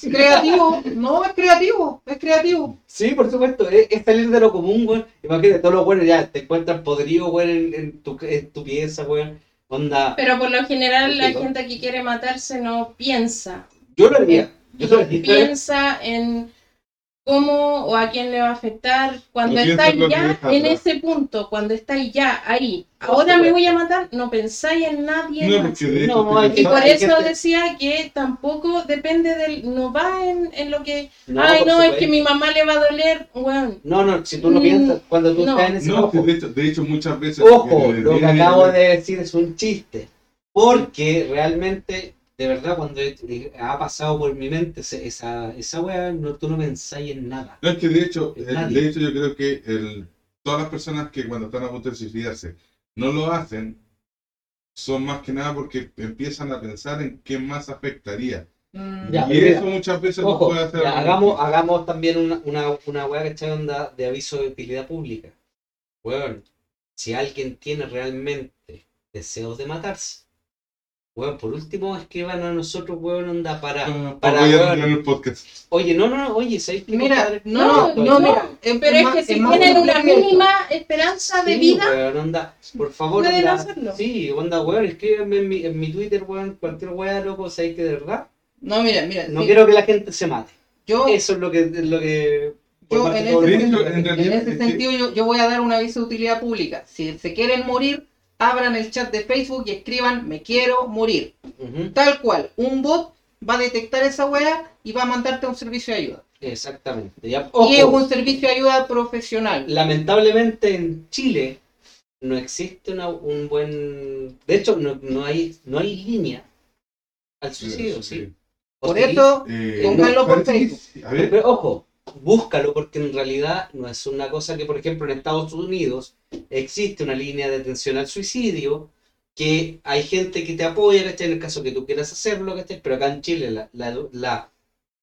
Creativo, no es creativo, es creativo. Sí, por supuesto, es, es salir de lo común, weón. Imagínate, todos los weones ya te encuentran podrido, weón, en, en tu, en tu pieza, weón. Onda, Pero por lo general la gente que quiere matarse no piensa. yo lo haría. Yo lo haría. Piensa en cómo o a quién le va a afectar. Cuando No estáis ya en ese punto, cuando estáis ya ahí, Por ahora me supuesto. voy a matar, no pensáis en nadie no, más. porque No, Y por eso decía que tampoco depende del. No va en, en lo que. No, Ay, no, es que mi mamá le va a doler. Bueno, No, no, si tú lo Mm, piensas, cuando tú no. estás en ese No, ojo, de hecho, de hecho muchas veces... ojo, lo que acabo de decir es un chiste. Porque realmente, de verdad, cuando eh, ha pasado por mi mente esa, esa weá, no, tú no pensáis en nada. No, es que de hecho, eh, de hecho yo creo que el, todas las personas que cuando están a punto de suicidarse no lo hacen son más que nada porque empiezan a pensar en qué más afectaría. Mm, Ya, y mira, eso muchas veces no Ojo, puede hacer. ya, hagamos, hagamos también una, una, una weá que está onda de aviso de utilidad pública. Weón, si alguien tiene realmente deseos de matarse, weón, por último escriban a nosotros, weón, onda para. Para, voy a weón. tener el podcast. Oye, no, no, no, oye, ¿sabéis qué, Mira, compadre? no, no, no, mira. es- pero es más- que si más tienen una que mínima esperanza de Sí, vida, weón, onda, por favor, pueden onda, hacerlo. Sí, onda, weón, escríbanme en mi, en mi Twitter, weón, cualquier weá, loco, sabéis que de verdad. No, mira, mira. No sí, quiero que la gente se mate. yo, Eso es lo que. es lo que por yo en que todo ese, De lo- hecho, sentido, en realidad en es ese que- sentido yo, yo voy a dar un aviso de utilidad pública. Si se quieren morir, abran el chat de Facebook y escriban me quiero morir. Tal cual, un bot va a detectar esa weá y va a mandarte un servicio de ayuda. Exactamente. Ya, Y es un servicio de ayuda profesional. lamentablemente en Chile no existe una- un buen. De hecho, no, no hay no hay línea al suicidio, ¿sí? O Por eso, Eh, Pónganlo por que Facebook. sí. A ver, Pero ojo, búscalo porque en realidad no es una cosa que, por ejemplo, en Estados Unidos existe una línea de atención al suicidio que hay gente que te apoya, ¿cachai? En el caso que tú quieras hacerlo, ¿cachai? Pero acá en Chile la, la, la,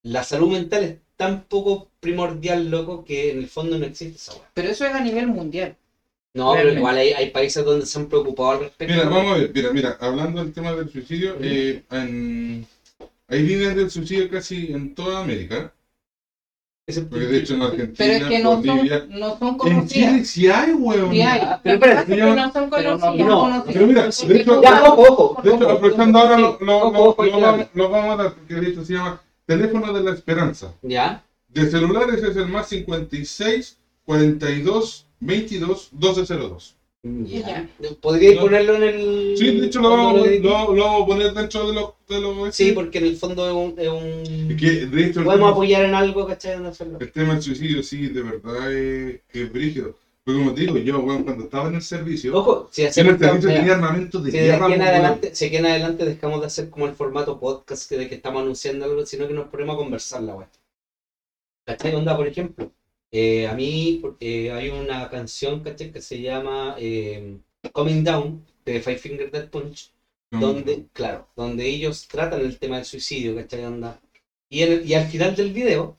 la salud mental es tan poco primordial, loco, que en el fondo no existe esa weá. pero eso es a nivel mundial. No, pero igual hay, hay países donde se han preocupado al respecto. Mira, vamos a ver, mira, mira, hablando del tema del suicidio, eh, en- hay líneas del suicidio casi en toda América, de hecho en Argentina, Pero es que no Bolivia, son, no son en conocidas. Chile sí hay, weón. Sí hay. Ah, pero señor. que no son Pero no- conocidas. no, conocidas. Pero mira, de hecho, Ya, ojo, ojo. de hecho, ojo, aprovechando ahora lo, ojo, vamos, lo vamos a dar, porque de hecho se llama Teléfono de la Esperanza. Ya, De celulares es el más 56 42 22 1202. Ya. ¿Podría No. ponerlo en el. Sí, de hecho lo vamos, lo lo, lo vamos a poner dentro de los... De los Sí, porque en el fondo es un. Es un... Es que, de hecho, el Podemos tema- apoyar en algo, ¿cachai? No hacerlo. El tema del suicidio, sí, de verdad es, es brígido. Pero como te digo, yo, weón, cuando estaba en el servicio, Ojo, si en hacemos. el servicio tenía armamento de Si de aquí en adelante, si aquí en adelante dejamos de hacer como el formato podcast que, de que estamos anunciando algo, sino que nos ponemos a conversar la web. ¿Cachai? Onda, por ejemplo, eh, a mí eh, hay una canción, ¿cachai? Que se llama eh, Coming Down, de Five Finger Death Punch, No, donde, claro, donde ellos tratan el tema del suicidio, ¿cachai? Onda. Y, en- y al final del video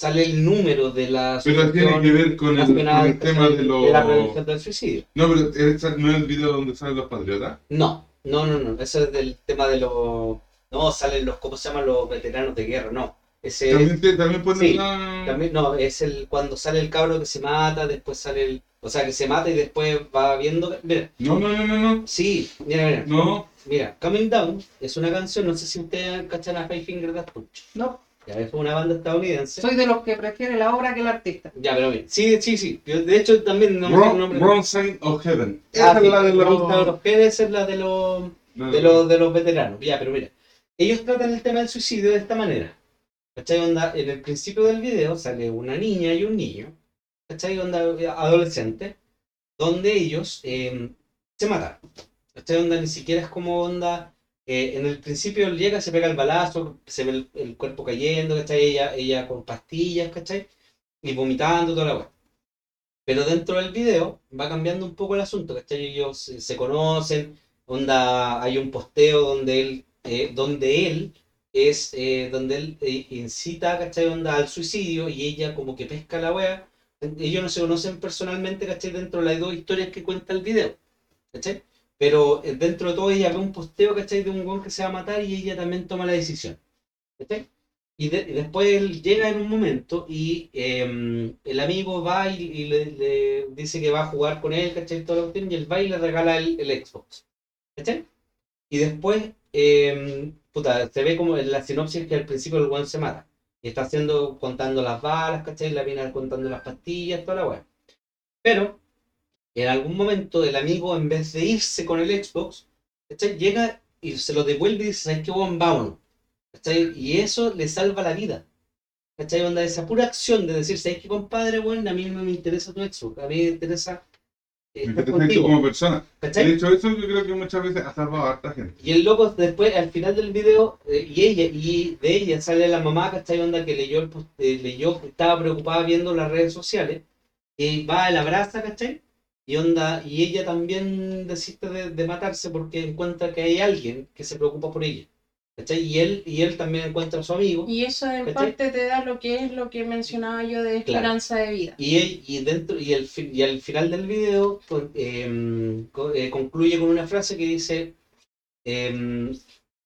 sale el número de la Pero tiene que ver con el, con Nacional, el tema de de la prevención del suicidio. No, pero esa no es el video donde salen los patriotas. No, no, no, no. Eso es del tema de los. No, salen los. ¿Cómo se llaman los veteranos de guerra? No. Ese También, te- también ponen sí, la... también, no, es el cuando sale el cabro que se mata, después sale el. O sea, que se mata y después va viendo. Mira, No, no, no, no, no. sí, mira, mira. No. Mira, Coming Down es una canción, no sé si ustedes cachan a Five Finger Death Punch. No, Ya, es una banda estadounidense. soy de los que prefiere la obra que el artista. Ya, pero mira. Sí, sí, sí. Yo, de hecho, también no Wrong, nombre. Wrong Sign of Heaven. Ah, Esa sí, es la de Wrong Side los... of Heaven, esa es la de los. de los, de los veteranos. Ya, pero mira, ellos tratan el tema del suicidio de esta manera. ¿Cachai? Onda, en el principio del video sale una niña y un niño, ¿cachai? Onda adolescente, donde ellos eh, se matan. ¿Cachai? Onda, ni siquiera es como onda. eh, en el principio él llega, se pega el balazo, se ve el, el cuerpo cayendo, ¿cachai? Ella, ella con pastillas, ¿cachai? Y vomitando, toda la weá. Pero dentro del video va cambiando un poco el asunto, ¿cachai? Ellos se, se conocen, onda, hay un posteo donde él, eh, donde él es, eh, donde él eh, incita, ¿cachai? Onda al suicidio y ella como que pesca la wea. Ellos no se conocen personalmente, ¿cachai? Dentro de las dos historias que cuenta el video, ¿cachai? Pero eh, dentro de todo ella ve un posteo, ¿cachai? De un weón que se va a matar y ella también toma la decisión, ¿cachai? Y, de- y después él llega en un momento y eh, el amigo va y, y le, le dice que va a jugar con él, ¿cachai? Toda la cuestión, y él va y le regala el, el Xbox, ¿cachai? Y después, eh, puta, se ve como en la sinopsis que al principio el weón se mata. Y está haciendo, contando las balas, ¿cachai? La viene contando las pastillas, toda la weá. Pero, en algún momento, el amigo, en vez de irse con el Xbox, ¿cachai? Llega y se lo devuelve y dice, ¿sabes qué, weón? Vámonos. ¿Cachai? Y eso le salva la vida. ¿Cachai? Onda, esa pura acción de decir, ¿sabes qué, compadre, weón? A mí no me interesa tu Xbox, a mí me interesa Me estar interesa esto contigo. como persona. ¿Cachai? De hecho, eso yo creo que muchas veces ha salvado a harta gente. Y el loco después, al final del video, eh, y ella, y de ella sale la mamá, ¿cachai? Onda que leyó, el, eh, leyó, que estaba preocupada viendo las redes sociales, y va, la abraza, ¿cachai? Y onda, y ella también desiste de, de matarse porque encuentra que hay alguien que se preocupa por ella. ¿Cachai? Y él, y él también encuentra a su amigo. Y eso en ¿Cachai? parte te da lo que es lo que mencionaba yo de Claro. esperanza de vida. Y, él- y dentro y, el, y al final del video con- em, eh, concluye con una frase que dice em,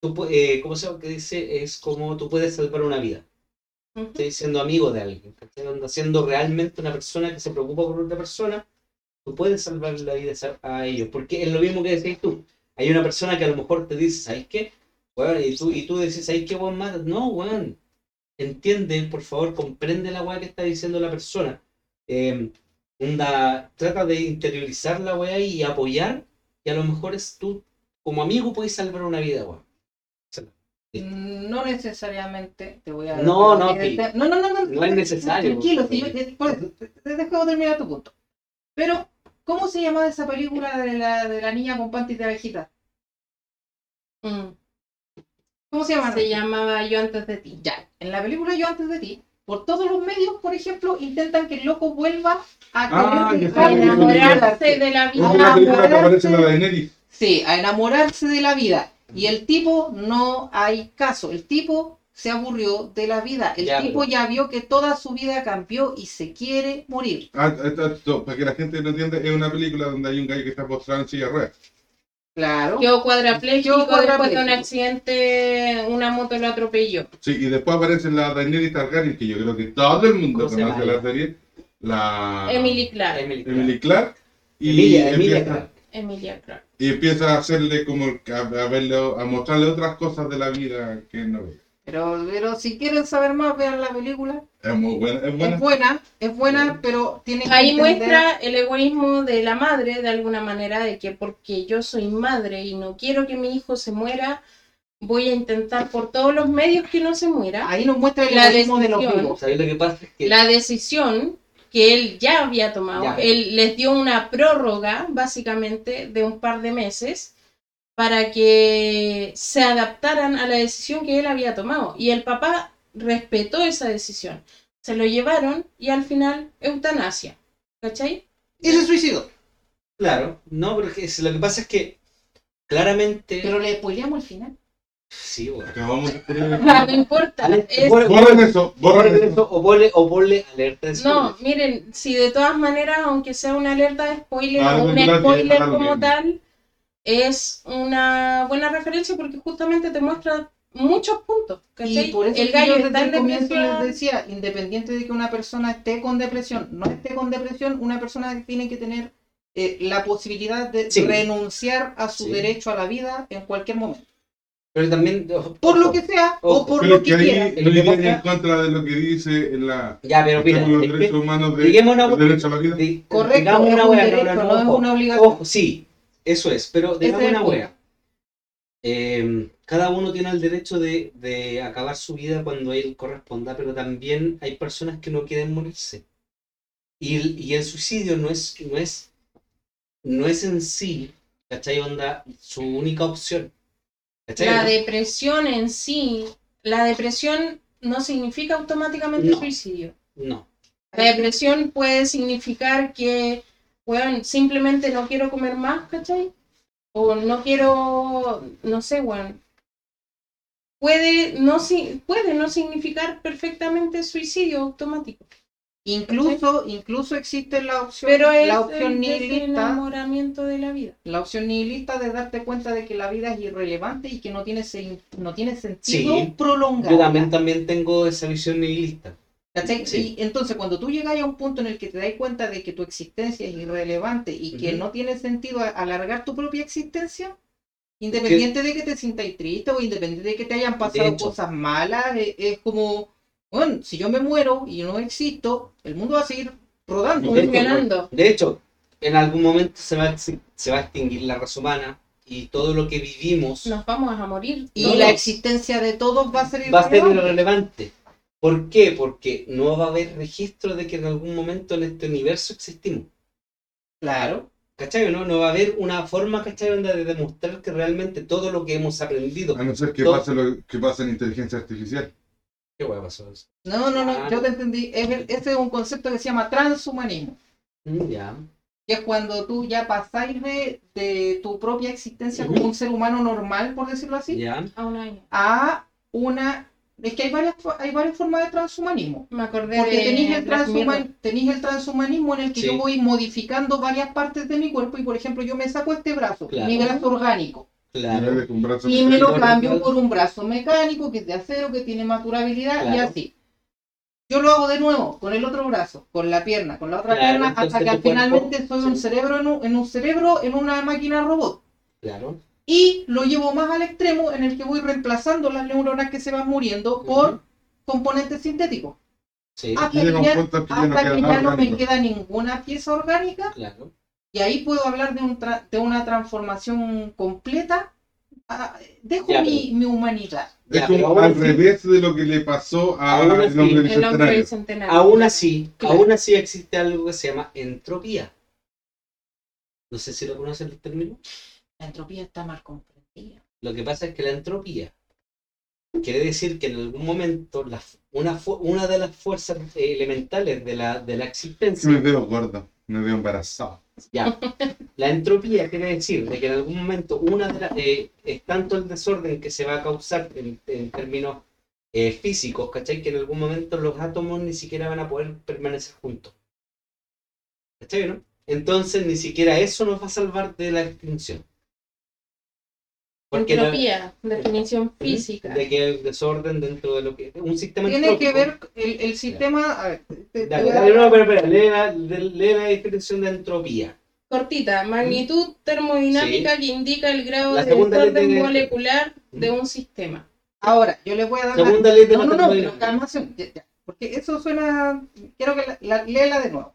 tú eh, ¿cómo se llama? que dice es como tú puedes salvar una vida Ujú. estoy siendo amigo de alguien ¿cachai? Siendo realmente una persona que se preocupa por otra persona tú puedes salvar la vida a a ellos porque es lo mismo que decís tú hay una persona que a lo mejor te dice ¿sabes qué? Weón, y tú, y tú decís ¿sabes qué weón mata? no weón entiende, por favor, comprende la weá que está diciendo la persona. Eh, onda, trata de interiorizar la weá y apoyar, y a lo mejor es tú, como amigo, puedes salvar una vida, weón. No necesariamente te voy a No, no, Este- no, no, no, no, No es necesario, Tranquilo, por si yo, te- te dejo terminar tu punto. Pero, ¿cómo se llama esa película de la, de la niña con panty de abejita? ¿Cómo se llama? Se llamaba Yo antes de ti. Ya, en la película Yo antes de ti, por todos los medios, por ejemplo, intentan que el loco vuelva a Ah, sé, Enamorarse de la vida. una película que enamorarse. aparece en la. Sí, a enamorarse de la vida. Y el tipo no hay caso. El tipo se aburrió de la vida. El Ya, tipo pero- ya vio que toda su vida cambió y se quiere morir. Ah, esto- esto, para que la gente lo entienda, es una película donde hay un gallo que está postrado en silla de ruedas. Claro. Quedó cuadrapléjico después de un accidente, una moto lo atropelló. Sí, y después aparece la Daenerys Targaryen, que yo creo que todo el mundo ¿Cómo se conoce la serie. La Emily Clark. Emily, Emily Clark. Y, Emilia, Emilia empieza, Clark. Emilia Clark. y empieza a hacerle como, a, verle, a mostrarle otras cosas de la vida que no ve. Pero, pero si quieren saber más, vean la película. Es muy buena. Es buena. Es buena, es buena, pero tiene que Ahí entender- muestra el egoísmo de la madre de alguna manera, de que porque yo soy madre y no quiero que mi hijo se muera, voy a intentar por todos los medios que no se muera. Ahí nos muestra el La egoísmo de los vivos. ¿Sabes lo que pasa? Es que La decisión que él ya había tomado, Ya. él les dio una prórroga básicamente de un par de meses para que se adaptaran a la decisión que él había tomado. Y el papá respetó esa decisión. Se lo llevaron y al final eutanasia. ¿Cachai? Y se suicidó. Claro, no, porque es- lo que pasa es que claramente. Pero le spoileamos el final. Sí, bueno. Acabamos de poner- No importa. Es- Borren eso, borren eso. eso, o ponle, o ponle alerta de No, spoiler. miren, si de todas maneras, aunque sea una alerta de spoiler Ah, o un spoiler como bien. tal, es una buena referencia porque justamente te muestra muchos puntos. ¿cachai? Y por eso el gallo yo está desde en el comienzo les decía, independiente de que una persona esté con depresión, no esté con depresión, una persona tiene que tener eh, la posibilidad de Sí. renunciar a su Sí. derecho a la vida en cualquier momento. Pero también. Por lo que sea o por lo que que quiera. que pasa- en contra de lo que dice en la. Ya, pero mira. los es que- derechos humanos de, Digamos una derecho a la vida. Correcto, digamos es una un wea, derecho, no, no, no es una obligación. Ojo, sí, eso es, pero el una wea. Eh, cada uno tiene el derecho de, de acabar su vida cuando él corresponda, pero también hay personas que no quieren morirse. Y el, y el suicidio no es, no es, no es en sí, ¿cachai? Onda, su única opción. ¿Cachai? La depresión en sí, la depresión no significa automáticamente No. suicidio. No. La depresión puede significar que, weón, simplemente no quiero comer más, ¿cachai? O no quiero, no sé, weón. Puede no, si- puede no significar perfectamente suicidio automático. Incluso, incluso existe la opción, Pero es la el opción nihilista, enamoramiento de la vida. la opción nihilista de darte cuenta de que la vida es irrelevante y que no tiene, no tiene sentido Sí, prolongar. Yo también, también tengo esa visión nihilista. ¿Cachai? Sí. Y entonces cuando tú llegas a un punto en el que te das cuenta de que tu existencia es irrelevante y que no tiene sentido alargar tu propia existencia, independiente de que te sintáis triste o independiente de que te hayan pasado cosas malas, e- es, como, bueno, si yo me muero y no existo, el mundo va a seguir rodando. De- Funcionando. De hecho, en algún momento se va, se va a extinguir la raza humana y todo lo que vivimos Nos vamos a morir. Y todos. la existencia de todos va a ser va a ser irrelevante. ¿Por qué? Porque no va a haber registro de que en algún momento en este universo existimos. Claro. ¿Cachai? o ¿No? no va a haber una forma, ¿cachai? de demostrar que realmente todo lo que hemos aprendido. A no ser que Todo- pase lo que pasa en inteligencia artificial. ¿Qué hueá pasó eso? No, no, no, Ah, yo te entendí. Es el- ese es un concepto que se llama transhumanismo. Mm, Ya. que es cuando tú ya pasáis de, de tu propia existencia como un ser humano normal, por decirlo así, Ya. A un año. a una... Es que hay varias, hay varias formas de transhumanismo. Me acordé Porque de tenéis el, transhuman- transhumanismo en el que Sí. yo voy modificando varias partes de mi cuerpo y, por ejemplo, yo me saco este brazo, Claro. mi brazo orgánico, Claro. y me lo cambio por un brazo mecánico que es de acero, que tiene más durabilidad y Claro. así. Yo lo hago de nuevo con el otro brazo, con la pierna, con la otra Claro, pierna, hasta que cuerpo- finalmente soy un cerebro en un, en un cerebro en una máquina robot. Claro. Y lo llevo más al extremo en el que voy reemplazando las neuronas que se van muriendo por componentes sintéticos. Sí. Hasta que ya, punto que ya no hasta que ya no me queda ninguna pieza orgánica Claro. y ahí puedo hablar de, un tra- de una transformación completa. Ah, Dejo Ya, mi, mi humanidad. Es como al revés de lo que le pasó a Aún el así, hombre El hombre bicentenario. bicentenario. Aún así, Claro. aún así existe algo que se llama entropía. No sé si lo conocen el término. La entropía está mal comprendida. Lo que pasa es que la entropía quiere decir que en algún momento la una, de las fuerzas eh, elementales de la, de la Me existencia, veo gordo, me veo embarazado. ya, la entropía quiere decir de que en algún momento una de las, eh, es tanto el desorden que se va a causar en, en términos eh, físicos, ¿cachai? Que en algún momento los átomos ni siquiera van a poder permanecer juntos. ¿Cachai, no? Entonces ni siquiera eso nos va a salvar de la extinción. Porque la- Entropía, definición física. de que hay desorden dentro de lo que un sistema Tiene que ver el, el sistema. a ver, te- te Dale, voy a- dale, no, pero lee la, lee la definición de entropía. Cortita, magnitud termodinámica que indica el grado La de desorden de- molecular de un sistema. Ahora, yo les voy a dar la- Segunda ley de No, la no, no, pero ya, ya, porque eso suena... Quiero que la, la- léela de nuevo.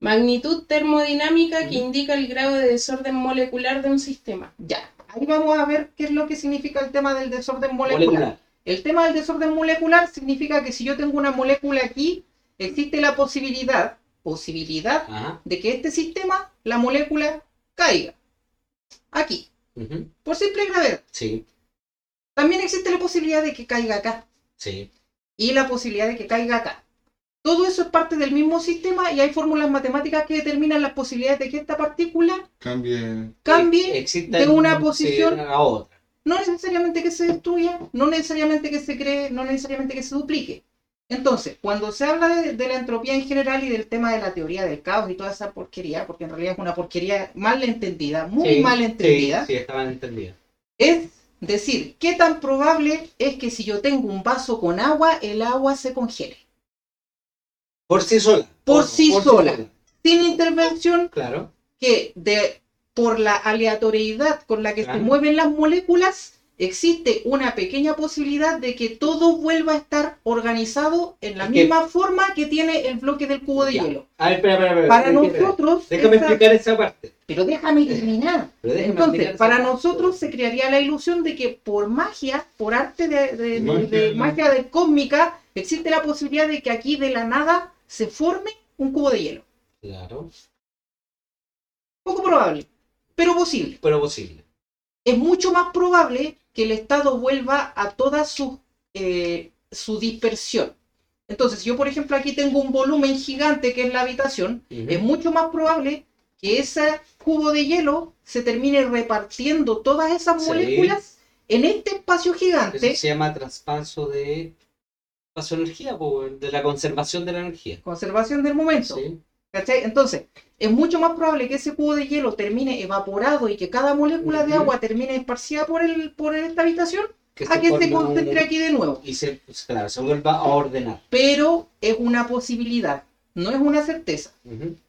Magnitud termodinámica que indica el grado de desorden molecular de un sistema. Ya, ahí vamos a ver qué es lo que significa el tema del desorden molecular. Molecular. El tema del desorden molecular significa que si yo tengo una molécula aquí, existe la posibilidad, posibilidad Ajá. de que este sistema, la molécula, caiga. Aquí, por simple gravedad. Sí, También existe la posibilidad de que caiga acá sí. y la posibilidad de que caiga acá. Todo eso es parte del mismo sistema y hay fórmulas matemáticas que determinan las posibilidades de que esta partícula Cambie. cambie Existe de una posición a otra. no necesariamente que se destruya, no necesariamente que se cree, no necesariamente que se duplique. Entonces, cuando se habla de, de la entropía en general y del tema de la teoría del caos y toda esa porquería, porque en realidad es una porquería mal entendida, muy Sí, mal entendida, Sí, sí, estaban entendidas. es decir, ¿qué tan probable es que si yo tengo un vaso con agua, el agua se congele? Por sí sola. Por sí sola. Sin intervención Claro. que de, por la aleatoriedad con la que Claro. se mueven las moléculas, existe una pequeña posibilidad de que todo vuelva a estar organizado en la Es que- misma forma que tiene el bloque del cubo de Ya. hielo. A ver, espera, espera, espera. Para espera. nosotros, Déjame esa- explicar esa parte. pero déjame terminar. Pero déjame Entonces, para parte. nosotros se crearía la ilusión de que por magia, por arte de, de- de- Magia, de ¿no? magia de cósmica, existe la posibilidad de que aquí de la nada se forme un cubo de hielo. Claro. Poco probable, pero posible. Pero posible. es mucho más probable que el Estado vuelva a toda su, eh, su dispersión. Entonces, yo por ejemplo aquí tengo un volumen gigante que es la habitación, es mucho más probable que ese cubo de hielo se termine repartiendo todas esas Sí. moléculas en este espacio Eso gigante, se llama traspaso de. De energía, po, de la conservación de la energía. conservación del momento. Sí. ¿cachai? Entonces, es mucho más probable que ese cubo de hielo termine evaporado y que cada molécula de agua termine esparcida por, el, por esta habitación Que a que se concentre un- aquí de nuevo. Y se, pues, claro, se vuelva a ordenar. pero es una posibilidad, no es una certeza.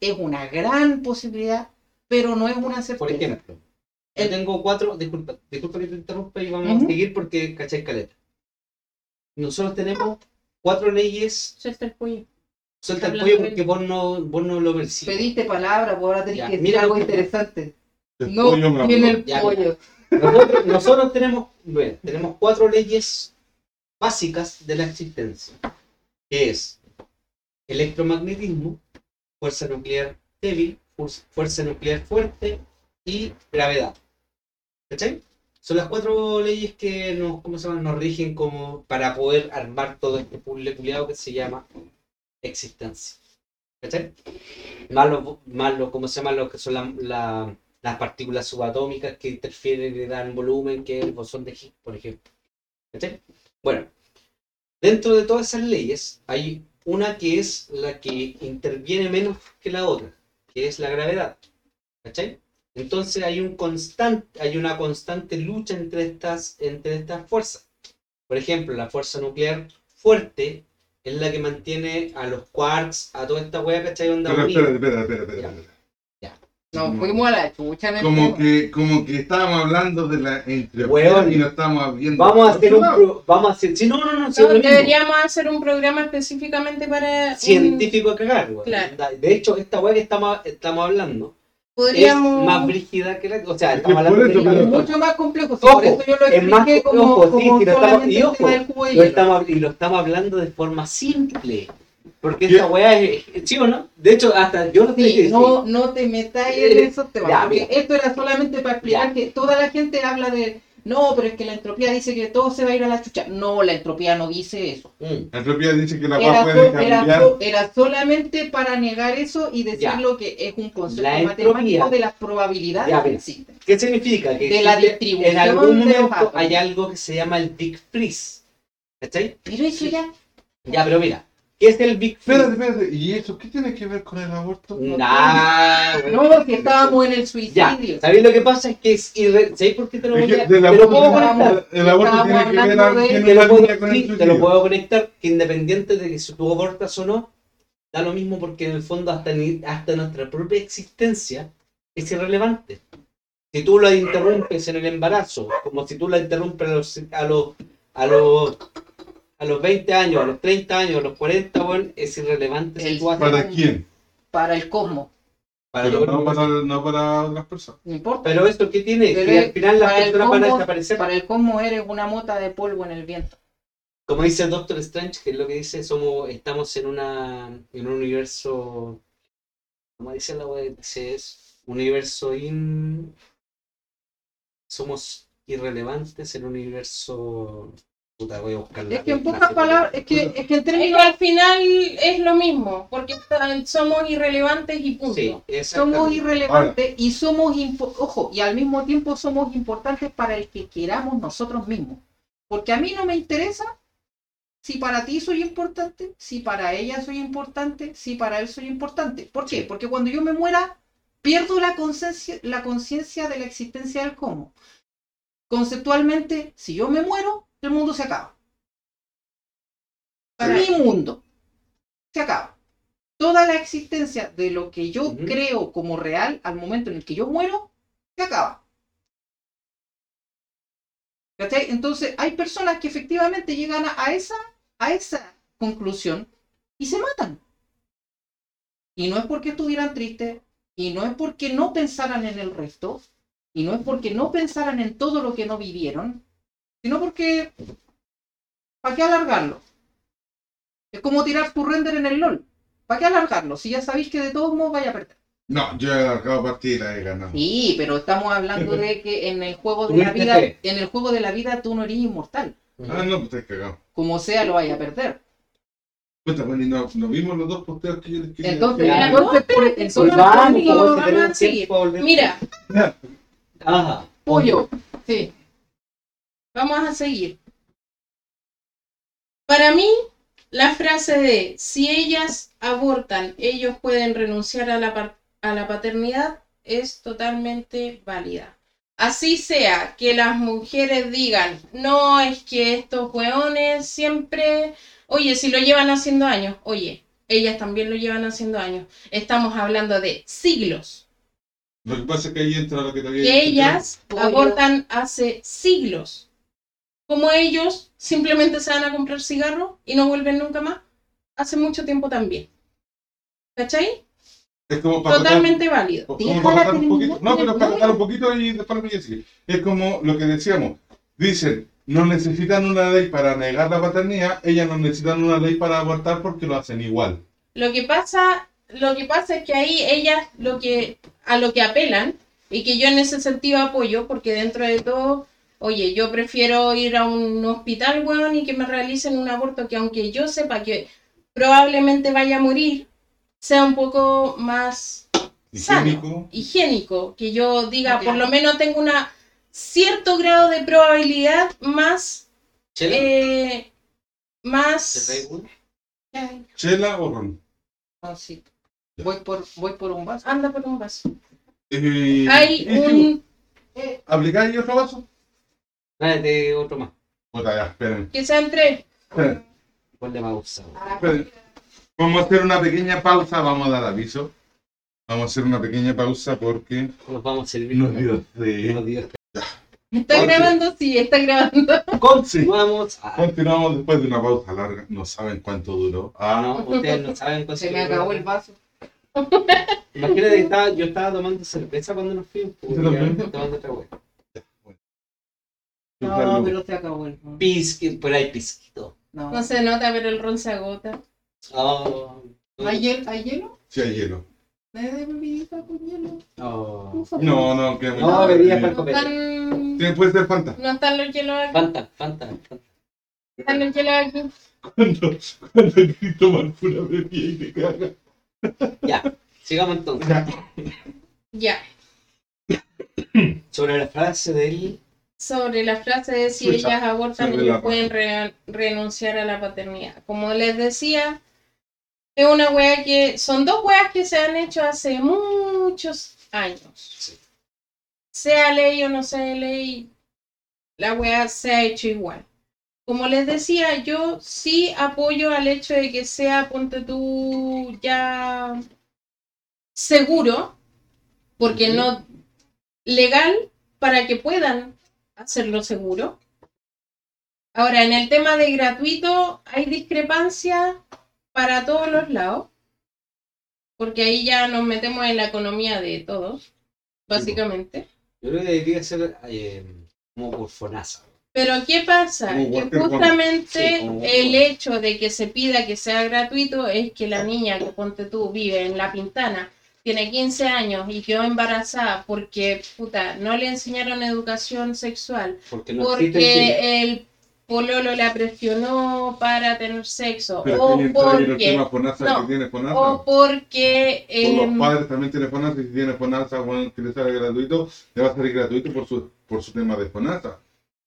Es una gran posibilidad, pero no es una certeza. Por ejemplo, yo El- tengo cuatro, disculpa, disculpa que te interrumpa y vamos a seguir porque cachai caleta. Nosotros tenemos cuatro leyes. Suelta el pollo. Suelta el de- porque vos no, vos no lo percibes. Pediste palabra, pues ahora tenés Ya, que decir mira algo que- interesante. El No, pollo habló. el Ya, pollo. Nosotros, nosotros tenemos, bueno, tenemos cuatro leyes básicas de la existencia, que es electromagnetismo, fuerza nuclear débil, fuerza- fuerza nuclear fuerte y gravedad. ¿Cachai? Son las cuatro leyes que nos, ¿cómo se llama? nos rigen como para poder armar todo este puzzle culiado que se llama existencia. ¿Cachai? Más los, más los- ¿cómo se llama? Lo que son la- la- las partículas subatómicas que interfieren y le dan volumen, que es el bosón de Higgs, por ejemplo. ¿Cachai? Bueno, dentro de todas esas leyes hay una que es la que interviene menos que la otra, que es la gravedad. ¿Cachai? Entonces hay un constante, hay una constante lucha entre estas, entre estas fuerzas. Por ejemplo, la fuerza nuclear fuerte es la que mantiene a los quarks, a toda esta wea, ¿cachai? Onda Pero unida. espérate, espérate, espérate, espérate. espérate. Nos fuimos a la chucha en el Como tema. que, como que estábamos hablando de la Weón. y no estamos viendo. Vamos a hacer un pro- vamos a hacer, sí, no, no, no, No, deberíamos hacer un programa específicamente para. un- científico a cagar, weón. Claro. De hecho, esta weá que estamos, estamos hablando Podríamos. es más brígida que la. O sea, Es estamos que hablando por eso, de Es mucho más complejo. Ojo, por eso yo lo es más- expliqué como, ojo, sí, como sí, lo estamos- solamente y el ojo, tema del cubo de lo estamos, y lo estamos hablando de forma simple. Porque ¿Qué? esta weá es. ¿Sí o no? De hecho, hasta yo lo Sí, dije. no, no te metáis en Eh, esos temas. ya, porque mira. esto era solamente para explicar Ya. que toda la gente habla de. No, pero es que la entropía dice que todo se va a ir a la chucha. No, la entropía no dice eso. Mm. La entropía dice que la agua Era, puede so- era era solamente para negar eso y decir Ya. lo que es un concepto La matemático entropía. de las probabilidades Ya, que existen. ¿Qué significa? Que De la distribución en algún momento hay algo que se llama el Big Freeze. ¿Cachai? Pero eso ya. Ya, pero mira, ¿qué es el Big Espérate, Freeze? espérate. ¿Y eso qué tiene que ver con el aborto? Nah, weón. No, si estábamos en el Ya, suicidio. ¿sabéis lo que pasa? Es que es irre... ¿Sabéis por qué te lo voy que a... te lo puedo conectar? el aborto tiene que ver de- tiene Te lo, puedo, con el sí, te lo puedo conectar que independiente de que si tú abortas o no, da lo mismo porque en el fondo hasta, ni- hasta nuestra propia existencia es irrelevante. Si tú la interrumpes en el embarazo, como si tú la interrumpes a los, a los, a los, a los 20 años, a los 30 años, a los 40, weón, es irrelevante si El- tú haces- ¿Para quién? Para el cosmos. para Pero no para, no para otras personas. No importa. Pero esto, ¿qué tiene? Pero que al final las personas van a desaparecer. Para el cosmos eres una mota de polvo en el viento. Como dice el Doctor Strange, que es lo que dice, somos, estamos en una en un universo, como dice la web, es un universo in somos irrelevantes en un universo puta, voy a buscar la Es que en pocas palabras, es que, es que en Es términos que al final es lo mismo, porque somos irrelevantes y punto. Sí, somos irrelevantes y somos, ojo, y al mismo tiempo somos importantes para el que queramos nosotros mismos. Porque a mí no me interesa si para ti soy importante, si para ella soy importante, si para él soy importante. ¿Por qué? Sí. Porque cuando yo me muera, pierdo la conciencia la conciencia de la existencia del cómo. Conceptualmente, si yo me muero, el mundo se acaba. Para- Mi mundo se acaba. Toda la existencia de lo que yo creo como real al momento en el que yo muero, se acaba. ¿Cachai? Entonces, hay personas que efectivamente llegan a, a esa, a esa conclusión y se matan. Y no es porque estuvieran tristes, y no es porque no pensaran en el resto, y no es porque no pensaran en todo lo que no vivieron, sino porque, ¿para qué alargarlo? Es como tirar tu render en el LOL. ¿Para qué alargarlo? Si ya sabéis que de todos modos vaya a perder. No, yo he alargado partida y he ganado. Sí, pero estamos hablando de que en el juego de la vida, en el juego de la vida tú no eres inmortal. Ah, no, pues estás cagado. Como sea, lo vaya a perder. Puta, bueno, y no, no vimos los dos posteos que yo les quería Entonces, entonces, por- entonces, vamos, amigo, pues, vamos. Mira, Ajá. pollo. Sí. Vamos a seguir. Para mí, la frase de si ellas abortan, ellos pueden renunciar a la, a la paternidad es totalmente válida. Así sea que las mujeres digan, no, es que estos hueones siempre, oye, si lo llevan haciendo años, oye, ellas también lo llevan haciendo años. Estamos hablando de siglos. Lo que pasa es que ahí entra lo que te había que dicho, ellas Pollo. abortan hace siglos. Como ellos simplemente se van a comprar cigarros y no vuelven nunca más, hace mucho tiempo también. ¿Cachai? Es como para Totalmente válido. Como Déjala para contar un terminar poquito. No, pero para un poquito y después a decir. Es como lo que decíamos. Dicen, no necesitan una ley para negar la paternidad, ellas no necesitan una ley para abortar porque lo hacen igual. Lo que pasa, lo que pasa es que ahí ellas lo que a lo que apelan y que yo en ese sentido apoyo porque dentro de todo, oye, yo prefiero ir a un hospital, weón, y que me realicen un aborto que aunque yo sepa que probablemente vaya a morir, sea un poco más Sano. Higiénico. higiénico, que yo diga, por lo menos tengo una cierto grado de probabilidad más, Chela, eh, ¿te más, Chela o ron. sí. Voy por, voy por un vaso. anda por un vaso. Eh, Hay un, ¿Aplicáis otro vaso? Tráete otro más. Puta, ya, esperen. que sean tres. esperen, Ponle pausa. esperen. Vamos a hacer una pequeña pausa, vamos a dar aviso. Vamos a hacer una pequeña pausa porque Nos vamos a servir. nos dio sed. Nos dio- ¿Está grabando? Sí, está grabando. Continuamos. Ah, Continuamos después de una pausa larga. No saben cuánto duró. Ah, no, ustedes no saben cuánto Se me acabó el vaso. Imagínate que estaba, yo estaba tomando cerveza cuando nos fuimos. pues, Tomando otra wea. No, pero se acabó el vaso. Pisqui, por ahí pisquito. No. No se nota, pero el ron se agota. Oh, ¿Hay, hiel- ¿Hay hielo? Sí, hay hielo. ¿Me de bebida con hielo? oh. No, no, que No, bebida para No comer. están, Puede ser Fanta. no están los hielos aquí. Fanta, Fanta, Fanta. Están los hielos aquí. Cuando, cuando quieres tomar pura bebida y te cagas. Ya, sigamos entonces. Ya. Sobre la frase del. Sobre la frase de si ellas abortan, raja. pueden re- renunciar a la paternidad. Como les decía, es una wea que son dos weas que se han hecho hace muchos años. Sea ley o no sea ley, la wea se ha hecho igual. Como les decía, yo sí apoyo al hecho de que sea, ponte tú, ya seguro, porque no legal para que puedan hacerlo seguro. Ahora, en el tema de gratuito, hay discrepancia para todos los lados, porque ahí ya nos metemos en la economía de todos, básicamente. Yo creo que debería ser eh, como por FONASA. Pero ¿qué pasa? Que justamente Sí, el hecho de que se pida que sea gratuito es que la niña que ponte tú vive en La Pintana, tiene 15 años y quedó embarazada porque puta, no le enseñaron educación sexual, Porque no el pololo la presionó para tener sexo, Pero o el porque, no, que tiene FONASA. o porque los padres también tienen FONASA y si tiene FONASA, bueno, que le sale gratuito, le va a salir gratuito por su, por su tema de FONASA.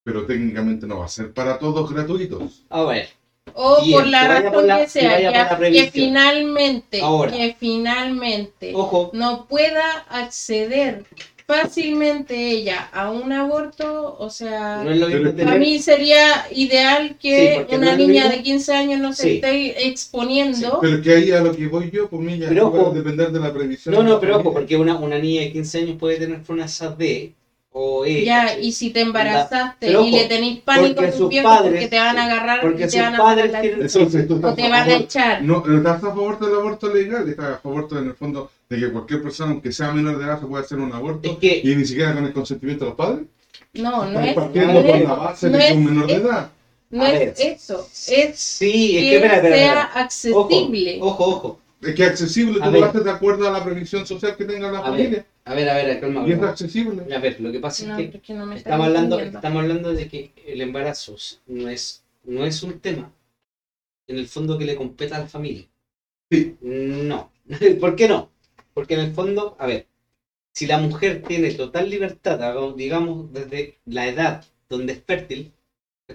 Pero técnicamente no va a ser para todos gratuitos. A ver, O Bien, por la razón por la- que sea, por que, que finalmente, Ahora. que finalmente ojo, no pueda acceder fácilmente ella a un aborto, o sea, no es lo mismo Pero- tener... para mí sería ideal que una no niña mismo- de 15 años no se Sí. esté exponiendo. Pero que ahí a lo que voy yo, pues milla, Pero va a ojo. depender de la previsión. No, no, pero ojo, porque una, una niña de 15 años puede tener FONASA D o E. Ya, ¿cachai? y si te embarazaste Pero y le tenéis pánico a tus viejos porque te van a agarrar porque y te van a la- tienen- tú o te van a echar. No, no estás a favor del aborto legal, estás a favor en el fondo de que cualquier persona, aunque sea menor de edad, se puede hacer un aborto Es que- y ni siquiera con el consentimiento de los padres. No, no es, partiendo no por es, la base no de que es- un menor de edad. no es eso, es Sí, es que que espera, espera, sea espera. accesible. Ojo, ojo, ojo. Es que es accesible, tú lo haces de acuerdo a la previsión social que tenga la A familia. ver, a ver, a ver, calma. Y es accesible. A ver, lo que pasa No, es que porque no me estamos hablando, estamos hablando de que el embarazo no es, no es un tema en el fondo que le competa a la familia. Sí. No. ¿Por qué no? Porque en el fondo, a ver, si la mujer tiene total libertad, digamos, desde la edad donde es fértil.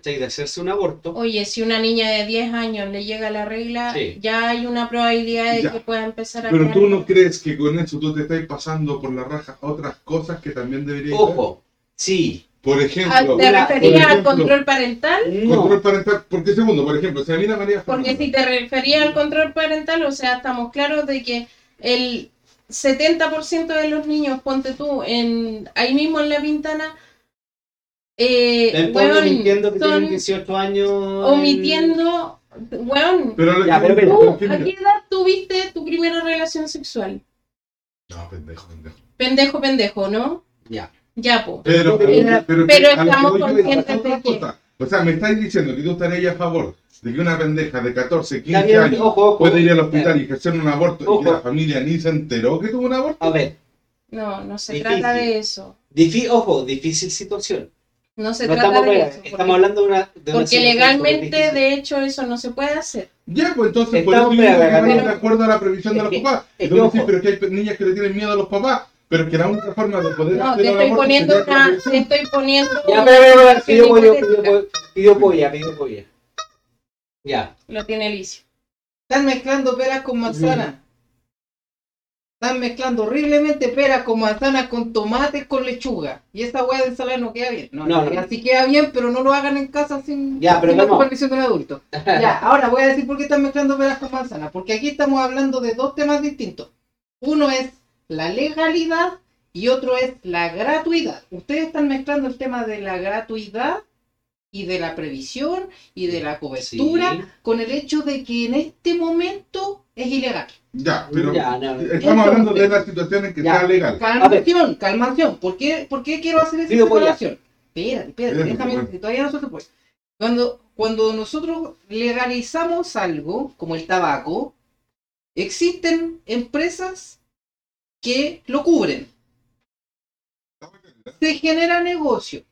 De hacerse un aborto, Oye, si una niña de 10 años le llega la regla, Sí. ya hay una probabilidad de Ya. que pueda empezar a Pero crear- tú no crees que con eso tú te estás pasando por la raja otras cosas que también deberías ojo, sí, Por Ah, ejemplo, ¿Te una- referías al control parental? control parental. ¿Por qué segundo? Por ejemplo, si a mí la María Porque Fernanda- si te referías al control parental, o sea, estamos claros de que el 70% de los niños, ponte tú, en ahí mismo en la ventana, eh, weón, mintiendo que son tienen 18 años. omitiendo, weón, Pero, Ya, pero, pero- tú, pero- ¿a qué edad tuviste tu primera relación sexual? No, pendejo, pendejo. Pendejo, pendejo, ¿no? Ya. Ya, po. Pero, Pero- pero, pero estamos conscientes de que-. O sea, me estáis diciendo que tú estarías a favor de que una pendeja de 14, 15 Está bien, años ojo, ojo. puede ir al hospital y ejercer un aborto y que la familia ni se enteró que tuvo un aborto. A ver, No, no se Difícil. trata de eso. difí- ojo, difícil situación. No se No trata estamos, de eso. estamos porque- hablando de una. de Porque legalmente, de hecho, eso no se puede hacer. Ya, pues entonces, por Estamos- eso pero- de acuerdo a la previsión de los que- papás. es decís, ojo. pero que hay niñas que le tienen miedo a los papás, pero que la única forma de poder No, hacer te estoy poniendo una, te estoy poniendo Ya, una pero, pero, pero, pidió polla, pidió polla. Ya. Lo tiene Licio. Están mezclando peras con manzanas. Están mezclando horriblemente peras con manzanas, con tomates, con lechuga. Y esa hueá de ensalada no queda bien. No, No, así queda bien, pero no lo hagan en casa sin, Ya, pero sin la supervisión del adulto. Ya, ahora voy a decir por qué están mezclando peras con manzanas. Porque aquí estamos hablando de dos temas distintos. Uno es la legalidad y otro es la gratuidad. Ustedes están mezclando el tema de la gratuidad y de la previsión y de la cobertura Sí. con el hecho de que en este momento es ilegal. Ya, pero Ya, no, no. estamos Entonces- hablando de la situación en que Ya. sea legal. Calmación, calmación. ¿Por qué, por qué quiero hacer esa separación? Espérate, espérate, déjame, bueno. que todavía no se te puede. Cuando, cuando nosotros legalizamos algo, como el tabaco, existen empresas que lo cubren. Se genera negocio.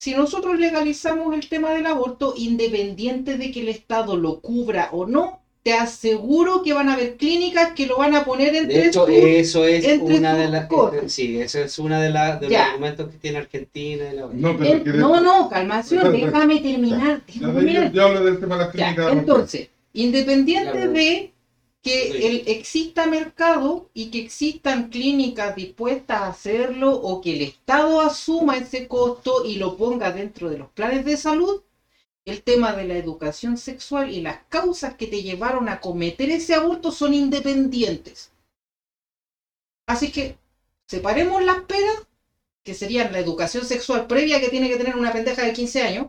Si nosotros legalizamos el tema del aborto, independiente de que el Estado lo cubra o no, te aseguro que van a haber clínicas que lo van a poner entre De hecho, sus- eso es entre una de las. cosas. Sí, eso es una de, las de los Ya. argumentos que tiene Argentina. y la- No, pero no, no, calmación, déjame terminar. Ya, yo, yo hablo del tema de las Ya, clínicas. entonces, independiente Ya, de que Sí. el, exista mercado y que existan clínicas dispuestas a hacerlo o que el Estado asuma ese costo y lo ponga dentro de los planes de salud, el tema de la educación sexual y las causas que te llevaron a cometer ese aborto son independientes. Así que separemos las peras, que serían la educación sexual previa que tiene que tener una pendeja de 15 años,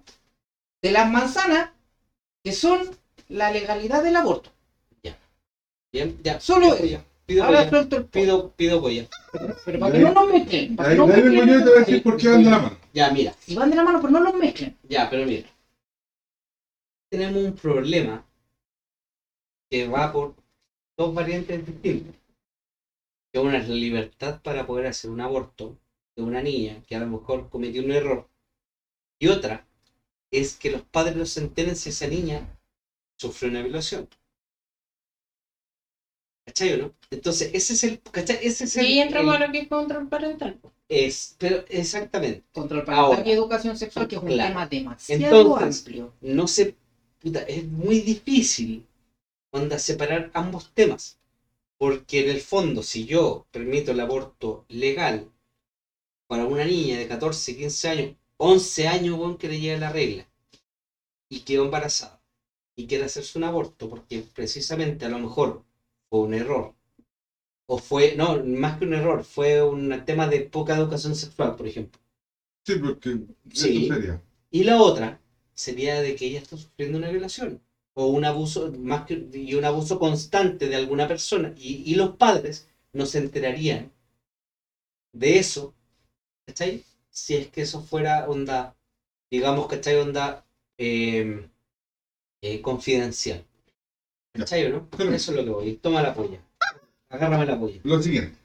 de las manzanas, que son la legalidad del aborto. Bien, ya. Solo polla. Pido Ahora polla. el. Pido, pido polla. Pero para que no nos mezclen. para Ahí, que no mezclen yo y te voy a los decir por qué van de la mano. Ya, mira. Si van de la mano, pero no los mezclen. Ya, pero mira. Tenemos un problema que va por dos variantes distintas. Que una es la libertad para poder hacer un aborto de una niña que a lo mejor cometió un error. Y otra es que los padres no se enteren si esa niña sufrió una violación. ¿Cachai o no? Entonces, ese es el. ¿Cachai? Ese es el. Sí, entramos el- a lo que es control parental. es, pero exactamente. Control parental Ahora. y educación sexual, que es un Claro. tema demasiado Entonces, amplio. no se. Puta, es muy difícil onda separar ambos temas. Porque en el fondo, si yo permito el aborto legal para una niña de 14, 15 años, 11 años weón, que le llega la regla y quedó embarazada y quiere hacerse un aborto porque precisamente a lo mejor fue un error o fue, no, más que un error, fue un tema de poca educación sexual, por ejemplo. Sí, porque Sí. eso sería. Y la otra sería de que ella está sufriendo una violación o un abuso más que y un abuso constante de alguna persona y, y los padres no se enterarían de eso, ¿cachai? Si es que eso fuera onda, digamos, ¿cachai? Onda eh, eh, confidencial. ¿Cachai o no? Pero- Eso es lo que voy. Toma la polla. Agárrame la polla. Lo siguiente.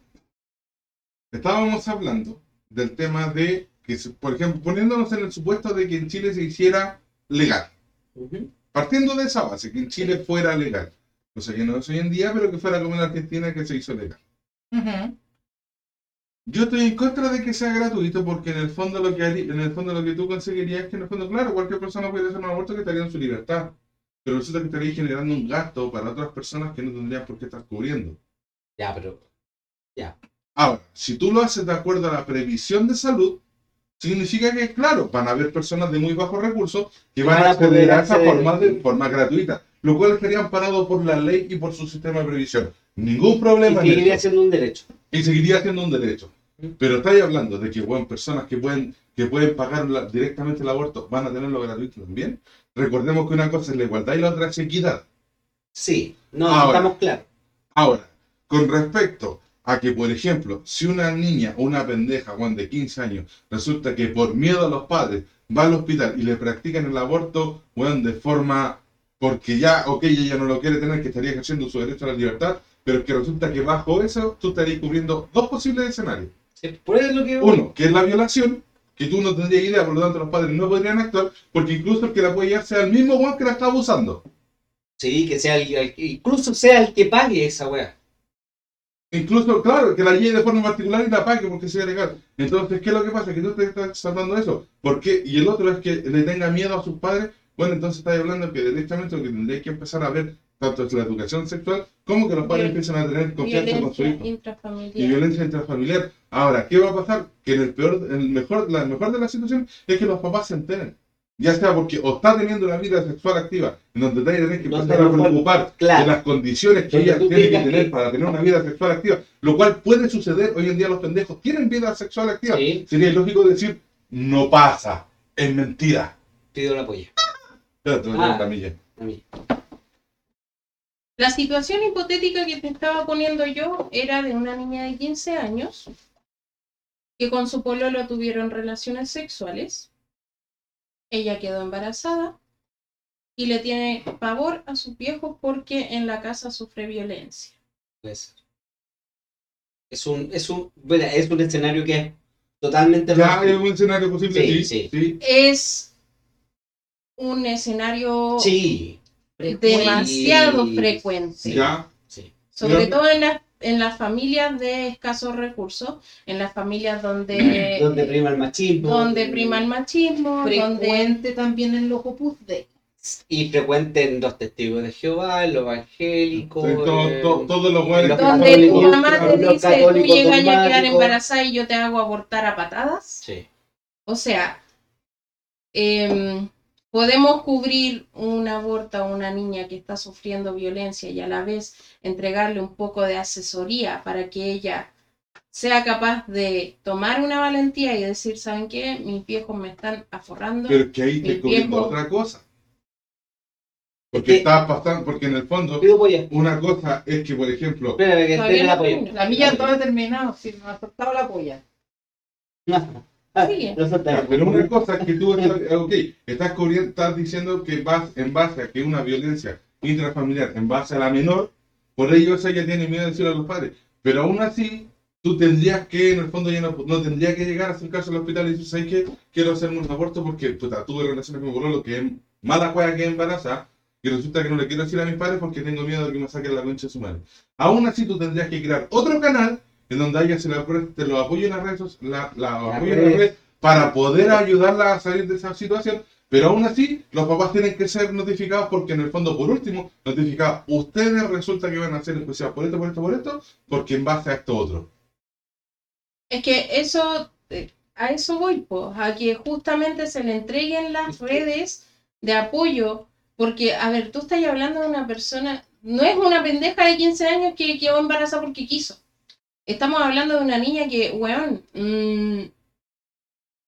Estábamos hablando del tema de que, por ejemplo, poniéndonos en el supuesto de que en Chile se hiciera legal. Partiendo de esa base, que en Chile fuera legal. Cosa que no es hoy en día, pero que fuera como en Argentina que se hizo legal. Yo estoy en contra de que sea gratuito porque en el fondo lo que en el fondo lo que tú conseguirías es que en el fondo, claro, cualquier persona puede hacer un aborto que estaría en su libertad. Pero resulta que estaría generando un gasto para otras personas que no tendrían por qué estar cubriendo. Ya, pero. Ahora, si tú lo haces de acuerdo a la previsión de salud, significa que, claro, van a haber personas de muy bajos recursos que van a acceder a esa forma de forma gratuita, lo cual estaría amparado por la ley y por su sistema de previsión. Ningún Y problema en seguiría siendo un derecho. Y seguiría siendo un derecho. Pero estáis hablando de que bueno, personas que pueden, que pueden pagar la- directamente el aborto van a tenerlo gratuito también. Recordemos que una cosa es la igualdad y la otra es equidad. Sí, no, Ahora. estamos claros. Ahora, con respecto a que, por ejemplo, si una niña, una pendeja, Juan, de 15 años, resulta que por miedo a los padres va al hospital y le practican el aborto, weón, de forma, porque ya, ok, ella ya no lo quiere tener, que estaría ejerciendo su derecho a la libertad, pero que resulta que bajo eso tú estarías cubriendo dos posibles escenarios. Por eso es lo que Uno, que es la violación, que tú no tendrías idea, por lo tanto los padres no podrían actuar, porque incluso el que la puede llevar sea el mismo Juan que la está abusando. Sí, que sea el, el- incluso sea el que pague esa weá. Incluso, claro, que la lleve de forma particular y la pague porque sea legal. Entonces, ¿qué es lo que pasa? Que tú te estás saltando eso. ¿Por qué? Y el otro es que le tenga miedo a sus padres. Bueno, entonces estás hablando que directamente lo que tendréis que empezar a ver, tanto es la educación sexual, como que los padres Viol- empiezan a tener confianza con su hijo. Y intrafamiliar. violencia intrafamiliar. Ahora, ¿qué va a pasar? Que en el peor, en el mejor, la mejor de las situaciones es que los papás se enteren. Ya sea porque o está teniendo una vida sexual activa, en donde te tienes que empezar a no preocupar claro. de las condiciones que ella tiene que tener que- para tener una vida sexual activa, lo cual puede suceder. Hoy en día los pendejos tienen vida sexual activa. Sí, Sería ilógico decir, no pasa, es mentira. pido la polla. Ah. La situación hipotética que te estaba poniendo yo era de una niña de 15 años que con su pololo tuvieron relaciones sexuales. Ella quedó embarazada y le tiene pavor a sus viejos porque en la casa sufre violencia. Es un, es un, bueno, es un escenario que es totalmente Ya es un escenario posible, Sí, sí. sí. Es un escenario Sí, demasiado frecuente. Ya, sí. Sobre todo en, las en las familias de escasos recursos, en las familias donde, Donde prima el machismo. donde prima el machismo, donde Frecuente también en los opus de. Y frecuente en los testigos de Jehová, los evangélicos. Sí, todo- eh, todo- todos los buenos los donde tu mamá te dice, tú llegas a quedar embarazada y yo te hago abortar a patadas. Sí. O sea, em, podemos cubrir un aborto a una niña que está sufriendo violencia y a la vez entregarle un poco de asesoría para que ella sea capaz de tomar una valentía y decir, ¿saben qué? Mis viejos me están aforrando. Pero es que ahí te tiempo. otra cosa. Porque está pasando, porque en el fondo, una cosa es que, por ejemplo, Espérame que Todavía tiene no la polla. La milla todo terminado, si no ha soltado la polla. No solté. Ya, pero una cosa es que tú estás, ok, estás, cubriendo- estás diciendo que vas en base a que una violencia intrafamiliar, en base a la menor, por ello ella tiene miedo de decirlo a los padres. Pero aún así, tú tendrías que, en el fondo, ya no, no tendría que llegar a acercarse al hospital y decir, ¿sabes qué? Quiero hacerme un aborto porque puta, tuve relaciones con mi bololo que es mala cueva que embaraza y resulta que no le quiero decir a mis padres porque tengo miedo de que me saquen la concha de su madre. Aún así, tú tendrías que crear otro canal en donde a ella se le te lo apoyo en las redes, la, la, apoyo en las redes. redes para poder ayudarla a salir de esa situación. Pero aún así, los papás tienen que ser notificados porque en el fondo, por último, notificados, ustedes resulta que van a ser enjuiciados por esto, por esto, por esto, porque en base a esto otro. Es que eso, eh, a eso voy, pues, a que justamente se le entreguen las redes de apoyo, porque, a ver, tú estás hablando de una persona, no es una pendeja de 15 años que quedó embarazada porque quiso. Estamos hablando de una niña que, weón, mm,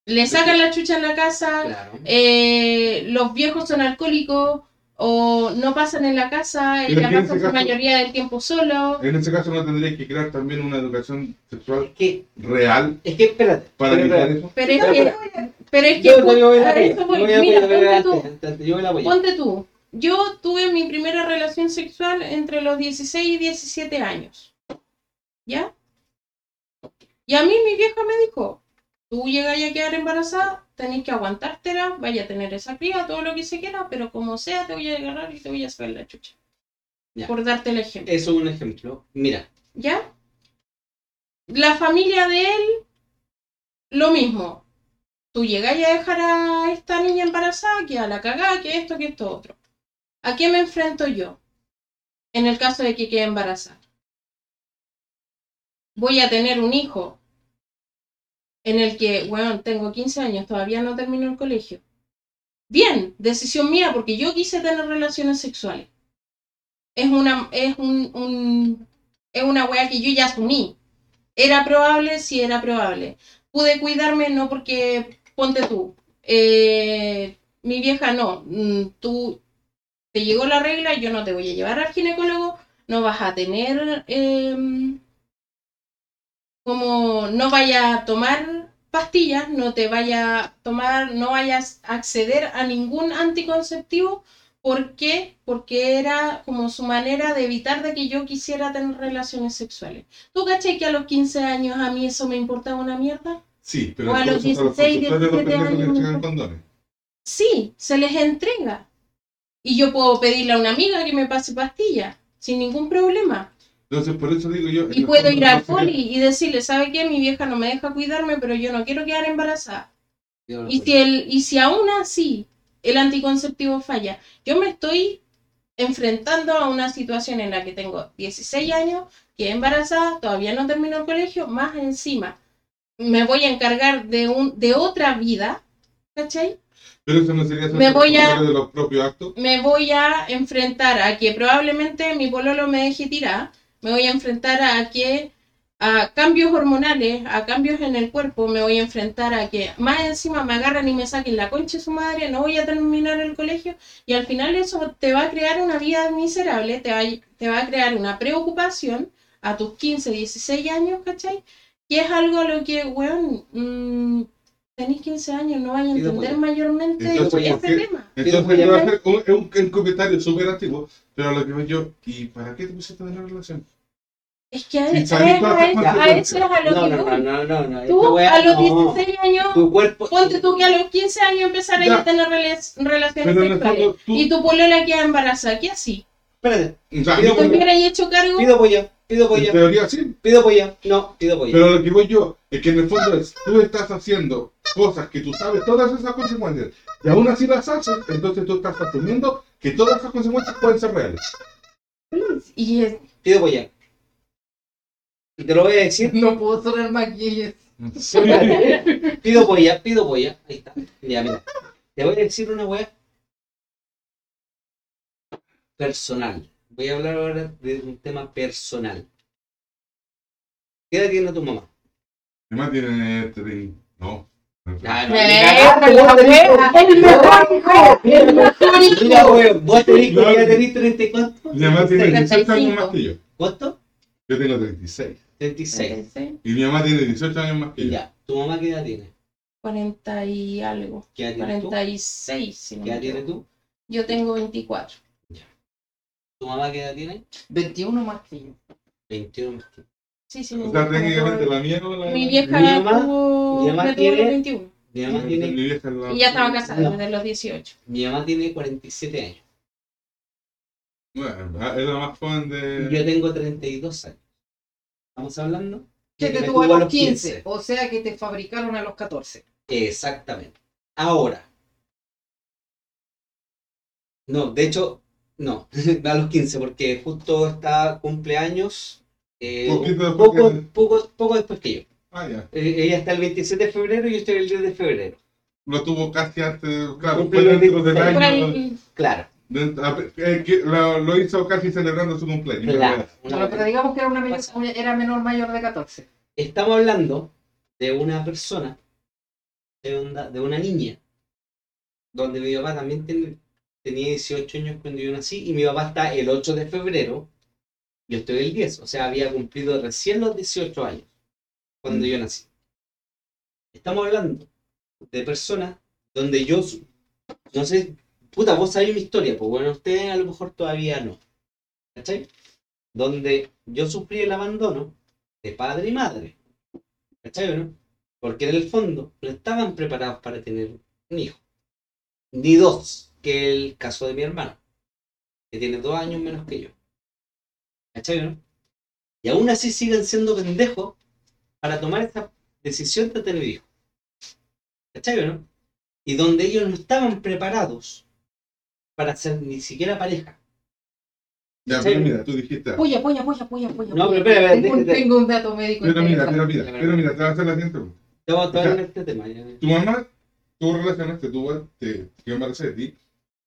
le sacan la chucha en la casa, Claro. eh, los viejos son alcohólicos o no pasan en la casa, Pero ella es que en su caso- mayoría del tiempo solo. En ese caso, no tendría que crear también una educación sexual Es que, real es que, espérate. para evitar eso. Pero es Espera, que, pero es que Yo, voy a la a eso Yo voy. voy a Mira, la ponte tú, antes, antes, Yo voy a la polla. ponte tú. Yo tuve mi primera relación sexual entre los 16 y 17 años. ¿Ya? Y a mí mi vieja me dijo, tú llegas a quedar embarazada, tenés que aguantártela, vaya a tener esa cría, todo lo que se quiera, pero como sea te voy a agarrar y te voy a sacar la chucha. Ya. Por darte el ejemplo. Eso es un ejemplo. Mira, ¿Ya? La familia de él, lo mismo. Tú llegáis a dejar a esta niña embarazada, que a la cagada, que esto, que esto otro. ¿A qué me enfrento yo? En el caso de que quede embarazada. Voy a tener un hijo en el que, bueno, tengo 15 años, todavía no termino el colegio. Bien, decisión mía, porque yo quise tener relaciones sexuales. Es una, es un, es una que yo ya asumí. ¿Era probable? Sí, era probable. ¿Pude cuidarme? No, porque ponte tú. eh, mi vieja no. mm, Tú te llegó la regla, yo no te voy a llevar al ginecólogo, no vas a tener em, como no vaya a tomar pastillas, no te vaya a tomar, no vayas a acceder a ningún anticonceptivo ¿Por qué? Porque era como su manera de evitar de que yo quisiera tener relaciones sexuales. ¿Tú caché que a los 15 años a mí eso me importaba una mierda? Sí, pero O a los entonces a los 16, consultores los 17 pendejos les años. condones. Sí, se les entrega. Y yo puedo pedirle a una amiga que me pase pastillas, sin ningún problema. Entonces, por eso digo yo... Y puedo ir al poli y decirle, ¿sabe qué? Mi vieja no me deja cuidarme, pero yo no quiero quedar embarazada. Y si, el, y si aún así el anticonceptivo falla, yo me estoy enfrentando a una situación en la que tengo 16 años, que embarazada, todavía no termino el colegio, más encima me voy a encargar de, un, de otra vida, ¿cachai? Pero eso no sería ser Me voy a- de los propios actos. Me voy a enfrentar a que probablemente mi pololo me deje tirar, me voy a enfrentar a que a cambios hormonales, a cambios en el cuerpo, me voy a enfrentar a que más encima me agarran y me saquen la concha de su madre, no voy a terminar el colegio y al final eso te va a crear una vida miserable, te va, a- te va a crear una preocupación a tus 15, 16 años, ¿cachai? Que es algo a lo que, weón, mm, tenés 15 años, no vais a entender mayormente Entonces, ese ¿por qué? tema. Entonces, yo voy a hacer un, un, un comentario súper antiguo, pero lo que veo yo, ¿y para qué te pusiste en una relación? Es que a, Sí, a- a- estas a eso es a lo No, que no, no, voy. no, no, no. Tú a los no. 16 años, Tu cuerpo. ponte tú que a los 15 años empezaras Ya. a tener rela- relaciones en sexuales fondo, tú... y tu polola queda embarazada, ¿qué así? Espérate. o sea, Pido yo- ¿Te pollo. hubieras hecho cargo? Pido polla. Pido en polla. teoría sí, Pido polla. No, pido polla. pero lo que voy yo es que en el fondo es, tú estás haciendo cosas que tú sabes todas esas consecuencias y aún así las haces, entonces tú estás asumiendo que todas esas consecuencias pueden ser reales. Y es- Pido polla. Y te lo voy a decir. No puedo sonar maquillas. Pido polla, pido polla. Ahí está. Ya, mira. Te voy a decir una wea personal. Voy a hablar ahora de un tema personal. ¿Qué edad tiene tu mamá? Mi mamá tiene. tre- No. Ah, Eh. El mejor hijo, el mejor hijo. Mira, weón, vos tenés ya tenés 30 y cuánto? Mi mamá tiene 18 años 35. más que yo. ¿Cuánto? Yo tengo 36. 36. Y mi mamá tiene 18 años más que yo. Ya. ¿Tu mamá qué edad tiene? 40 y algo. ¿Qué edad tienes tú? 46, si no ¿Qué edad tienes tú? Yo tengo 24. ¿Tu mamá qué edad tiene? 21 más que yo. 21 más que tú. Sí, sí. O mi sea, vieja técnicamente la mía o la. Mi vieja Mi mamá- tuvo, mi mamá me tuvo tiene- los 21. Mi mamá Mi tiene, vieja es la- Y ya estaba casada No. desde los 18. mi mamá tiene 47 años. Bueno, es la más joven de. Yo tengo 32 años. ¿Estamos hablando? Que te tuvo a los 15. O sea que te fabricaron a los 14. Exactamente. Ahora. No, de hecho, no, a los 15, porque justo está cumpleaños. eh, Poquito después poco, que- poco, poco después que yo. Ah, ya. Eh, ella está el 27 de febrero y yo estoy el 10 de febrero. Lo tuvo casi antes. Claro, fue dentro del 16. Por año. Claro. Eh, lo, lo hizo casi celebrando su cumpleaños. claro. Bueno, pero digamos que era, una menor, era menor mayor de 14. Estamos hablando de una persona, de una, de una niña, donde mi papá también ten- tenía 18 años cuando yo nací y mi papá está el 8 de febrero, yo estoy el 10, o sea, había cumplido recién los 18 años cuando yo nací. Estamos hablando de personas donde yo, no sé, puta, vos sabés mi historia, pues bueno, ustedes a lo mejor todavía no. ¿Cachai? Donde yo sufrí el abandono de padre y madre. ¿Cachai no? Porque en el fondo no estaban preparados para tener un hijo. Ni dos, que el caso de mi hermano, que tiene dos años menos que yo. ¿Cachai no? Y aún así siguen siendo pendejos para tomar esa decisión de tener hijos. ¿Cachai no? Y donde ellos no estaban preparados para ser ni siquiera pareja. Ya, pero mira, tú dijiste. Polla, polla, polla, polla, polla. No, pero espera, espera, tengo, tengo un dato médico. Pero mira, pero mira, pero mira, te voy a hacer la siguiente pregunta. Estamos Ya. en este tema. ya. Tu mamá, tú relacionaste, tú te quedó embarazada de ti.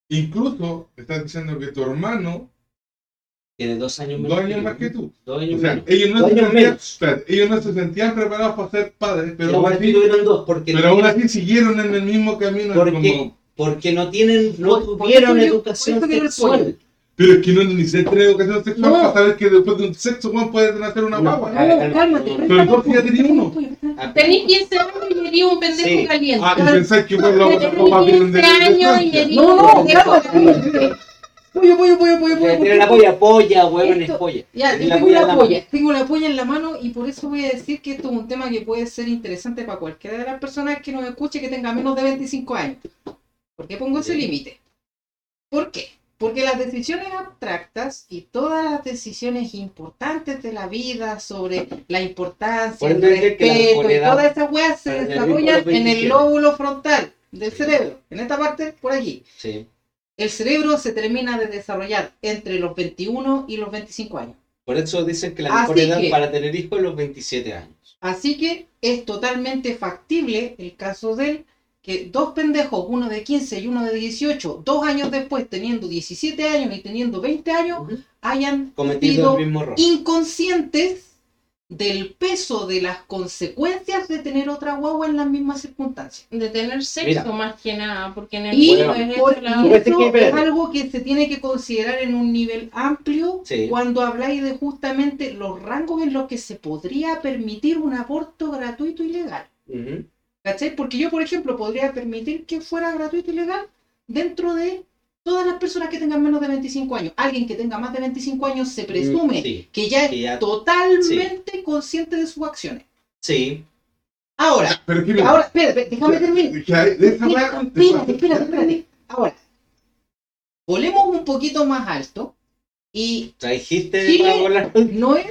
Incluso estás diciendo que tu hermano, Tiene dos años menos. dos años más que tú. Dos O años sea, menos. ellos no, Dos se años sentían, menos. espérate, ellos no se sentían preparados para ser padres, pero, Pero aún así tuvieron dos, porque, pero aún así siguieron en el mismo camino. ¿Por como-? Porque no tienen, no Por- por tuvieron eso educación por eso sexual. Pero es que no necesitas tener educación sexual No. para saber que después de un sexo Juan puede nacer una No. guagua. A ver, No, cálmate. no, Pero entonces ya tenía uno. Ah, Tenís 15 años y eres un pendejo Sí. caliente. Ah, y pensáis que bueno, las Tenés copas vienen de, 15 de años y eres No, no, cálmate. Pollo, pollo, pollo, pollo, pollo. Tiene la polla, polla, huevón, es polla. Ya, yo la tengo polla en la la polla, tengo la polla en la mano y por eso voy a decir que esto es un tema que puede ser interesante para cualquiera de las personas que nos escuche que tenga menos de 25 años. ¿Por qué pongo ese límite? ¿Por qué? Porque las decisiones abstractas y todas las decisiones importantes de la vida sobre la importancia, Por el respeto y todas esas weas se desarrollan en el 27. lóbulo frontal del cerebro, en esta parte por aquí. Sí. El cerebro se termina de desarrollar entre los 21 y los 25 años. Por eso dicen que la Así mejor edad que- para tener hijos es los 27 años. Así que es totalmente factible el caso de él, que dos pendejos, uno de 15 y uno de 18, dos años después, teniendo 17 años y teniendo 20 años, hayan Cometido sido el mismo error. inconscientes del peso de las consecuencias de tener otra guagua en las mismas circunstancias. De tener sexo Mira. más que nada, porque en el Y, es por- eso y es eso algo que se tiene que considerar en un nivel amplio Sí. cuando habláis de justamente los rangos en los que se podría permitir un aborto gratuito y legal. ¿Cachai? Porque yo, por ejemplo, podría permitir que fuera gratuito y legal dentro de todas las personas que tengan menos de 25 años. Alguien que tenga más de 25 años se presume Mm, Sí. que ya es Que ya- totalmente consciente de sus acciones. Sí. Ahora, Pero ahora, espérate, déjame terminar. Espérate, espérate, espérate, espérate. Ahora, volemos un poquito más alto y dijiste Chile- no es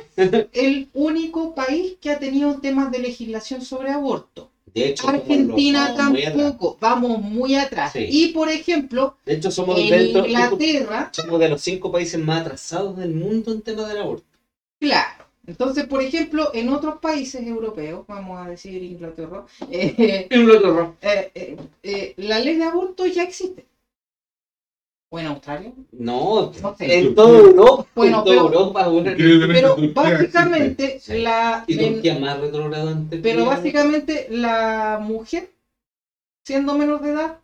el único país que ha tenido temas de legislación sobre aborto. De hecho, Argentina muy tampoco, vamos muy atrás. Sí. Y por ejemplo, De hecho, somos, en dentro- Inglaterra, somos de los cinco países más atrasados del mundo en temas del aborto. claro. Entonces, por ejemplo, en otros países europeos, vamos a decir Inglaterra, eh, eh, eh, eh, la ley de aborto ya existe. ¿O en Australia? No, No sé. en toda Europa. Bueno, en toda pero- Europa, Pero básicamente, Sí. la, Y en- Turquía más retrogradante. pero básicamente la mujer, siendo menor de edad,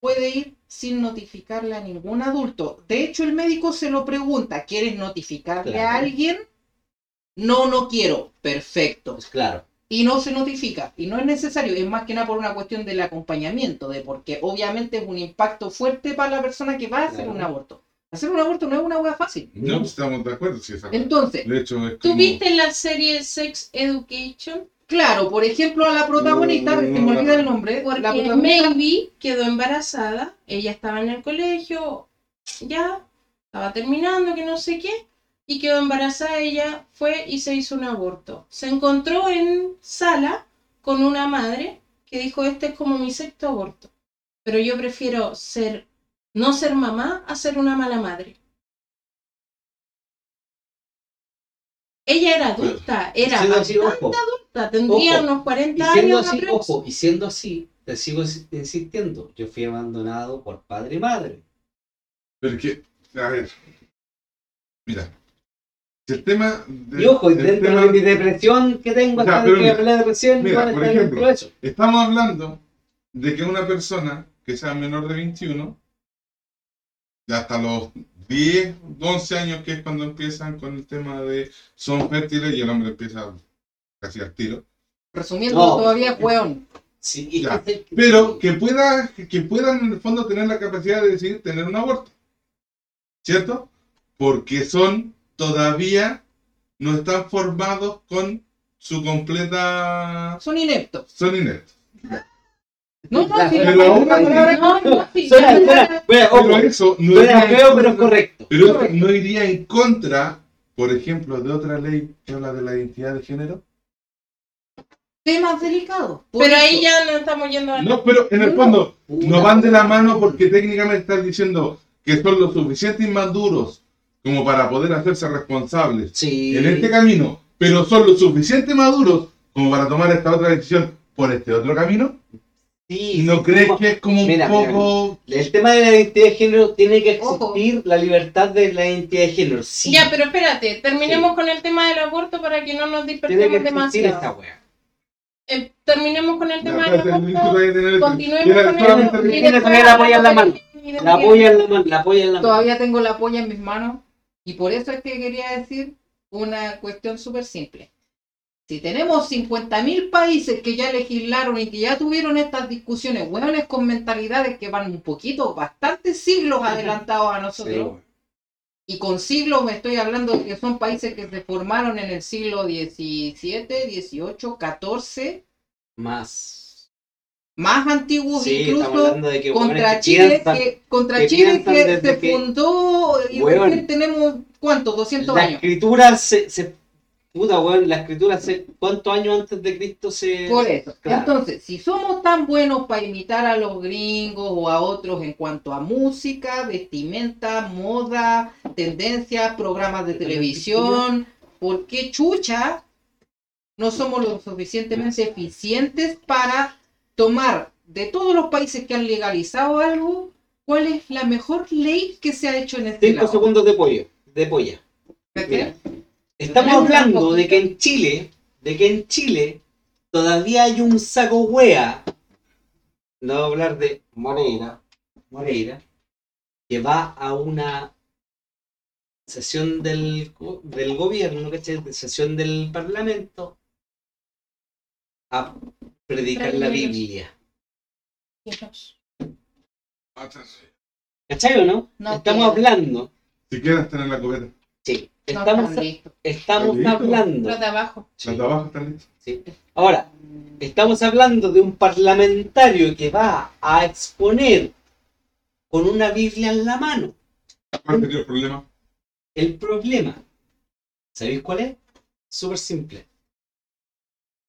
puede ir sin notificarle a ningún adulto. De hecho, el médico se lo pregunta, ¿quieres notificarle a alguien? No, no quiero. Perfecto. Pues claro. Y no se notifica. Y no es necesario, es más que nada por una cuestión del acompañamiento, de porque obviamente es un impacto fuerte para la persona que va a hacer Claro. un aborto. Hacer un aborto no es una hueá fácil. No estamos de acuerdo, sí, esa Entonces, De hecho, es ¿Tú como- viste la serie Sex Education? claro, por ejemplo, a la protagonista, No, me olvida el nombre, Porque la protagonista, Maybe quedó embarazada, ella estaba en el colegio, ya, estaba terminando, que no sé qué, y quedó embarazada, ella fue y se hizo un aborto. Se encontró en sala con una madre que dijo, este es como mi sexto aborto, pero yo prefiero ser, no ser mamá a ser una mala madre. Ella era adulta, era así, bastante ojo, adulta, tendría Ojo. unos y 40 siendo años. así, ojo, y siendo así, te sigo ins- insistiendo, yo fui abandonado por padre y madre. Pero es que, a ver, mira, el tema... de- Y ojo, y el dentro tema- de mi depresión que tengo, Ya, hasta pero que hablé recién, mira, por ejemplo, eso. Estamos hablando de que una persona que sea menor de 21, de hasta los 10, 11 años, que es cuando empiezan con el tema de son fértiles y el hombre empieza casi al tiro, resumiendo, No. todavía es hueón. Sí, y Ya, que- pero que pueda, que puedan en el fondo tener la capacidad de decidir tener un aborto, ¿cierto? Porque son todavía, no están formados con su completa... Son ineptos. Son ineptos. No, no, pero aún eso no iría feo, pero correcto. Pero no iría en contra, por ejemplo, de otra ley que habla de la identidad de género. Temas delicados. Pero eso- ahí ya no estamos yendo a... No, pero en el No. fondo no van de la mano porque técnicamente estás diciendo que son lo suficiente inmaduros como para poder hacerse responsables Sí. en este camino, pero son lo suficiente maduros como para tomar esta otra decisión por este otro camino. Sí, ¿No sí, crees como- que es como un Mira, mira, poco... El tema de la identidad de género tiene que Ojo. existir la libertad de la identidad de género. Sí. Ya, pero espérate, terminemos Sí. con el tema del aborto para que no nos dispersemos demasiado. esa wea. Eh, terminemos con el tema del aborto, continuemos con el... La polla en la mano, la polla en la mano. Todavía tengo la polla en mis manos y por eso es que quería decir una cuestión súper simple. Si tenemos 50.000 países que ya legislaron y que ya tuvieron estas discusiones, hueones con mentalidades que van un poquito, bastantes siglos adelantados a nosotros, y con siglos me estoy hablando de que son países que se formaron en el siglo XVII, XVIII, XIV, Más. Más antiguos Sí, incluso, hablando de que contra que Chile, que, contra que Chile que se que- fundó y tenemos ¿cuántos? 200 La años. escritura se, se puta weón, la escritura se cuántos años antes de Cristo se Por eso. Claro. Entonces, si somos tan buenos para imitar a los gringos o a otros en cuanto a música, vestimenta, moda, tendencias, programas de televisión, ¿por qué chucha no somos lo suficientemente eficientes para tomar de todos los países que han legalizado algo, cuál es la mejor ley que se ha hecho en este cinco lado? segundos de pollo, de polla. Estamos hablando de que en Chile, de que en Chile todavía hay un saco wea. No voy a hablar de Moreira, Moreira, que va a una sesión del, go- del gobierno, ¿cachai? Sesión del parlamento a predicar la Biblia. ¿Cachai o no? No Estamos quiero. hablando, Si quieres tener la cubeta. sí, No estamos, listos. estamos ¿Listo? hablando. Los de abajo. sí, Las de abajo están listas. sí. Ahora, estamos hablando de un parlamentario que va a exponer con una Biblia en la mano. ¿Cuál sería el problema? El problema, ¿sabéis cuál es? Súper simple.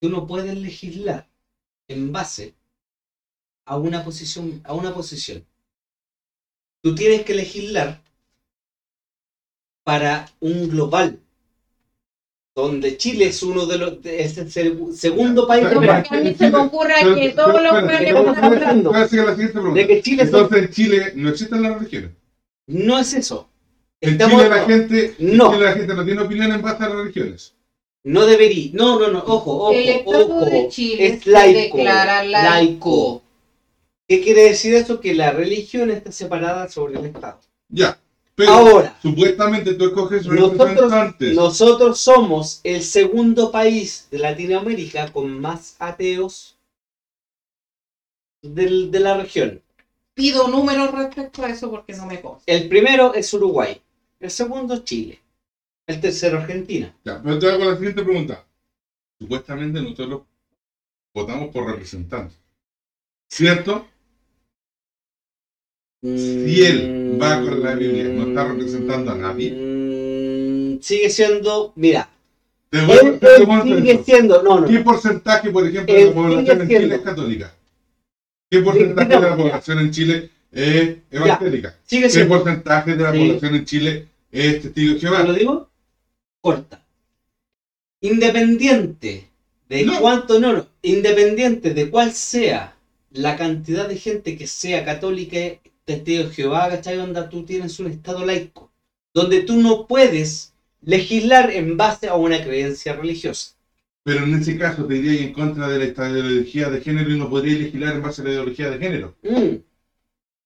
Tú no puedes legislar en base a una posición, a una posición. Tú tienes que legislar para un global, donde Chile es uno de los, es el seg- segundo país Pero, de pero, Porque a mí se me ocurre que todos los estamos hablando voy a hacer la siguiente pregunta. de que Chile son- Entonces en Chile no existen las religiones. No es eso. En Chile la gente, en No. Chile la gente no tiene opinión en base a las religiones. No debería. No, no, no. Ojo, ojo, el Estado ojo. de Chile es se laico. declara laico. ¿Qué quiere decir eso? Que la religión está separada sobre el Estado. Ya. Pero Ahora, supuestamente tú escoges nosotros, representantes. nosotros somos el segundo país de Latinoamérica con más ateos del- de la región. Pido números respecto a eso porque no me consta. El primero es Uruguay. El segundo es Chile. El tercero Argentina. Ya, pero te hago la siguiente pregunta. Supuestamente nosotros votamos por representantes. ¿Cierto? Si él va con la Biblia, ¿no está representando a nadie? Mm, Sigue siendo, mira, Te él, voy sigue siendo, no, no, ¿Qué porcentaje, por ejemplo, de la población en Chile es católica? ¿Qué porcentaje de la población en Chile es evangélica? ¿Qué porcentaje de la población en Chile es testigo de ¿te lo Jehová? digo? Corta. Independiente de No. cuánto, no, independiente de cuál sea la cantidad de gente que sea católica, testigo de Jehová, ¿cachai? Donde tú tienes un estado laico, donde tú no puedes legislar en base a una creencia religiosa. Pero en ese caso te iría en contra de la ideología de género y no podría legislar en base a la ideología de género. Mm,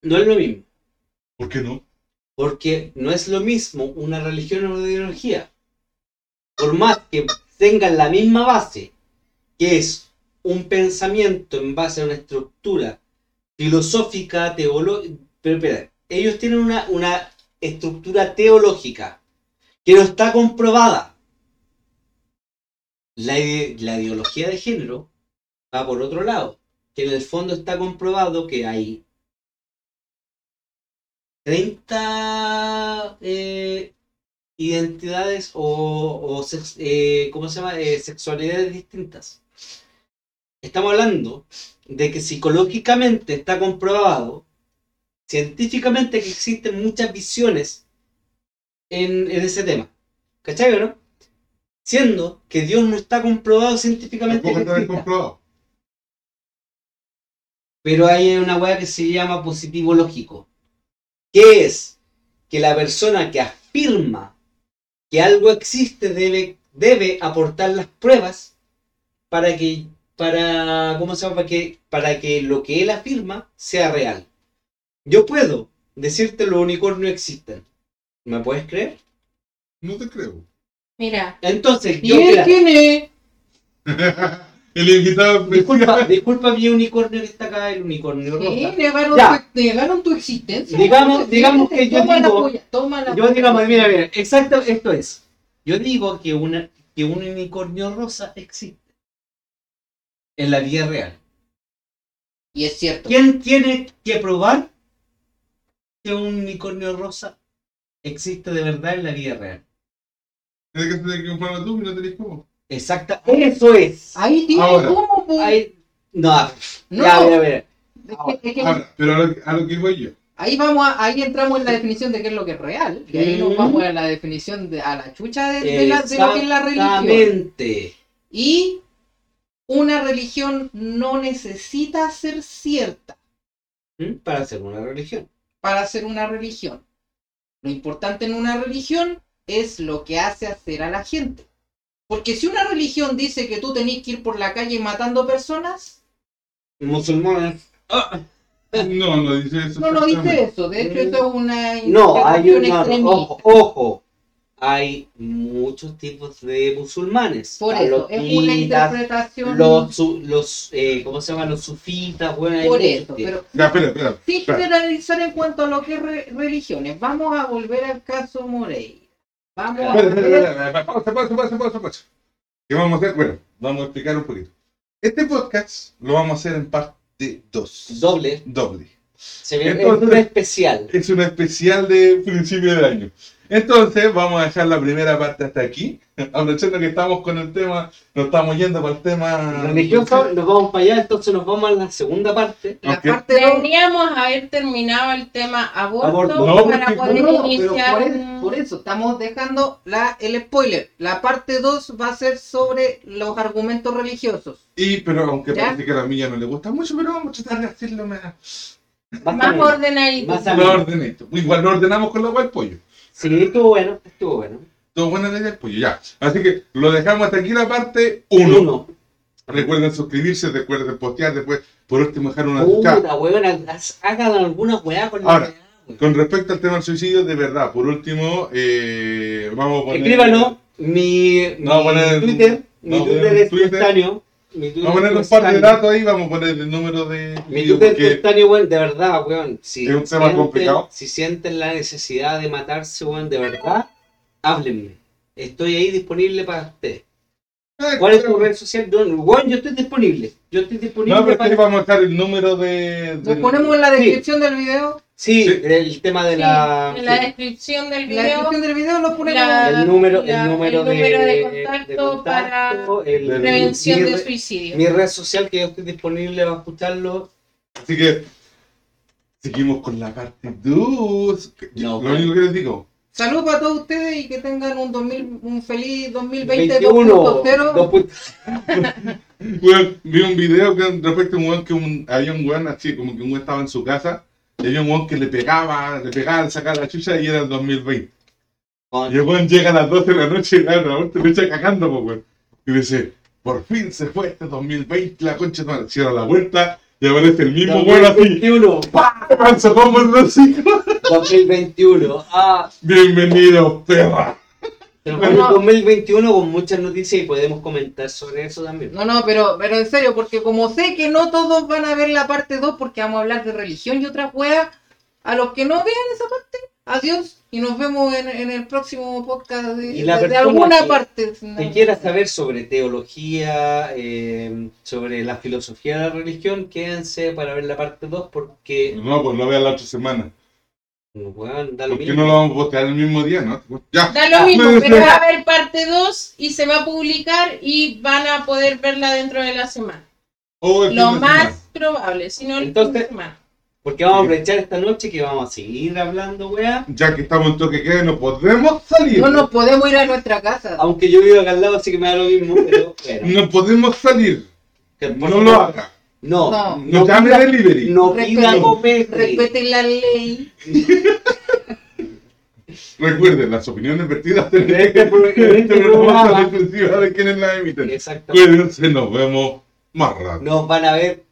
No es lo mismo. ¿Por qué no? Porque no es lo mismo una religión o una ideología. Por más que tengan la misma base, que es un pensamiento en base a una estructura filosófica, teológica. Pero espera, ellos tienen una, una estructura teológica que no está comprobada. La, ide- la ideología de género va por otro lado, que en el fondo está comprobado que hay 30 eh, identidades o, o sex- eh, ¿cómo se llama? Eh, sexualidades distintas. Estamos hablando de que psicológicamente está comprobado, científicamente que existen muchas visiones en, en ese tema. ¿Cachai o no? Siendo que Dios no está comprobado científicamente que comprobado. Pero hay una weá que se llama positivo lógico. Que es que la persona que afirma que algo existe debe, debe aportar las pruebas para que, para, ¿cómo se llama? Para que, para que lo que él afirma sea real. Yo puedo decirte los unicornios existen. ¿Me puedes creer? No te creo. Mira, Entonces, ¿Y yo, él mira, quién es? El invitado disculpa, disculpa mi unicornio que está acá, el unicornio Sí, rosa. negaron, Ya. tu, negaron tu existencia. Digamos- digamos que yo Toma la digo- polla, toma la Yo polla. digamos, mira, mira, exacto, esto es. Yo digo que, una, que un unicornio rosa existe en la vida real. Y es cierto. ¿Quién tiene que probar que un unicornio rosa existe de verdad en la vida real? Tienes que tener que comprarlo tú y no tenés cómo. Exacta, eso es. Ahí tiene Ahora. cómo, po. Ahí, no, No. ya, mira, mira. Es que- es que- Ahora, pero a lo, a lo que voy yo. ahí vamos a- ahí entramos en la definición de qué es lo que es real. Y ahí nos Mm. vamos a la definición de a la chucha de, de la- de lo que es la religión. Exactamente. Y una religión no necesita ser cierta ¿Mm? Para ser una religión. para ser una religión. Lo importante en una religión es lo que hace hacer a la gente. Porque si una religión dice que tú tenés que ir por la calle matando personas, Musulmanes. Ah, No, no dice eso. no, no dice eso. De hecho, eso es una No, hay un, no, no, extremista. ojo, ojo. Hay muchos tipos de musulmanes. Por eso, es una interpretación. los, su- los eh, ¿cómo se llaman? Los sufitas, bueno, hay por eso, pero Ya, espera, espera. sin generalizar en cuanto a lo que es re- religiones. Vamos a volver al caso Moreira. Vamos a ver. Pausa, pausa, pausa, pausa, pausa. ¿Qué vamos a hacer? Bueno, vamos a explicar un poquito. Este podcast lo vamos a hacer en parte 2. Doble. Doble. Se ve, Entonces- es un especial. Es un especial de principio de año. Entonces, vamos a dejar la primera parte hasta aquí. Aprovechando que estamos con el tema, nos estamos yendo para el tema Religioso, nos vamos para allá, entonces nos vamos a la segunda parte. La Ok. parte dos- deberíamos haber terminado el tema aborto, Aborto. No, para porque- poder No, no, pero iniciar. por, por eso estamos dejando la, el spoiler. La parte 2 va a ser sobre los argumentos religiosos. Y, pero aunque ¿Ya? parece que a la mía no le gusta mucho, pero vamos a tratar de hacerlo más. Más, ordenadito. Más ordené. Igual lo ordenamos con la del pollo. Sí, estuvo bueno, estuvo bueno. Todo buena ley del pollo, ya. Así que lo dejamos hasta aquí la parte 1. Uno. Recuerden suscribirse, recuerden postear, después por último dejar una Puta, weón, hagan alguna weá con la Ahora, weá. Con respecto al tema del suicidio, de verdad, por último, eh, vamos a poner... Escríbanos, mi, No, mi bueno, Twitter, mi no, Twitter bueno, es Twitter. Castaño. Vamos a poner un par de datos ahí, vamos a poner el número de Mi Twitter es porque Castaño, weón, de verdad, weón. Si Es un tema sienten- complicado. Si sienten la necesidad de matarse, weón, de verdad, háblenme. Estoy ahí disponible para ustedes. Ah, ¿Cuál es tu red social? Weón, yo estoy disponible. Yo estoy disponible No, pero es que para... vamos a dejar el número de... Lo ponemos en la Sí. descripción del video. Sí, Sí. el tema de Sí, la... en la sí. descripción del En la video, descripción del video lo ponemos. La- El número, la- el número, el de, número de de contacto para el- prevención mi de suicidio. Mi red social que yo estoy disponible para escucharlo. Así que seguimos con la parte 2. No, Lo único que les digo, Salud para todos ustedes y que tengan un, 2000, un feliz 2020 21, 2.0. dos punto- Weón, vi un video que respecto a un weón que un- había un weón así, como que un weón estaba en su casa, y había un weón que le pegaba, le pegaba, le sacaba la chucha y era el 2020. Y el weón llega a las 12 de la noche y la Raúl te lo echa cagando, po, weón. Y dice, por fin se fue este 2020, la concha madre. Cierra la puerta y aparece el mismo weón así. 2021. Manso como el hocico. 2021. Ah, Bienvenido, perra. Pero Bueno. bueno, 2021 con muchas noticias y podemos comentar sobre eso también. No, no, pero, pero en serio, porque como sé que no todos van a ver la parte 2 porque vamos a hablar de religión y otras weas, a los que no vean esa parte, adiós y nos vemos en, en el próximo podcast de, Y la de- alguna que- parte. Si quieras saber sobre teología, eh, sobre la filosofía de la religión, quédense para ver la parte 2 porque, No, pues lo vean la otra semana. Weón, da lo ¿Por qué mismo. no lo vamos a postear el mismo día, no? Ya. Da lo mismo, pero va a haber parte 2 y se va a publicar y van a poder verla dentro de la semana. Lo más semana. probable, si no el Entonces- fin de semana. Porque vamos a aprovechar esta noche que vamos a seguir hablando, weá. Ya que estamos en toque queda, no podemos salir. No nos podemos ir a nuestra casa. Aunque yo vivo acá al lado, así que me da lo mismo, pero bueno. No podemos salir. Que No lo haga. No, No. No llame pida- delivery. No Respeten- pida copete. Respeten la ley. Recuerden, las opiniones vertidas en este pro- en este este programa son exclusivas de quienes las emiten. Exactamente. Cuídense, nos vemos más rato. Nos van a ver.